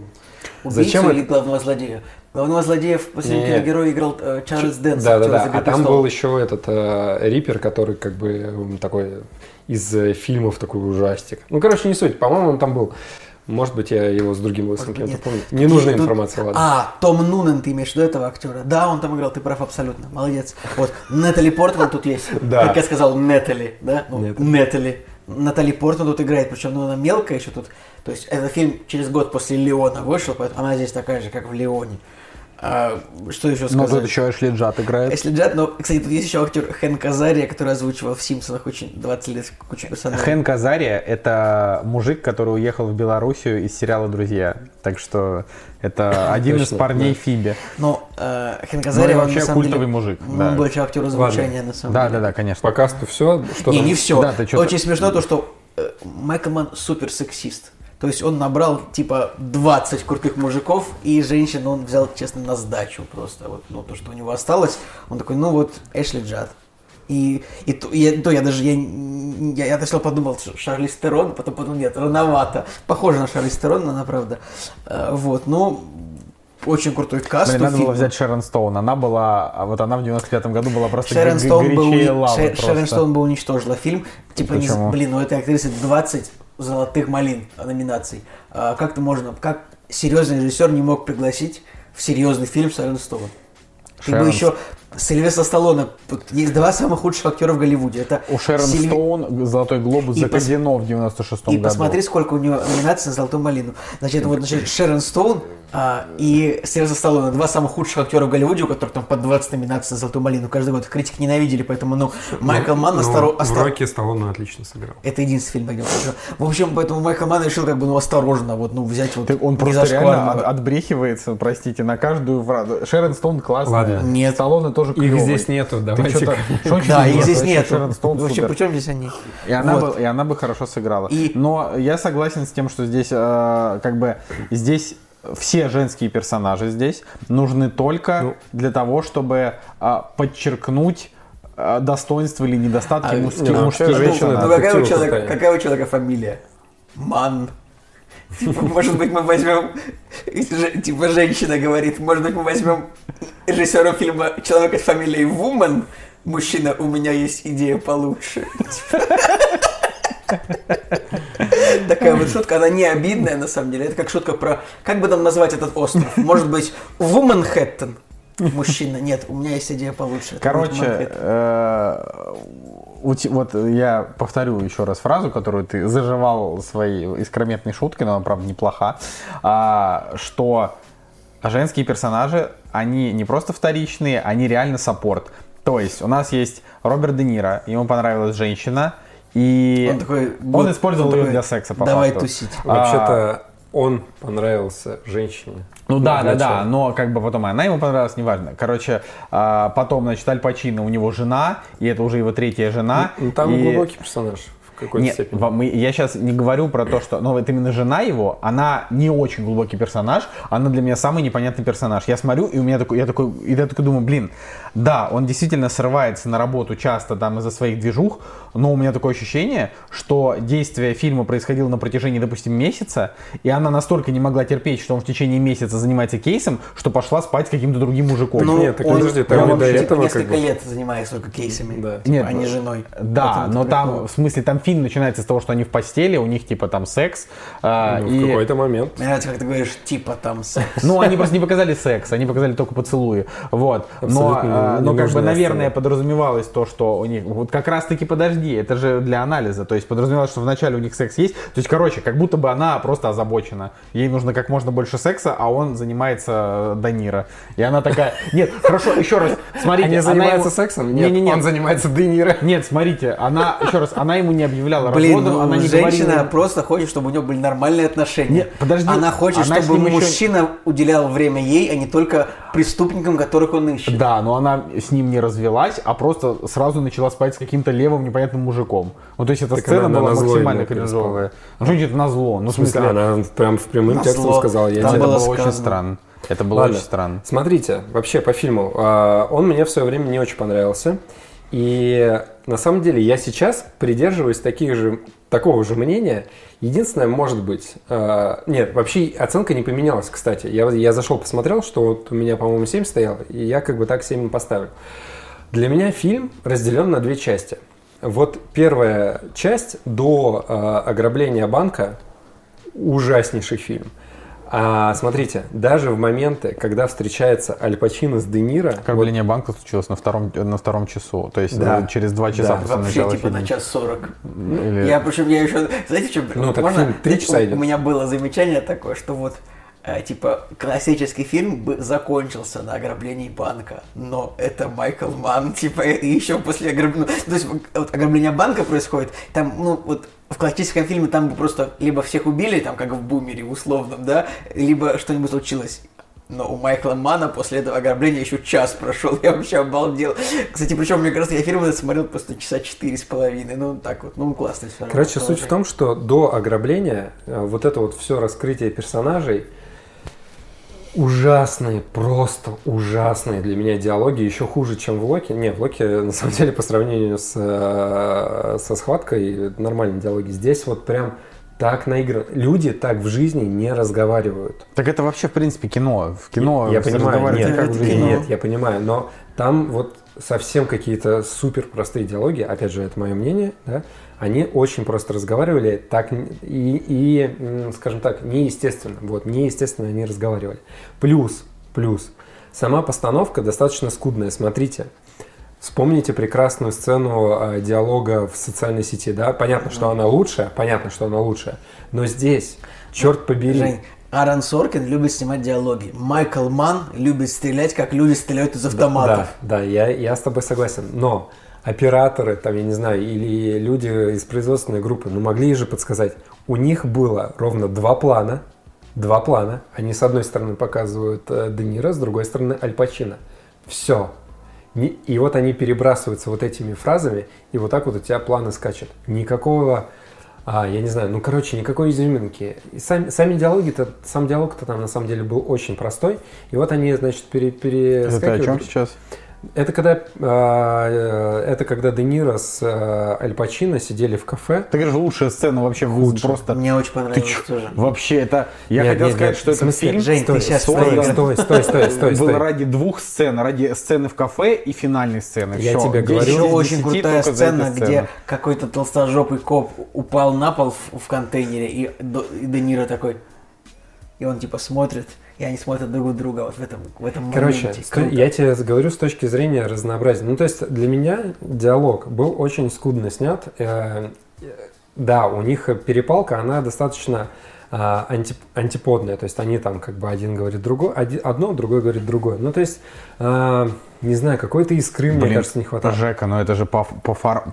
Убийцу Зачем или это- главного злодея? Главного злодея в последнем Нет. киногерое играл э, Чарльз Дэнс. Да, да, да. из «Игры А там престолов». был еще этот э, Риппер, который как бы такой из э, фильмов такой ужастик. Ну, короче, не суть. По-моему, он там был. Может быть, я его с другим быть, кем-то помню. Не нужна Тут- информация, ладно. А, Том Нунен, ты имеешь в виду этого актера? Да, он там играл, ты прав абсолютно, молодец. Вот, Натали Портман тут есть. Да. Как я сказал, Нетали, да? Ну, Нетали. Натали Портман тут играет, причем ну, она мелкая еще тут. То есть этот фильм через год после Леона вышел, поэтому она здесь такая же, как в Леоне. А, что еще Ну, сказать? тут еще Эшли Джад играет. Если Джад, но, кстати, тут есть еще актер Хэн Казария, который озвучивал в Симпсонах очень 20 лет кучу персонажей. Хэн Казария – это мужик, который уехал в Белоруссию из сериала «Друзья». Так что это один из парней да. Фиби. Но э, Хэн Ну Казария, он вообще культовый деле, мужик, ну, да. Он больше актер озвучания, на самом Да, деле. да, да, конечно. По касту все? Что Не, там? не все. Да, Очень смешно то, что э, Майкл Манн супер сексист. То есть он набрал типа 20 крутых мужиков, и женщин он взял, честно, на сдачу просто. Вот, ну, то, что у него осталось, он такой, ну вот, Эшли Джад. И, и то, и я, то я даже, я, я, я сначала подумал, что Шарлиз Терон, потом подумал, нет, рановато. Похоже на Шарлиз Терон, она правда. Э, вот, ну, очень крутой каст. Блин, надо было фильма. взять Шерон Стоун. Она была, а вот она в 95-м году была просто Шерон Стоун, был, просто. Шерон Стоун бы уничтожила фильм. Типа, не, блин, у этой актрисы 20 золотых малин номинаций. А как-то можно, как серьезный режиссер не мог пригласить в серьезный фильм Шерон Стоун? Ты бы Шерон еще Сильвестра Сталлоне. Есть два самых худших актера в Голливуде. Это У Шерон Сильви- Стоун золотой глобус И за пос- казино в 96-м И году. посмотри, сколько у нее номинаций на «Золотую малину». Значит, вот значит, Шерон Стоун а, и Сильвестр Сталлоне, два самых худших актера в Голливуде, у которых там по 20 номинаций на «Золотую малину» каждый год. Критики ненавидели, поэтому, ну, Майкл Манн Ну, осторо- в Рокки Сталлоне отлично сыграл. Это единственный фильм, где он сыграл. В общем, поэтому Майкл Манн решил как бы, ну, осторожно, вот, ну, взять вот Ты- он просто реально от- отбрехивается, простите, на каждую фразу. Шерон Стоун классная. Ладно. Нет. Сталлоне тоже Их клёвый. здесь нету, давайте. Да, их здесь нет. Шерон Стоун Вообще, при чем здесь они? И она, Вот. бы, и она бы хорошо сыграла. И- Но я согласен с тем, что здесь э, как бы здесь все женские персонажи здесь нужны только Ну. для того, чтобы э, подчеркнуть э, достоинства или недостатки А, мужских, ну, мужских персонажей. Ну, какая у, Детективы человека, какая у человека фамилия? Ман. Типа, может быть, мы возьмем, типа, женщина говорит, может быть, мы возьмем режиссера фильма человека с фамилией Вумен, мужчина, у меня есть идея получше. Такая вот шутка, она не обидная, на самом деле. Это как шутка про, как бы нам назвать этот остров? Может быть, Вуменхэттен? Мужчина, нет, у меня есть идея получше. Короче, э, вот я повторю еще раз фразу, которую ты заживал своей искрометной шуткой, но она, правда, неплоха, а, что женские персонажи, они не просто вторичные, они реально саппорт. То есть у нас есть Роберт Де Ниро, ему понравилась женщина, и Он такой, он вот, использовал он ее для секса, по Давай факту. тусить. А, Вообще-то он понравился женщине. Ну да, да, да, но как бы потом она ему понравилась, неважно. Короче, а, потом, значит, Аль Пачино, у него жена, и это уже его третья жена. Ну, там и- глубокий персонаж какой-то Нет, степени. я сейчас не говорю про то, что... Ну, это именно жена его, она не очень глубокий персонаж, она для меня самый непонятный персонаж. Я смотрю, и у меня такой... Я такой, и я такой думаю, блин, да, он действительно срывается на работу часто там из-за своих движух, но у меня такое ощущение, что действие фильма происходило на протяжении, допустим, месяца, и она настолько не могла терпеть, что он в течение месяца занимается кейсом, что пошла спать с каким-то другим мужиком. Ну, нет, так он- подожди, он там и до вообще, типа, этого как несколько бы- лет занимается только кейсами, Да. типа, Нет, а не ну, женой. Да, но там, в смысле, там фильм начинается с того, что они в постели, у них типа там секс. а, Ну, и- В какой-то момент. Мне нравится, как ты говоришь, типа там секс. Ну, они просто не показали секс, они показали только поцелуи. Вот. Но, не но как бы, наверное, сцена. подразумевалось то, что у них... Вот как раз-таки подожди, это же для анализа. То есть подразумевалось, что вначале у них секс есть. То есть, короче, как будто бы она просто озабочена. Ей нужно как можно больше секса, а он занимается э, Данира. И она такая... Нет, хорошо, еще раз. Смотрите, Они она занимаются сексом? Нет, он занимается Де Ниро. Нет, смотрите, она, еще раз, она ему не объявляла Блин, разводом, ну, она не женщина говорила... просто хочет, чтобы у него были нормальные отношения. Нет, подожди, Она хочет, она чтобы ним еще- мужчина уделял время ей, а не только преступникам, которых он ищет. Да, но она с ним не развелась, а просто сразу начала спать с каким-то левым непонятным мужиком. Ну, то есть эта Так сцена она была максимально кринжовая. Ну, что это на зло? Ну, В смысле, она прям в прямым текстом сказала, я Там это было очень странно. Это было Ладно. очень странно. Смотрите, вообще по фильму. а, Он мне в свое время не очень понравился. И на самом деле я сейчас придерживаюсь таких же, такого же мнения. Единственное, может быть... а, Нет, вообще оценка не поменялась, кстати. Я, я зашел, посмотрел, что вот у меня, по-моему, 7 стояло, и я как бы так 7 и поставил. Для меня фильм разделен на две части. Вот первая часть до а, ограбления банка ужаснейший фильм. А смотрите, даже в моменты, когда встречается Аль Пачино с Де Ниро, вот- Ограбление банка случилось на втором, на втором часу. То есть Да. э, через два часа Да. после Вообще, типа, фильма. на час сорок. Или- Я, причем, я еще, знаете, что, Ну, так можно? фильм три часа у- идет. У меня было замечание такое, что вот, типа, классический фильм бы закончился на ограблении банка, но это Майкл Манн, типа, и еще после ограбления, то есть, вот ограбление банка происходит, там, ну, вот, в классическом фильме там бы просто либо всех убили, там, как в «Бумере» условном, да, либо что-нибудь случилось. Но у Майкла Мана после этого ограбления еще час прошел, я вообще обалдел. Кстати, причем, мне кажется, я фильм этот смотрел просто часа четыре с половиной, ну так вот, ну классно все равно. Короче, суть в том, что до ограбления э, вот это вот все раскрытие персонажей ужасные, просто ужасные для меня диалоги, еще хуже, чем в Локи. Не, в Локи, на самом деле, по сравнению с, э, со схваткой, нормальные диалоги. Здесь вот прям так наиграно. Люди так в жизни не разговаривают. Так это вообще, в принципе, кино. В кино я все понимаю, нет, как в жизни. нет, я понимаю, но там вот совсем какие-то супер простые диалоги, опять же, это мое мнение, да, они очень просто разговаривали, так и, и, скажем так, неестественно, вот, неестественно они разговаривали. Плюс, плюс, сама постановка достаточно скудная, смотрите, Вспомните прекрасную сцену э, диалога в социальной сети, да? Понятно, что она лучшая, понятно, что она лучшая, но здесь, черт побери, Жень, Аарон Соркин любит снимать диалоги. Майкл Ман любит стрелять, как люди стреляют из автоматов. Да, да, я, я с тобой согласен. Но операторы, там, я не знаю, или люди из производственной группы, ну, могли же подсказать. У них было ровно два плана. Два плана. Они с одной стороны показывают э, Де Ниро, с другой стороны Аль Пачино. Все. И вот они перебрасываются вот этими фразами, и вот так вот у тебя планы скачут. Никакого, а, я не знаю, ну, короче, никакой изюминки. И сами, сами диалоги-то, сам диалог-то там на самом деле был очень простой. И вот они, значит, пере, Это ты о перескакивают. чем сейчас? Это когда, э, это когда Де Ниро с э, Аль Пачино сидели в кафе. Это же лучшая сцена вообще в просто. Мне очень Ты понравилось чё? тоже. Вообще это... Я Нет, хотел нет, сказать, нет, что смысле, фильм Жень, ты стой, сейчас стой, стой, стой, стой, стой, был стой. ради двух сцен, ради сцены в кафе и финальной сцены. Я Всё. тебе 10 говорю. Еще очень 10 крутая сцена, где какой-то толстожопый коп упал на пол в, в контейнере, и, и Де Ниро такой, и он типа смотрит, и они смотрят друг на друга вот в этом, в этом Короче, моменте. Круто. я тебе говорю с точки зрения разнообразия. Ну, то есть для меня диалог был очень скудно снят. Э, Да, у них перепалка, она достаточно а, анти- антиподная. То есть они там как бы один говорит другое, оди- одно, другой говорит другое. Ну, то есть, а, не знаю, какой-то искры, мне Блин, кажется, не хватает. Жека, но это же по, по фор-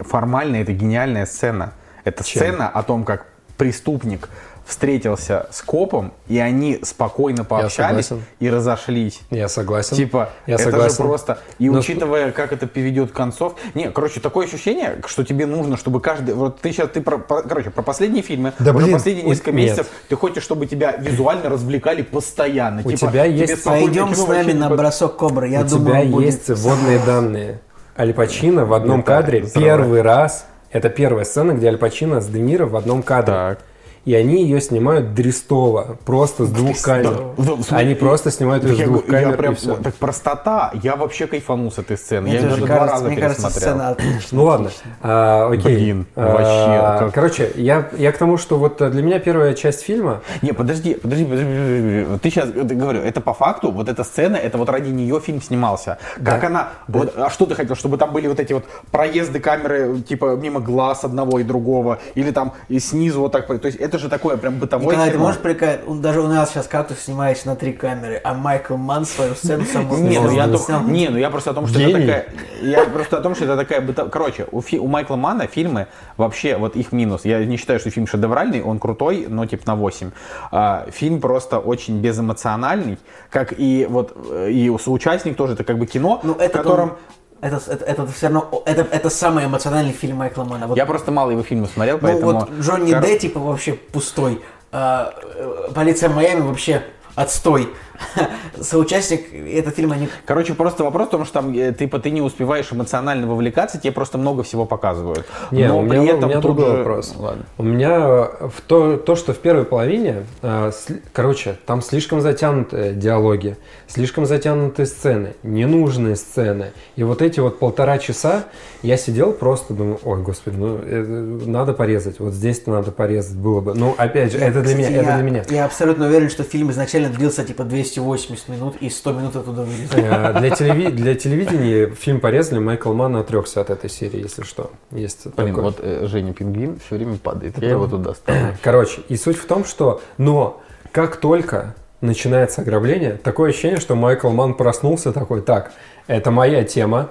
формально это гениальная сцена. Это Чем? сцена о том, как преступник встретился с копом, и они спокойно пообщались и разошлись. Я согласен. Типа, Я это согласен. же просто... И Но- учитывая, как это переведет концов... Не, короче, такое ощущение, что тебе нужно, чтобы каждый... Вот ты сейчас, ты про, про- короче, про последние фильмы, Да уже блин, последние у- несколько нет. месяцев, ты хочешь, чтобы тебя визуально развлекали постоянно. У Типа, тебя есть- Пойдем с нами на под- бросок кобры. Я У думаю, тебя будет- есть вводные данные. Аль Пачино в одном Это кадре взрывает. первый раз. Это первая сцена, где Аль Пачино с Де Ниро в одном кадре. Так. И они ее снимают дрестово, просто с двух камер. Да, смысле, Они просто снимают ее с двух я камер прям, и все. так простота, я вообще кайфанул с этой сцены. Мне я даже два кажется, раза мне кажется, сцена отличная. Ну ладно, а, окей. Блин, А, вообще, как- Короче, я, я к тому, что вот для меня первая часть фильма, Не, подожди, подожди, подожди. Ты сейчас говорю, это по факту, вот эта сцена, это вот ради нее фильм снимался. Как Да. она, вот, а что ты хотел, чтобы там были вот эти вот проезды камеры, типа мимо глаз одного и другого, или там и снизу вот так, то есть это же такое прям бытовое Николай, ты можешь прикольно? Даже у нас сейчас кактус снимаешь на три камеры, а Майкл Манн свою сцену сам Не, ну я, снял. только- не, ну я просто о том, что это Гений. такая, я просто о том, что это такая быто- Короче, у, фи- у Майкла Мана фильмы вообще вот их минус. Я не считаю, что фильм шедевральный, он крутой, но типа на 8. А, фильм просто очень безэмоциональный, как и вот э, и соучастник тоже это как бы кино, Ну, в это котором Это, это, это все равно, это, это самый эмоциональный фильм Майкла Мана. Вот, я просто мало его фильмов смотрел, ну поэтому. вот Джонни Кор- Д, типа, вообще пустой. А, э, Полиция Майами вообще отстой. Соучастник, этот фильм они... Короче, просто вопрос в том, что там э, типа, ты не успеваешь эмоционально вовлекаться, тебе просто много всего показывают. Не, Но у при меня, этом у меня другой же- вопрос. Ладно. У меня э, в то, то, что в первой половине, э, короче, там слишком затянутые диалоги, слишком затянутые сцены, ненужные сцены. И вот эти вот полтора часа я сидел просто думаю, ой, господи, ну это надо порезать, вот здесь надо порезать было бы. Ну, опять же, это для Кстати, меня, это я- для меня. Я абсолютно уверен, что фильм изначально длился типа 280 минут, и 100 минут оттуда вырезали. Э, Для, телеви- для телевидения фильм порезали, Майкл Манн отрекся от этой серии, если что. Есть Блин, такое. вот э, Женя Пингвин все время падает. Это Я его туда ставлю. Короче, и суть в том, что, но как только начинается ограбление, такое ощущение, что Майкл Манн проснулся такой, так, это моя тема,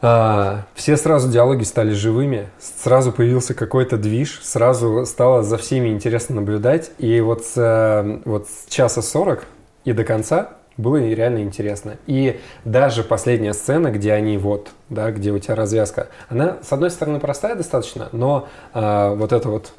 А, все сразу диалоги стали живыми, сразу появился какой-то движ, сразу стало за всеми интересно наблюдать, и вот с, э, вот с часа 40 и до конца было реально интересно. И даже последняя сцена, где они вот, да, где у тебя развязка, она, с одной стороны, простая достаточно, но а, вот это вот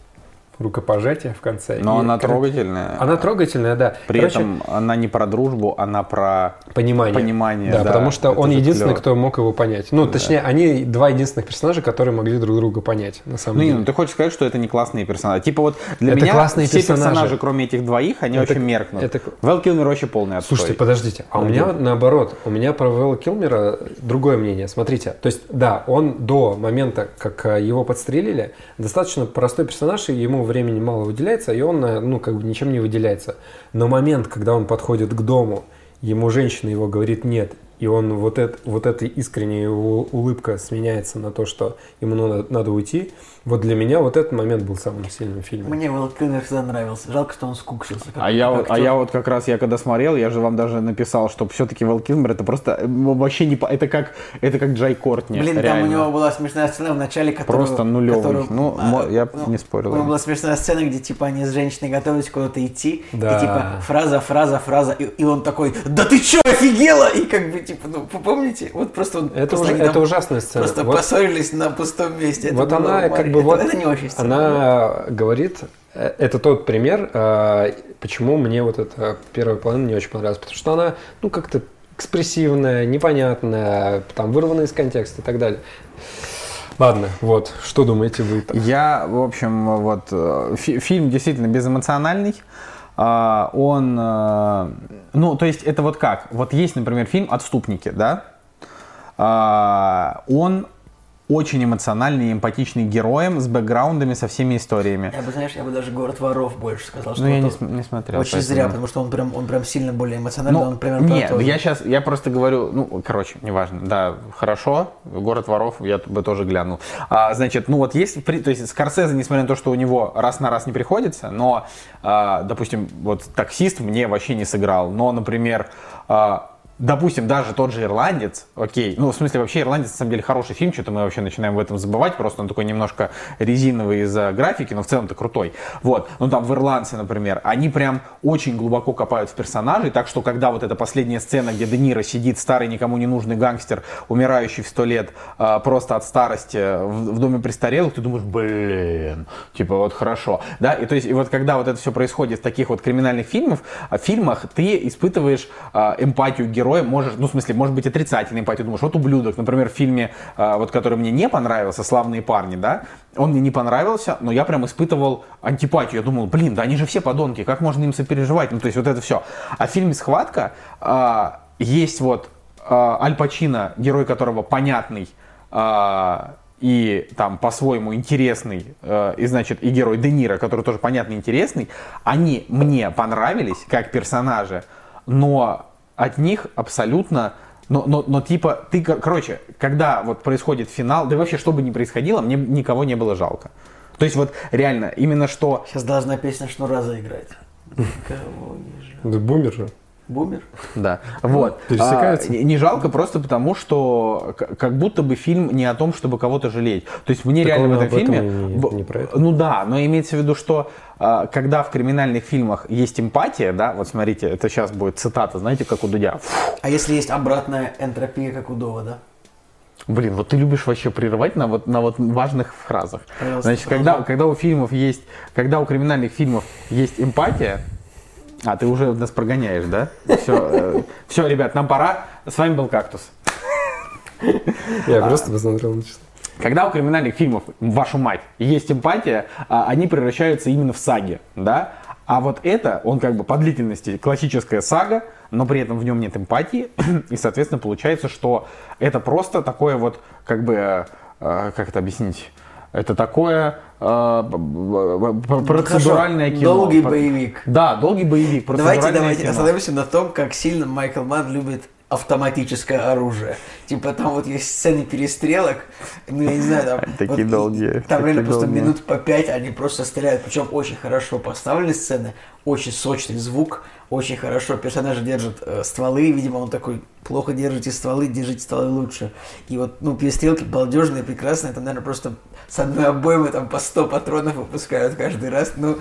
рукопожатие в конце. Но и она кор- трогательная. Она трогательная, да. При Короче, этом она не про дружбу, она про понимание. понимание. Да, потому что он единственный, клёво. кто мог его понять. Ну, точнее, они два единственных персонажа, которые могли друг друга понять, на самом Ну, деле. ну ты хочешь сказать, что это не классные персонажи. Типа вот для Это меня классные все персонажи. персонажи, кроме этих двоих, они Это- очень меркнут. это- Вэл Килмер вообще полный отстой. Слушайте, подождите, а у Ну, меня да. наоборот, у меня про Вэлла Килмера другое мнение. Смотрите, то есть, да, он до момента, как э, его подстрелили, достаточно простой персонаж, и ему времени мало выделяется, и он, э, ну, как бы ничем не выделяется. Но момент, когда он подходит к дому, ему женщина его говорит нет, и он вот, это, вот эта искренняя его улыбка сменяется на то, что ему надо, надо уйти, вот для меня вот этот момент был самым сильным в фильме. Мне Килмер всегда нравился. Жалко, что он скуксился. как- А я, вот, а я вот как раз, я когда смотрел, я же вам даже написал, что все-таки Вэл Килмер это просто э, вообще не... по- Это как, это как Джай Кортни, Блин, реально. там у него была смешная сцена в начале, которую... Просто нулевый. которую- Ну, а, я ну, не спорил. У него была смешная сцена, где типа они с женщиной готовились куда-то идти, Да. и типа фраза, фраза, фраза, и, и он такой, да ты чё, офигела? И как бы типа, ну, помните? Вот просто он... Это, они это ужасная сцена. Просто Вот- поссорились на пустом месте. Это вот она море. как бы Это- вот Это не очень сцена. она говорит э, это тот пример э, почему мне вот эта первая половина не очень понравилась потому что она ну как-то экспрессивная непонятная там вырвана из контекста и так далее ладно вот что думаете вы Я, в общем, вот э, фи- фильм действительно безэмоциональный. А, Он, э, ну, то есть это вот как? Вот есть, например, фильм «Отступники», да? А, Он очень эмоциональный и эмпатичный героем с бэкграундами, со всеми историями. Я бы, знаешь, я бы даже «Город воров» больше сказал, что Ну, я не, не смотрел. Очень поэтому- зря, потому что он прям, он прям сильно более эмоциональный, Ну, он примерно нет, я сейчас, я просто говорю, ну, короче, неважно, да, хорошо, «Город воров» я бы тоже глянул. А, значит, ну вот есть, то есть Скорсезе, несмотря на то, что у него раз на раз не приходится, но, а, допустим, вот «Таксист» мне вообще не сыграл, но, например, а, Допустим, даже тот же «Ирландец», окей, ну, в смысле, вообще «Ирландец» на самом деле хороший фильм, что-то мы вообще начинаем в этом забывать, просто он такой немножко резиновый из-за графики, но в целом-то крутой. Вот, ну, там в «Ирландце», например, они прям очень глубоко копают в персонажей, так что, когда вот эта последняя сцена, где Де Ниро сидит, старый никому не нужный гангстер, умирающий в сто лет а, просто от старости в, в доме престарелых, ты думаешь, блин, типа, вот хорошо, да, и то есть, и вот когда вот это все происходит в таких вот криминальных фильмах, фильмах, ты испытываешь а, эмпатию к героям, можешь, ну, в смысле, может быть, отрицательную эмпатию, думаешь, вот ублюдок, например, в фильме, а, вот, который мне не понравился, «Славные парни», да, он мне не понравился, но я прям испытывал антипатию, я думал, блин, да они же все подонки, как можно им сопереживать, ну, то есть, вот это все. А в фильме «Схватка» а, есть вот а, Аль Пачино, герой которого понятный, и там по-своему интересный, э, и значит, и герой Де Ниро, который тоже понятный интересный, они мне понравились как персонажи, но от них абсолютно но, но, но типа, ты, кор- короче, когда вот происходит финал, да и вообще, что бы ни происходило, мне никого не было жалко. То есть вот реально, именно что Сейчас должна песня Шнура заиграть. Кого не жаль. Да бумер же Бумер? Да, вот. пересекается. А, не не жалко просто потому, что как будто бы фильм не о том, чтобы кого-то жалеть. То есть мне Так реально он в этом фильме... не- не про это. Ну да, но имеется в виду, что а, когда в криминальных фильмах есть эмпатия, да, вот смотрите, это сейчас будет цитата, знаете, как у Дудя. Фу, А если есть обратная энтропия, как у Довода? Блин, вот ты любишь вообще прерывать на вот, на вот важных фразах. Пожалуйста, Значит, когда, когда у фильмов есть, когда у криминальных фильмов есть эмпатия, А, ты уже нас прогоняешь, да? Все, все, ребят, нам пора. С вами был «Кактус». Я просто посмотрел на часы. Когда у криминальных фильмов, вашу мать, есть эмпатия, а, они превращаются именно в саги, да? А вот это, он как бы по длительности классическая сага, но при этом в нем нет эмпатии, и, соответственно, получается, что это просто такое вот, как бы, э, э, как это объяснить, это такое э, б- процедуральное хорошо. кино. Долгий боевик. Да, долгий боевик, Давайте, давайте кино. остановимся на том, как сильно Майкл Манн любит автоматическое оружие. Типа там вот есть сцены перестрелок, ну я не знаю, там... Такие вот, долгие, Там реально просто минут по пять они просто стреляют. Причем очень хорошо поставлены сцены, очень сочный звук, очень хорошо персонажи держат э, стволы. Видимо, он такой, плохо держите стволы, держите стволы лучше. И вот, ну, перестрелки балдежные, прекрасные. Это, наверное, просто с одной обоймы там по 100 патронов выпускают каждый раз. Ну,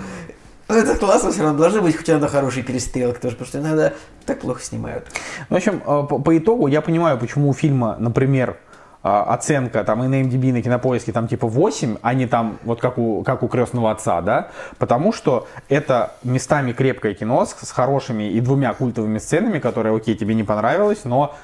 ну, это классно все равно. Должны быть хоть одна хорошая перестрелка тоже, потому что иногда так плохо снимают. В общем, э, по, по итогу я понимаю, почему у фильма, например, э, оценка там и на MDB, и на кинопоиске там типа 8, а не там вот как у, как у крестного отца, да, потому что это местами крепкое кино с, с хорошими и двумя культовыми сценами, которые, окей, тебе не понравилось, но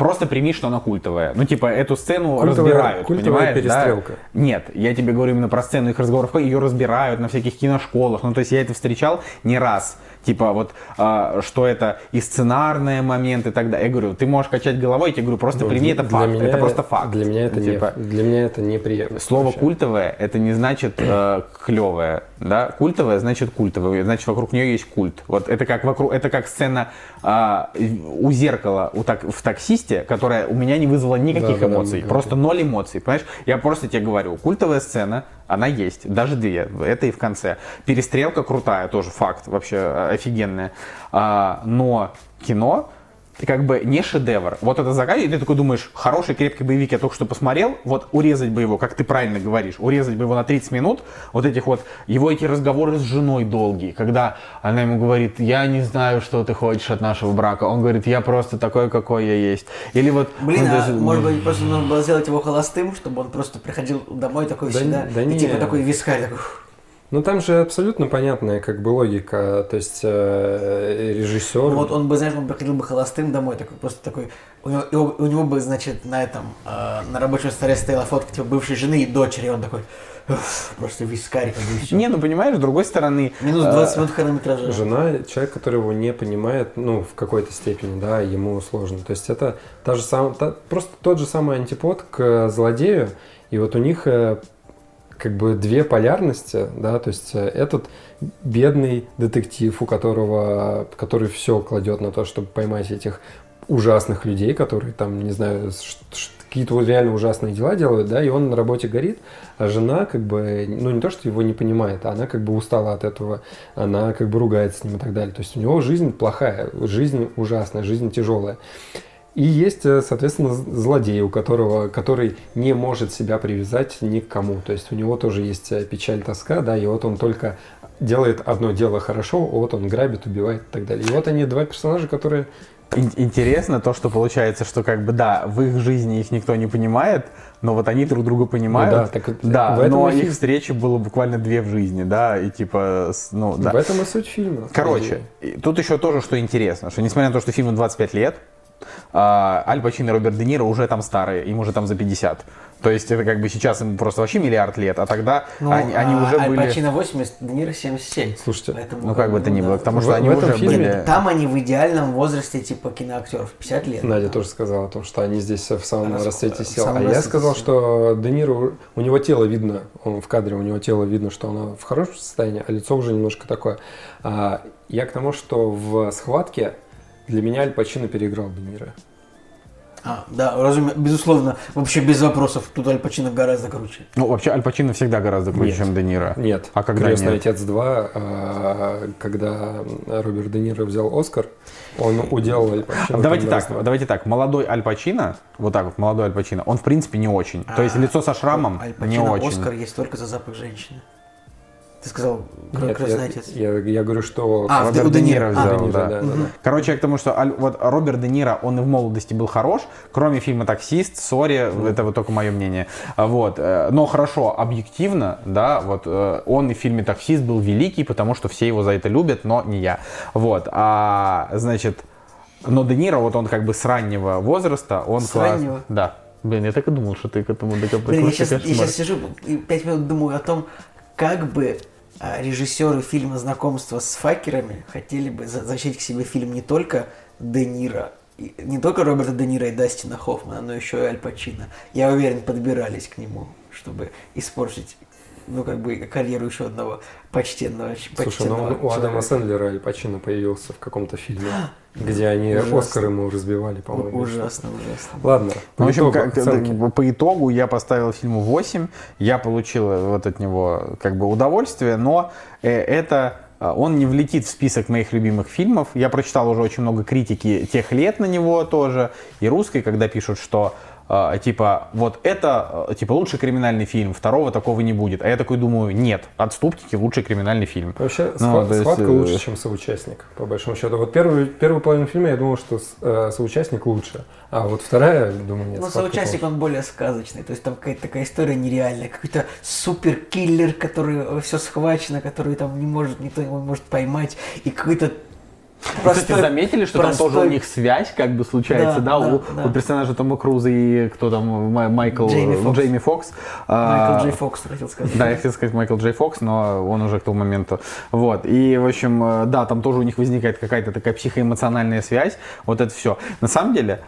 просто прими, что она культовая. Ну, типа, эту сцену Культовая- разбирают, культовая понимаешь, да? перестрелка. Нет, я тебе говорю именно про сцену их разговоров, ее разбирают на всяких киношколах, ну, то есть я это встречал не раз. Типа вот, а, что это и сценарные моменты и так далее. Я говорю, ты можешь качать головой, я тебе говорю, просто Ну, прими это для факт. меня- это просто факт. Для меня это, типа, не, для меня это неприемлемо. Слово вообще. культовое это не значит э, клевое, да? Культовое значит культовое, значит вокруг нее есть культ. Вот это как вокруг, это как сцена а, у зеркала у так, в таксисте, которая у меня не вызвала никаких Да, эмоций, да, просто ноль эмоций, понимаешь? Я просто тебе говорю, культовая сцена, она есть, даже две, это и в конце. Перестрелка крутая, тоже факт, вообще э, офигенная. А, но кино как бы не шедевр. Вот это заканчивается, и ты такой думаешь, хороший крепкий боевик я только что посмотрел, вот урезать бы его, как ты правильно говоришь, урезать бы его на 30 минут, вот этих вот, его эти разговоры с женой долгие, когда она ему говорит, я не знаю, что ты хочешь от нашего брака, он говорит, я просто такой, какой я есть. Или вот... Блин, ну, а даже- может быть, просто нужно было сделать его холостым, чтобы он просто приходил домой такой Да всегда, да и не. типа такой вискарь, такой. Ну там же абсолютно понятная как бы логика, то есть э, режиссер. Ну, вот он бы, знаешь, он приходил бы холостым домой, такой просто такой, у него, и у- него бы, значит, на этом, э, на рабочем столе стояла фотка типа бывшей жены и дочери, и он такой, «Уф, просто и всё. Не, ну понимаешь, с другой стороны... Минус э, 20 минут хронометража. Жена, человек, который его не понимает, ну, в какой-то степени, да, ему сложно. То есть это та же сам, та- просто тот же самый антипод к злодею, и вот у них э, как бы две полярности, да, то есть э, этот бедный детектив, у которого, который все кладет на то, чтобы поймать этих ужасных людей, которые там, не знаю, какие-то реально ужасные дела делают, да, и он на работе горит, а жена как бы, ну не то, что его не понимает, а она как бы устала от этого, она как бы ругается с ним и так далее. То есть у него жизнь плохая, жизнь ужасная, жизнь тяжелая. И есть, э, соответственно, злодей, у которого, который не может себя привязать ни к кому. То есть у него тоже есть э, печаль, тоска, да, и вот он только делает одно дело хорошо, вот он грабит, убивает и так далее. И вот они два персонажа, которые Ин- Интересно то, что получается, что как бы да, в их жизни их никто не понимает, но вот они друг друга понимают. Ну да, так вот да, но их фильм. встречи было буквально две в жизни, да, и типа, ну да. в этом и суть фильма. Короче, и тут еще тоже, что интересно, что несмотря на то, что фильму 25 лет, а, Аль Пачино и Роберт Де Ниро уже там старые, им уже там за 50. То есть это как бы сейчас им просто вообще миллиард лет, а тогда Ну, они, они а уже Аль были... Пачино 80, Де Ниро 77. Слушайте, Поэтому, Ну как бы то ни да. было, потому В- что они в этом уже фильме были... Там они в идеальном возрасте типа киноактеров, 50 лет. Надя тоже сказала о том, что они здесь в самом Рас- расцвете сил. самом А я сказал, сил. что Де Ниро, у него тело видно, он в кадре, у него тело видно, что оно в хорошем состоянии, а лицо уже немножко такое. А, я к тому, что в схватке для меня Аль Пачино переиграл Де Ниро. А, да, разуме- безусловно, вообще без вопросов, тут Аль Пачино гораздо круче. Ну вообще Аль Пачино всегда гораздо круче, Нет. чем Де Ниро. Нет, А когда «Крестный нет? отец 2», а, когда Роберт Де Ниро взял Оскар, он уделал Аль Пачино. Давайте раз так, два. давайте так. Молодой Аль Пачино, вот так вот, молодой Аль Пачино, он в принципе не очень. То есть А, лицо со шрамом Аль не Пачино очень. Оскар есть только за запах женщины. Ты сказал, Нет, «Крестный я, отец». я- я говорю, что А, Роберт у Де Ниро. А, взял, Де Ниро, да. да, да, да. Короче, я к тому, что вот Роберт Де Ниро, он и в молодости был хорош, кроме фильма «Таксист», sorry, это вот только мое мнение. А Вот. э, Но хорошо, объективно, да, вот э, он и в фильме «Таксист» был великий, потому что все его за это любят, но не я. Вот. А, значит, но Де Ниро, вот он как бы с раннего возраста, он С класс- раннего? Да. Блин, я так и думал, что ты к этому докопаешься. Блин, я сейчас, я сейчас сижу и пять минут думаю о том, как бы а, режиссеры фильма «Знакомство с факерами» хотели бы за- защитить к себе фильм не только Де Ниро, не только Роберта Де Ниро и Дастина Хоффмана, но еще и Аль Пачино. Я уверен, подбирались к нему, чтобы испортить, ну, как бы, карьеру еще одного почтенного, Слушай, почтенного ну у Адама. Сэндлера Аль Пачино появился в каком-то фильме, где они Ужасно. Оскар ему разбивали, по-моему. Ужасно, ужасно. Ладно, Ну, в общем, как- оценки. по итогу я поставил фильму 8. Я получил вот от него как бы удовольствие, но э, это э, он не влетит в список моих любимых фильмов. Я прочитал уже очень много критики тех лет на него тоже, и русской, когда пишут, что типа вот это э, типа лучший криминальный фильм, второго такого не будет. А я такой думаю, нет, отступники лучший криминальный фильм. Вообще, Ну, схва- то есть, схватка э, лучше, чем соучастник, по большому счету. Вот первую, первую половину фильма я думал, что э, соучастник лучше, а вот вторая, думаю, нет, Ну, соучастник, лучше. он более сказочный. То есть там какая-то такая история нереальная. Какой-то суперкиллер, который все схвачено, который там не может, никто не может поймать. И какой-то Кстати, простой- заметили, что там тоже у простой- них связь как бы случается, да, Да, у, да, да. у персонажа Тома Круза и кто там, Май- Майкл Джейми Фокс. Джейми Фокс. А, Майкл Джей Фокс, хотел сказать. Да, я хотел сказать Майкл Джей Фокс, но он уже к тому моменту. Вот. И, в общем, э, да, там тоже у них возникает какая-то такая психоэмоциональная связь. Вот это все. На самом деле,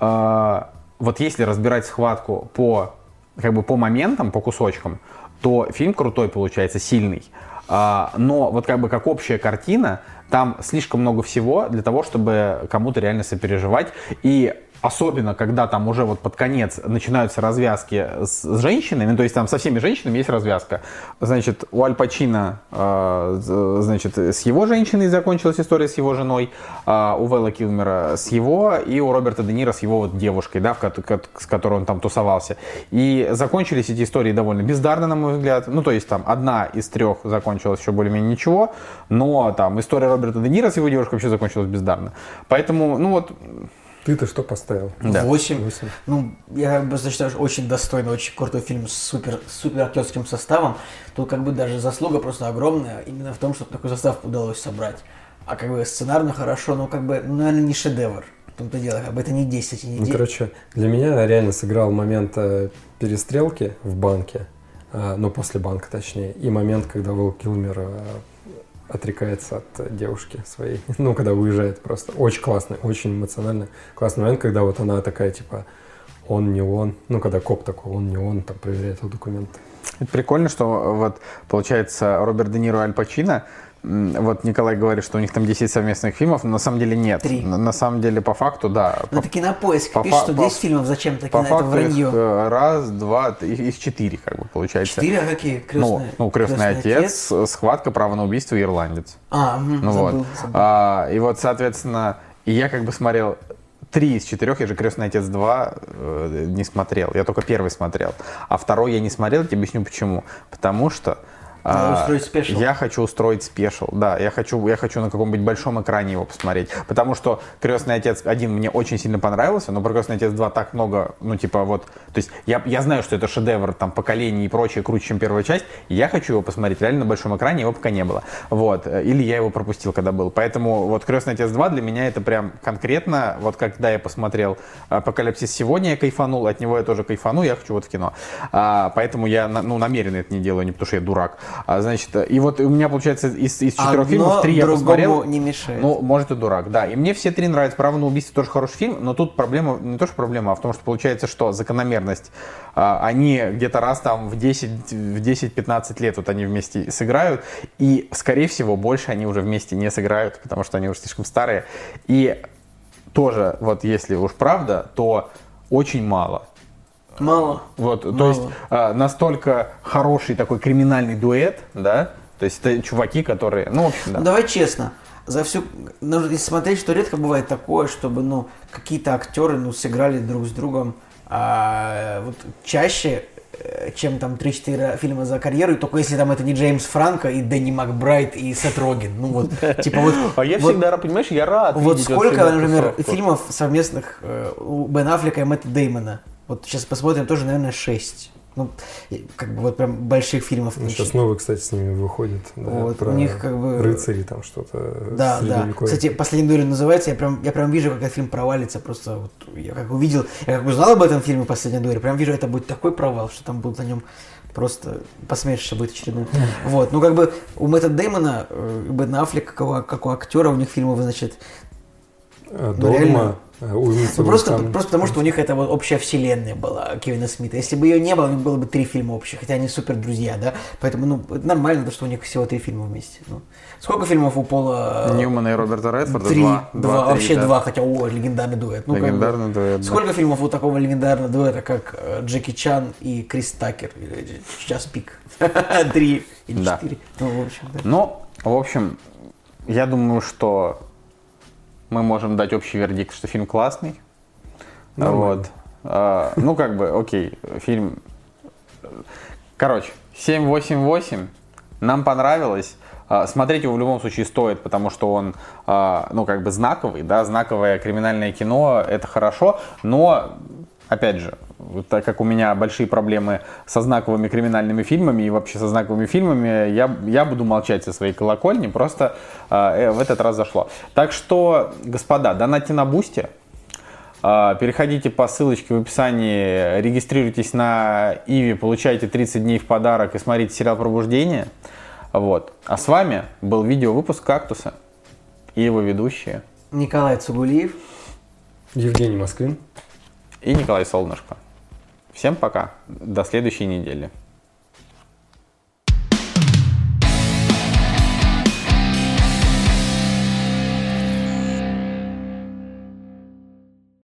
э, вот если разбирать схватку по, как бы по моментам, по кусочкам, то фильм крутой получается, сильный. А, но вот как бы как общая картина, там слишком много всего для того, чтобы кому-то реально сопереживать. И особенно, когда там уже вот под конец начинаются развязки с, с женщинами, ну, то есть там со всеми женщинами есть развязка. Значит, у Аль Пачино, э, значит, с его женщиной закончилась история с его женой, а у Вэлла Килмера с его, и у Роберта Де Ниро с его вот девушкой, да, в с которой он там тусовался. И закончились эти истории довольно бездарно, на мой взгляд. Ну, то есть там одна из трех закончилась еще более-менее ничего, но там история Роберта Де Ниро с его девушкой вообще закончилась бездарно. Поэтому, ну вот, Ты-то что поставил? Да. Восемь. Восемь. Ну, я как бы считаю, что очень достойный, очень крутой фильм с супер, супер актерским составом. Тут как бы даже заслуга просто огромная именно в том, что такой состав удалось собрать. А как бы сценарно хорошо, но как бы, ну, наверное, не шедевр. В том-то дело, как бы это не 10 и не Ну, 9. короче, для меня реально сыграл момент э, перестрелки в банке, э, ну, после банка точнее, и момент, когда Уилл Килмер э, отрекается от э, девушки своей, ну, когда уезжает просто. Очень классный, очень эмоциональный. Классный момент, когда вот она такая, типа, он не он, ну, когда коп такой, он не он, там, проверяет его документы. Это прикольно, что вот получается Роберт Де Ниро Аль Пачино. Вот Николай говорит, что у них там 10 совместных фильмов, но на самом деле нет. Три. На, на самом деле, по факту, да. Ну, По, кинопоиск. по Пишет, что по- 10 фильмов зачем-то кино, это факту их вранье. э, раз, два, три, их, четыре, как бы получается. Четыре, а какие? Ну, Крестный, ну, крестный, отец, схватка, право на убийство ирландец. А, мгм, Ну забыл, вот. забыл. А, и вот, соответственно, и я как бы смотрел три из четырех, я же «Крестный отец 2» э, не смотрел. Я только первый смотрел. А второй я не смотрел, я тебе объясню почему. Потому что а, устроить special. Я хочу устроить special, да. Я хочу, я хочу на каком-нибудь большом экране его посмотреть. Потому что «Крестный отец 1» мне очень сильно понравился, но про «Крестный отец 2» так много, ну, типа вот... То есть я, я знаю, что это шедевр, там, поколений и прочее, круче, чем первая часть. И я хочу его посмотреть реально на большом экране, его пока не было. Вот. Или я его пропустил, когда был. Поэтому вот «Крестный отец 2» для меня это прям конкретно, вот когда я посмотрел «Апокалипсис сегодня», я кайфанул, от него я тоже кайфану, я хочу вот в кино. А, поэтому я, ну, намеренно это не делаю, не потому что я дурак. А, значит, и вот у меня, получается, из, из четырех Одно фильмов три я посмотрел. не мешает. Ну, может, и дурак, да. И мне все три нравятся. «Право на убийство» тоже хороший фильм, но тут проблема, не то, что проблема, а в том, что получается, что закономерность. а, Они где-то раз там в 10 в 10-15 лет вот они вместе сыграют, и, скорее всего, больше они уже вместе не сыграют, потому что они уже слишком старые. И тоже, вот если уж правда, то очень мало. Мало. Вот, то Мало. есть а, настолько хороший такой криминальный дуэт, да, то есть это чуваки, которые, ну, в общем, да. Ну, давай честно. За всю... Нужно смотреть, что редко бывает такое, чтобы, ну, какие-то актеры, ну, сыграли друг с другом. А, вот чаще э, чем там 3-4 фильма за карьеру, и только если там это не Джеймс Франко и Дэнни Макбрайт и Сет Роген. Ну вот, типа вот... А я вот- всегда, понимаешь, я рад Вот сколько, например, фильмов совместных э, у Бен Аффлека и Мэтта Деймона? Вот сейчас посмотрим, тоже, наверное, 6. Ну, как бы вот прям больших фильмов. Ну, Сейчас новый, кстати, с ними выходит. да, Вот, про у них как бы- рыцари там что-то. Да, да. Кстати, «Последний дуэль» называется, я прям, я прям вижу, как этот фильм провалится, просто вот я как увидел, я как узнал об этом фильме «Последняя дуэль», прям вижу, это будет такой провал, что там будут на нем просто посмешище будет очередное. Вот, ну как бы у Мэтта Деймона, э, и Бена Аффлека, как у, как у актера, у них фильмов, значит, А, ну, реально. Э, «Узница ну, просто, вулкана». просто потому, что у них это вот общая вселенная была Кевина Смита. Если бы ее не было, у них было бы три фильма общих, хотя они супер друзья, да. Поэтому, ну, нормально, то, что у них всего три фильма вместе. Ну, сколько фильмов у Пола? Ньюмана и Роберта Редфорда Три, два. два, три, вообще да. два, хотя, о, легендарный дуэт. Ну, как бы, Легендарный дуэт, да. Сколько фильмов у такого легендарного дуэта, как э, Джеки Чан и Крис Такер? Или Час пик. Три или Да. четыре. Ну, в общем, да. Ну, в общем, я думаю, что мы можем дать общий вердикт, что фильм классный. Нормально. Вот. А, ну, как бы, окей, фильм... Короче, 7-8-8. Нам понравилось. А, Смотреть его в любом случае стоит, потому что он, а, ну, как бы знаковый, да, знаковое криминальное кино, это хорошо, но, опять же, так как у меня большие проблемы со знаковыми криминальными фильмами и вообще со знаковыми фильмами, я, я буду молчать со своей колокольни, просто а, э, в этот раз зашло. Так что, господа, донатьте на Бусти, а, Переходите по ссылочке в описании, регистрируйтесь на Иви, получайте 30 дней в подарок и смотрите сериал «Пробуждение». Вот. А с вами был видеовыпуск «Кактуса» и его ведущие Николай Цугулиев. Евгений Москвин. и Николай Солнышко. Всем пока. До следующей недели.